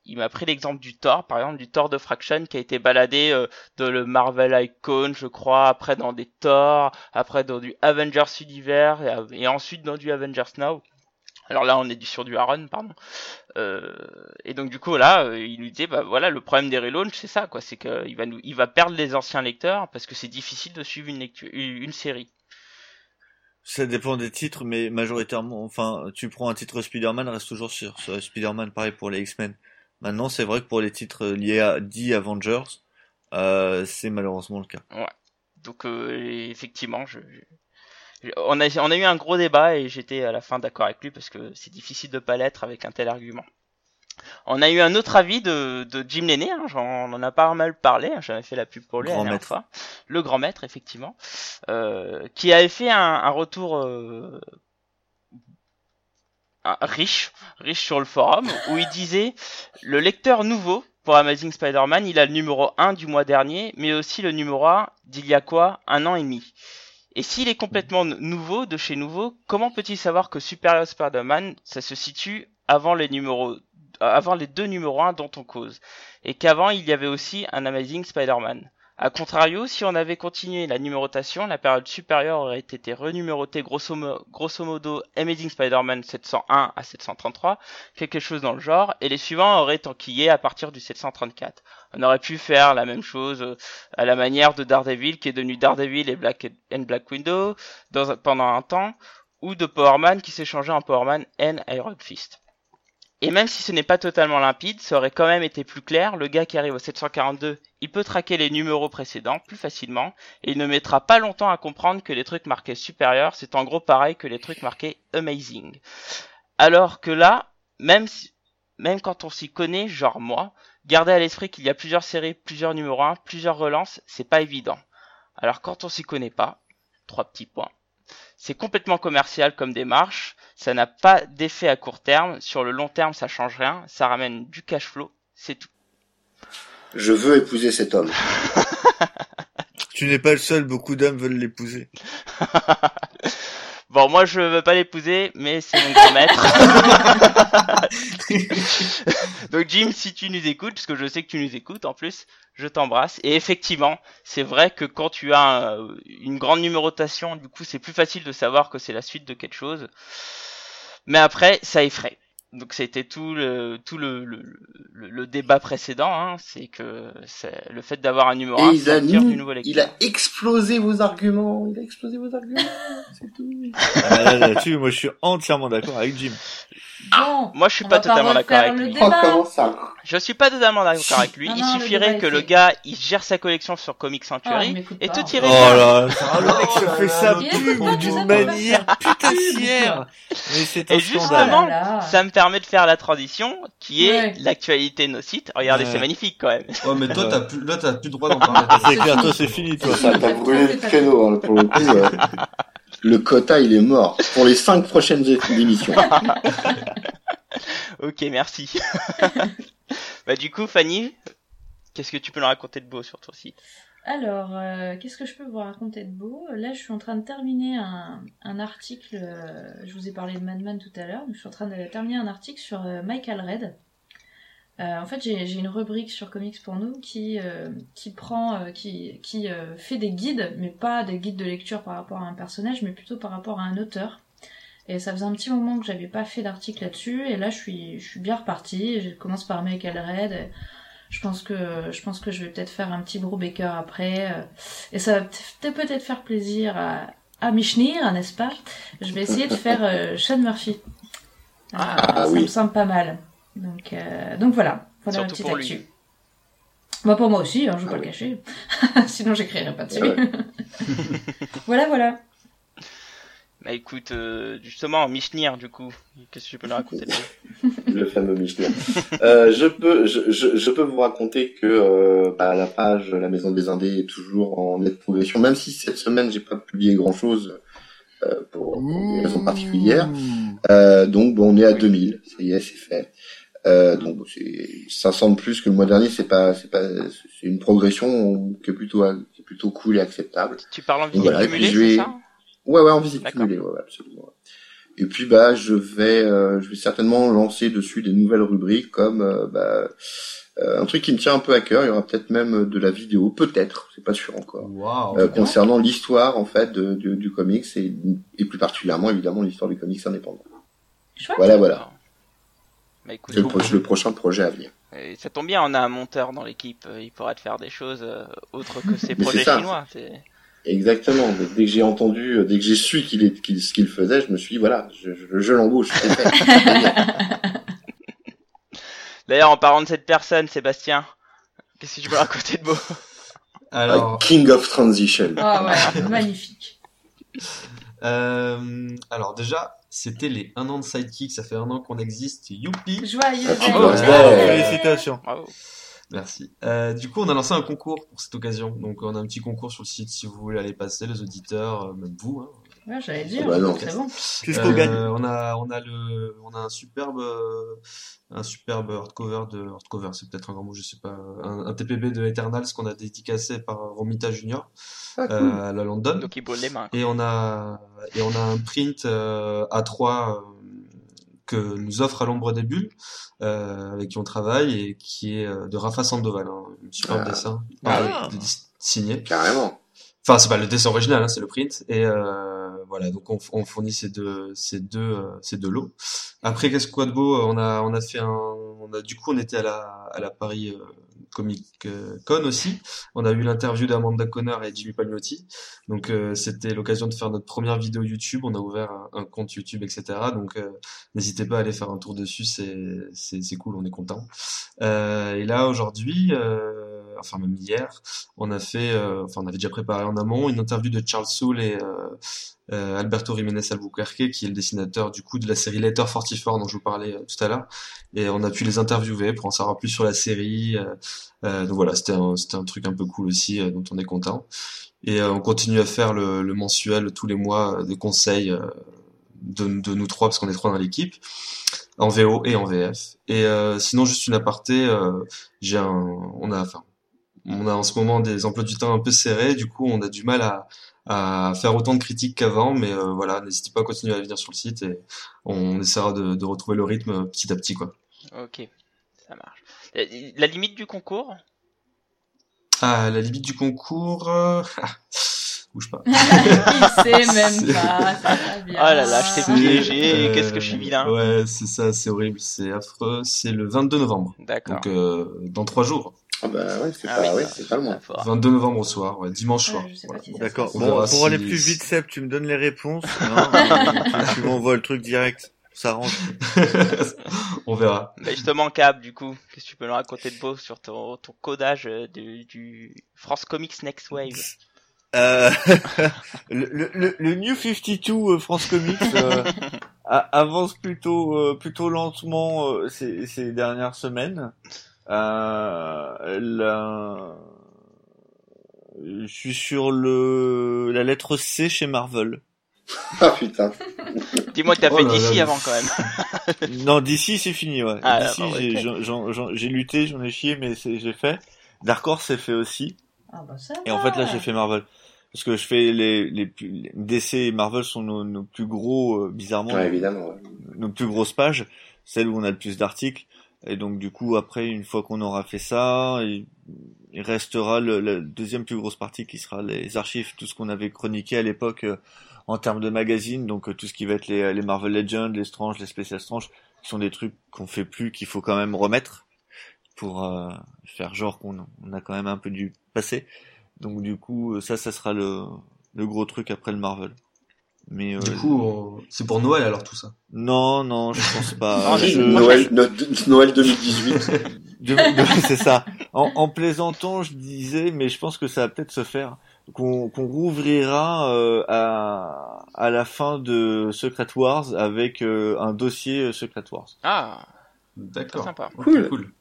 Il m'a pris l'exemple du Thor, par exemple du Thor de Fraction qui a été baladé euh, dans le Marvel Icon, je crois, après dans des Thor, après dans du Avengers Universe et, ensuite dans du Avengers Now. Alors là, on est sur du Aaron, pardon. Euh, et donc du coup là, euh, il nous disait, bah voilà, le problème des relaunchs, c'est ça, quoi, c'est qu'il va nous, il va perdre les anciens lecteurs parce que c'est difficile de suivre une lecture, une série. Ça dépend des titres, mais majoritairement, enfin, tu prends un titre Spider-Man, reste toujours sur, Spider-Man, pareil pour les X-Men. Maintenant, c'est vrai que pour les titres liés à The Avengers, euh, c'est malheureusement le cas. Ouais. Donc, euh, effectivement, je, on, a, on a eu un gros débat et j'étais à la fin d'accord avec lui parce que c'est difficile de pas l'être avec un tel argument. On a eu un autre avis de, de Jim Lenné, hein, on en a pas mal parlé, hein, j'avais fait la pub pour lui la dernière fois. Le grand maître, effectivement, euh, qui avait fait un, retour euh, riche, riche sur le forum, où il disait le lecteur nouveau pour Amazing Spider-Man, il a le numéro 1 du mois dernier, mais aussi le numéro 1 d'il y a quoi Un an et demi. Et s'il est complètement nouveau, de chez nouveau, comment peut-il savoir que Superior Spider-Man, ça se situe avant les numéros avant les deux numéros 1 dont on cause, et qu'avant il y avait aussi un Amazing Spider-Man. A contrario, si on avait continué la numérotation, la période supérieure aurait été renumérotée grosso, modo Amazing Spider-Man 701 à 733, quelque chose dans le genre, et les suivants auraient enquillé à partir du 734. On aurait pu faire la même chose euh, à la manière de Daredevil qui est devenu Daredevil et Black and Black Widow pendant un temps, ou de Powerman qui s'est changé en Powerman and Iron Fist. Et même si ce n'est pas totalement limpide, ça aurait quand même été plus clair, le gars qui arrive au 742, il peut traquer les numéros précédents plus facilement, et il ne mettra pas longtemps à comprendre que les trucs marqués supérieurs, c'est en gros pareil que les trucs marqués amazing. Alors que là, même si, même quand on s'y connaît, genre moi, garder à l'esprit qu'il y a plusieurs séries, plusieurs numéros 1, plusieurs relances, c'est pas évident. Alors quand on s'y connaît pas, trois petits points. C'est complètement commercial comme démarche, ça n'a pas d'effet à court terme, sur le long terme ça change rien, ça ramène du cash flow, c'est tout. Je veux épouser cet homme. [laughs] tu n'es pas le seul, beaucoup d'hommes veulent l'épouser. [laughs] Bon, moi je veux pas l'épouser, mais c'est mon grand maître. [laughs] Donc Jim, si tu nous écoutes, parce que je sais que tu nous écoutes en plus, je t'embrasse. Et effectivement, c'est vrai que quand tu as euh, une grande numérotation, du coup c'est plus facile de savoir que c'est la suite de quelque chose. Mais après, ça effraie. Donc c'était tout le tout le, le, le, débat précédent, hein, c'est que c'est le fait d'avoir un numéro 1 il a, du nouveau lecteur. Il a explosé vos arguments, il a explosé vos arguments, [laughs] c'est tout. Ah, là-dessus, moi je suis entièrement d'accord avec Jim. Ah, moi je suis pas totalement d'accord avec lui. Oh, je suis pas totalement d'accord avec lui. il suffirait que le gars il gère sa collection sur Comic Sanctuary ah, et tout irait Oh là, le mec se fait sa pub d'une manière putassière. Mais c'est Et justement, ça me permet de faire la transition qui est l'actualité de nos sites. Regardez, c'est magnifique quand même. Oh mais toi t'as plus là t'as plus droit d'en parler. [laughs] c'est clair, toi c'est fini toi. Ça t'a brûlé le créneau hein, pour le coup. Le quota, il est mort pour les cinq prochaines émissions. [laughs] ok, merci. [laughs] bah du coup, Fanny, qu'est-ce que tu peux nous raconter de beau sur ton site? Alors, euh, qu'est-ce que je peux vous raconter de beau? Là, je suis en train de terminer un, article. Euh, je vous ai parlé de Madman tout à l'heure. Je suis en train de terminer un article sur euh, Michael Red. En fait, j'ai une rubrique sur Comics pour nous qui, qui prend, qui, qui fait des guides, mais pas des guides de lecture par rapport à un personnage, mais plutôt par rapport à un auteur. Et ça faisait un petit moment que j'avais pas fait d'article là-dessus, et là je suis, je suis bien repartie. Je commence par Make Red. Je pense que je pense que je vais peut-être faire un petit Baker après, euh, et ça va peut-être faire plaisir à, à Michnir, n'est-ce pas? Je vais essayer de faire euh, Sean Murphy. Ah, ah ça oui. me semble pas mal. Donc euh, donc voilà, voilà Surtout petite pour actu. lui. Bah pour moi aussi, hein, je vais Ah pas le cacher. [laughs] Sinon j'écrirai pas dessus. Ouais. [laughs] voilà voilà. Bah écoute, euh, justement, Michnir, du coup, qu'est-ce que tu peux nous raconter [laughs] le fameux Michelin. euh, je peux, je, je, je peux vous raconter que euh, bah, la page La Maison des Indés est toujours en nette progression, même si cette semaine j'ai pas publié grand chose euh, pour, pour des raisons particulières. Euh, donc bon, on est à 2000, ça y est, c'est fait. Euh, donc bon, c'est 500 de plus que le mois dernier, c'est pas, c'est pas, c'est une progression qui est plutôt, qui est plutôt cool et acceptable. Tu parles en visite voilà, cumulée, c'est ça Ouais, ouais, en visite cumulée, ouais, absolument. Et puis bah, je vais, euh, je vais certainement lancer dessus des nouvelles rubriques comme euh, bah, euh, un truc qui me tient un peu à cœur. Il y aura peut-être même de la vidéo, peut-être, c'est pas sûr encore, Waouh. euh, concernant l'histoire en fait de, de- du comics et, et plus particulièrement évidemment l'histoire du comics indépendant. Chouette. Voilà, voilà. Bah écoute, C'est le, pro- le prochain projet à venir. euh, ça tombe bien, on a un monteur dans l'équipe, euh, il pourra te faire des choses euh, autres que [laughs] ses Mais projets c'est ça. chinois. c'est- Exactement. Dès- Dès que j'ai entendu, euh, dès que j'ai su qu'il est, qu'il, ce qu'il faisait, je me suis dit voilà, je, je, je l'embauche. [laughs] D'ailleurs, en parlant de cette personne, Sébastien, qu'est-ce que tu peux raconter de beau? Alors, King of Transition. Ah ouais, magnifique. euh, alors déjà, c'était les un an de Sidekick. Ça fait un an qu'on existe. Youpi. Joyeux bravo. anniversaire. Félicitations. Bravo. Merci. Euh, du coup, on a lancé un concours pour cette occasion. Donc, on a un petit concours sur le site si vous voulez aller passer, les auditeurs, euh, même vous. Hein. Ouais, j'allais dire, Bah non. c'est bon. Qu'est-ce qu'on gagne? Euh, on a, on a le, on a un superbe, euh, un superbe hardcover de, hardcover, c'est peut-être un grand mot, je sais pas, un, un TPB de Eternals qu'on a dédicacé par Romita Junior Ah, cool. euh, à la London. Donc il brûle les mains. Et on a, et on a un print euh, A3 euh, que nous offre à l'ombre des bulles, euh, avec qui on travaille et qui est euh, de Rafa Sandoval, hein, un superbe Ah. dessin, Ah. de- de- signé. Carrément. Enfin, c'est pas le dessin original, hein, c'est le print. Et euh, voilà, donc on, on fournit ces deux, ces deux, euh, ces deux lots. Après, qu'est-ce quoi de beau On a, on a fait un, on a du coup, on était à la, à la Paris euh, Comic euh, Con aussi. On a eu l'interview d'Amanda Conner et Jimmy Palmiotti. Donc euh, c'était l'occasion de faire notre première vidéo YouTube. On a ouvert un, compte YouTube, etc. Donc euh, n'hésitez pas à aller faire un tour dessus, c'est cool, on est content. Euh, et là aujourd'hui, euh, enfin même hier, on a fait, euh, enfin on avait déjà préparé en amont une interview de Charles Soule et euh, euh, Alberto Jiménez Albuquerque, qui est le dessinateur du coup de la série Letter 44 dont je vous parlais tout à l'heure. Et on a pu les interviewer pour en savoir plus sur la série. donc voilà, c'était un, un truc un peu cool aussi dont on est content. Et on continue à faire le, mensuel tous les mois des conseils de, nous trois parce qu'on est trois dans l'équipe en VO et en VF. Et sinon juste une aparté, euh, j'ai un, on a, enfin, on a en ce moment des emplois du temps un peu serrés, du coup on a du mal à, à faire autant de critiques qu'avant, mais euh, voilà, n'hésitez pas à continuer à venir sur le site et on essaiera de, de retrouver le rythme petit à petit quoi. Ok, ça marche. Euh, La limite du concours? Ah, la limite du concours, euh... [laughs] bouge pas. [laughs] Il sait même pas, ça va bien. Oh là là, je t'ai piégé, qu'est-ce que je suis vilain. Ouais, c'est ça, c'est horrible, c'est affreux. C'est le 22 novembre, D'accord. donc euh, dans trois jours. Ah bah ouais, c'est Ah pas, oui, ouais, c'est pas ça fera. 22 novembre au soir, ouais, dimanche Ouais, soir. Voilà. si D'accord. Bon, verra pour si- aller plus vite, Seb, tu me donnes les réponses. Non, [laughs] tu, tu m'envoies le truc direct. Ça rentre. [laughs] on verra. Bah justement, Cap, du coup, qu'est-ce que tu peux nous raconter de beau sur ton, ton codage euh, du, du France Comics Next Wave? Euh, [laughs] le, le, le- le New 52 euh, France Comics euh, avance plutôt euh, plutôt lentement euh, ces, ces dernières semaines. Euh, la- Je suis sur le la lettre C chez Marvel. Ah putain. [laughs] Dis-moi que t'as Oh fait d'ici là. avant quand même. [laughs] Non, d'ici c'est fini, ouais. Ah, d'ici d'accord, j'ai lutté, j'en ai chié, mais c'est- j'ai fait. Dark Horse c'est fait aussi. Ah bah ça Et en fait là j'ai fait Marvel. Parce que je fais les, les, DC et Marvel sont nos, nos plus gros, euh, bizarrement, Ouais, évidemment. ouais. nos plus grosses pages, celles où on a le plus d'articles. Et donc du coup après une fois qu'on aura fait ça, il, restera le, la deuxième plus grosse partie qui sera les archives, tout ce qu'on avait chroniqué à l'époque euh, en termes de magazines, donc euh, tout ce qui va être les, Marvel Legends, les Strange, les Special Strange, qui sont des trucs qu'on fait plus, qu'il faut quand même remettre pour euh, faire genre qu'on on a quand même un peu du passé. Donc du coup ça, ça sera le, le gros truc après le Marvel. Mais euh, du coup, c'est pour Noël alors tout ça Non, non, je pense pas. [laughs] Noël, Noël 2018. [laughs] c'est ça. En, en, plaisantant, je disais, mais je pense que ça va peut-être se faire qu'on qu'on rouvrira euh, à, à la fin de Secret Wars avec euh, un dossier Secret Wars. Ah, d'accord. Sympa. Cool. cool.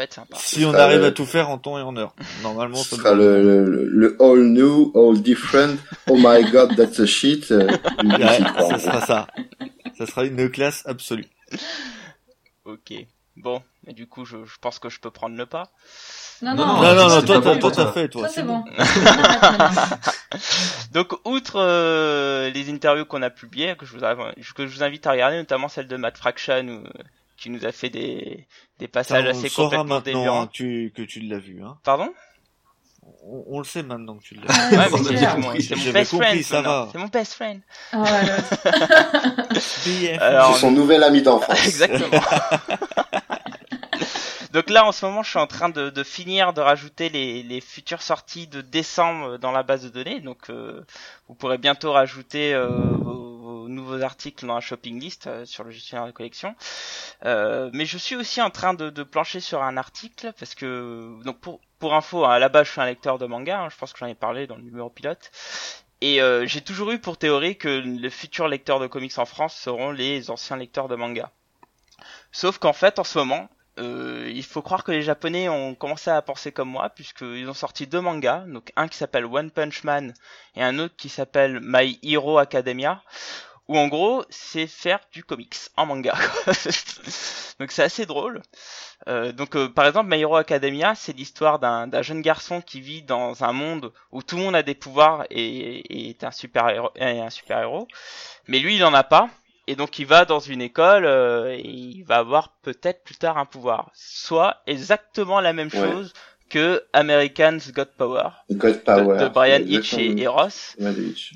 Peut être sympa. Si on arrive à tout faire en temps et en heure. Normalement, ça sera le, le, le, all new, all different. Oh my god, that's a shit. Euh, [laughs] ouais, ça sera ça. Ça sera une classe absolue. Ok. Bon, mais du coup, je, je pense que je peux prendre le pas. Non, non, non, non, non toi, toi, toi, t'as fait, toi. c'est bon. [laughs] Donc, outre euh, les interviews qu'on a publiées, que je, vous, que je vous invite à regarder, notamment celle de Matt Fraction, où, qui nous a fait des, des passages assez complètement délirants. Tu, que tu l'as vu, hein. Pardon? On, on, le sait maintenant que tu l'as vu. ouais, mais c'est mon best friend. C'est mon best friend. Oh, Alors, c'est son nouvel ami d'enfance. [laughs] Exactement. [laughs] Donc là, en ce moment, je suis en train de, de finir de rajouter les, les, futures sorties de décembre dans la base de données. Donc, euh, vous pourrez bientôt rajouter euh, vos, nouveaux articles dans la shopping list euh, sur le gestionnaire de collection. mais je suis aussi en train de, de, plancher sur un article parce que, donc pour, pour info, hein, à la base, je suis un lecteur de manga. Hein, je pense que j'en ai parlé dans le numéro pilote. Et j'ai toujours eu pour théorie que les futurs lecteurs de comics en France seront les anciens lecteurs de manga. Sauf qu'en fait, en ce moment, euh, il faut croire que les Japonais ont commencé à penser comme moi, puisqu'ils ont sorti deux mangas, donc un qui s'appelle One Punch Man et un autre qui s'appelle My Hero Academia, où en gros c'est faire du comics en manga. [laughs] donc c'est assez drôle. Euh, donc euh, par exemple My Hero Academia, c'est l'histoire d'un jeune garçon qui vit dans un monde où tout le monde a des pouvoirs et, est un super héros, un super héros, mais lui il en a pas et donc il va dans une école euh, et il va avoir peut-être plus tard un pouvoir. Soit exactement la même chose que Americans Got Power, God Power de, Brian Hitch et, Ross.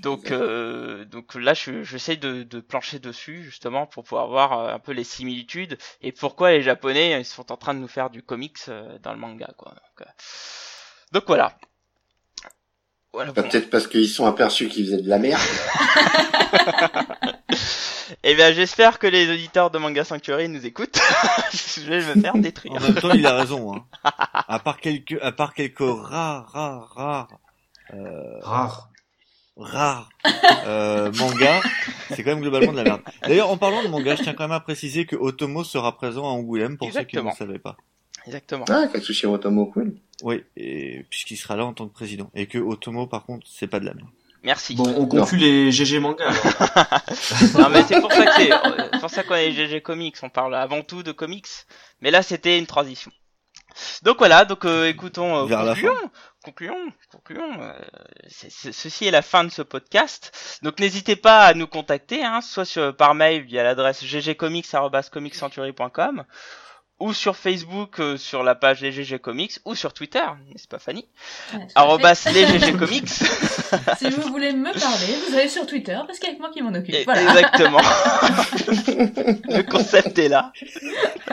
Donc euh, donc là je j'essaie de, de plancher dessus justement pour pouvoir voir euh, un peu les similitudes et pourquoi les Japonais ils sont en train de nous faire du comics dans le manga quoi. Donc, donc voilà. Voilà Peut-être parce qu'ils sont aperçus qu'ils faisaient de la merde. [laughs] Eh bien, j'espère que les auditeurs de Manga Sanctuary nous écoutent. [laughs] je vais me faire détruire. En même temps, il a raison. Hein. À part quelques, à part quelques rares, rares, rares, euh, rares, rares euh, mangas, c'est quand même globalement de la merde. D'ailleurs, en parlant de manga, je tiens quand même à préciser que Otomo sera présent à Angoulême pour ceux qui ne savaient pas. Exactement. Ah, Katsushiro Otomo, cool. Oui, et puisqu'il sera là en tant que président. Et que Otomo, par contre, c'est pas de la merde. Merci. Bon, on conclut les GG manga. [laughs] non, mais c'est pour ça que c'est pour ça qu'on est GG comics. On parle avant tout de comics. Mais là, c'était une transition. Donc voilà, donc euh, écoutons, euh, concluons, concluons, concluons. Euh, ceci est la fin de ce podcast. Donc n'hésitez pas à nous contacter, hein, soit sur, par mail via l'adresse ggcomics@comicscentury.com ou sur Facebook euh, sur la page les GG Comics ou sur Twitter, n'est-ce pas Fanny Arrobas les GG Comics. [laughs] si vous voulez me parler, vous allez sur Twitter parce qu'il y a moi qui m'en occupe. Voilà. Exactement. [laughs] Le concept est là.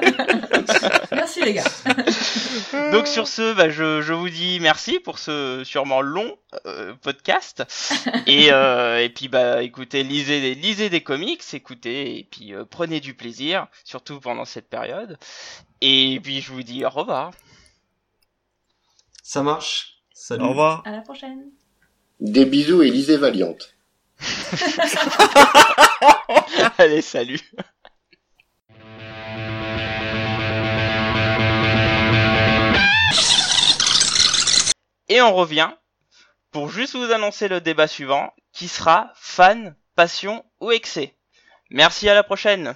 [laughs] merci les gars. Donc sur ce, bah, je, je, vous dis merci pour ce sûrement long euh, podcast. Et, euh, et puis bah écoutez, lisez, lisez des comics, écoutez et puis prenez du plaisir, surtout pendant cette période. Et puis je vous dis au revoir. Ça marche. Salut. Au revoir. À la prochaine. Des bisous et lisez Valiante. [laughs] Allez, salut. Et on revient pour juste vous annoncer le débat suivant, qui sera fan, passion ou excès. Merci à la prochaine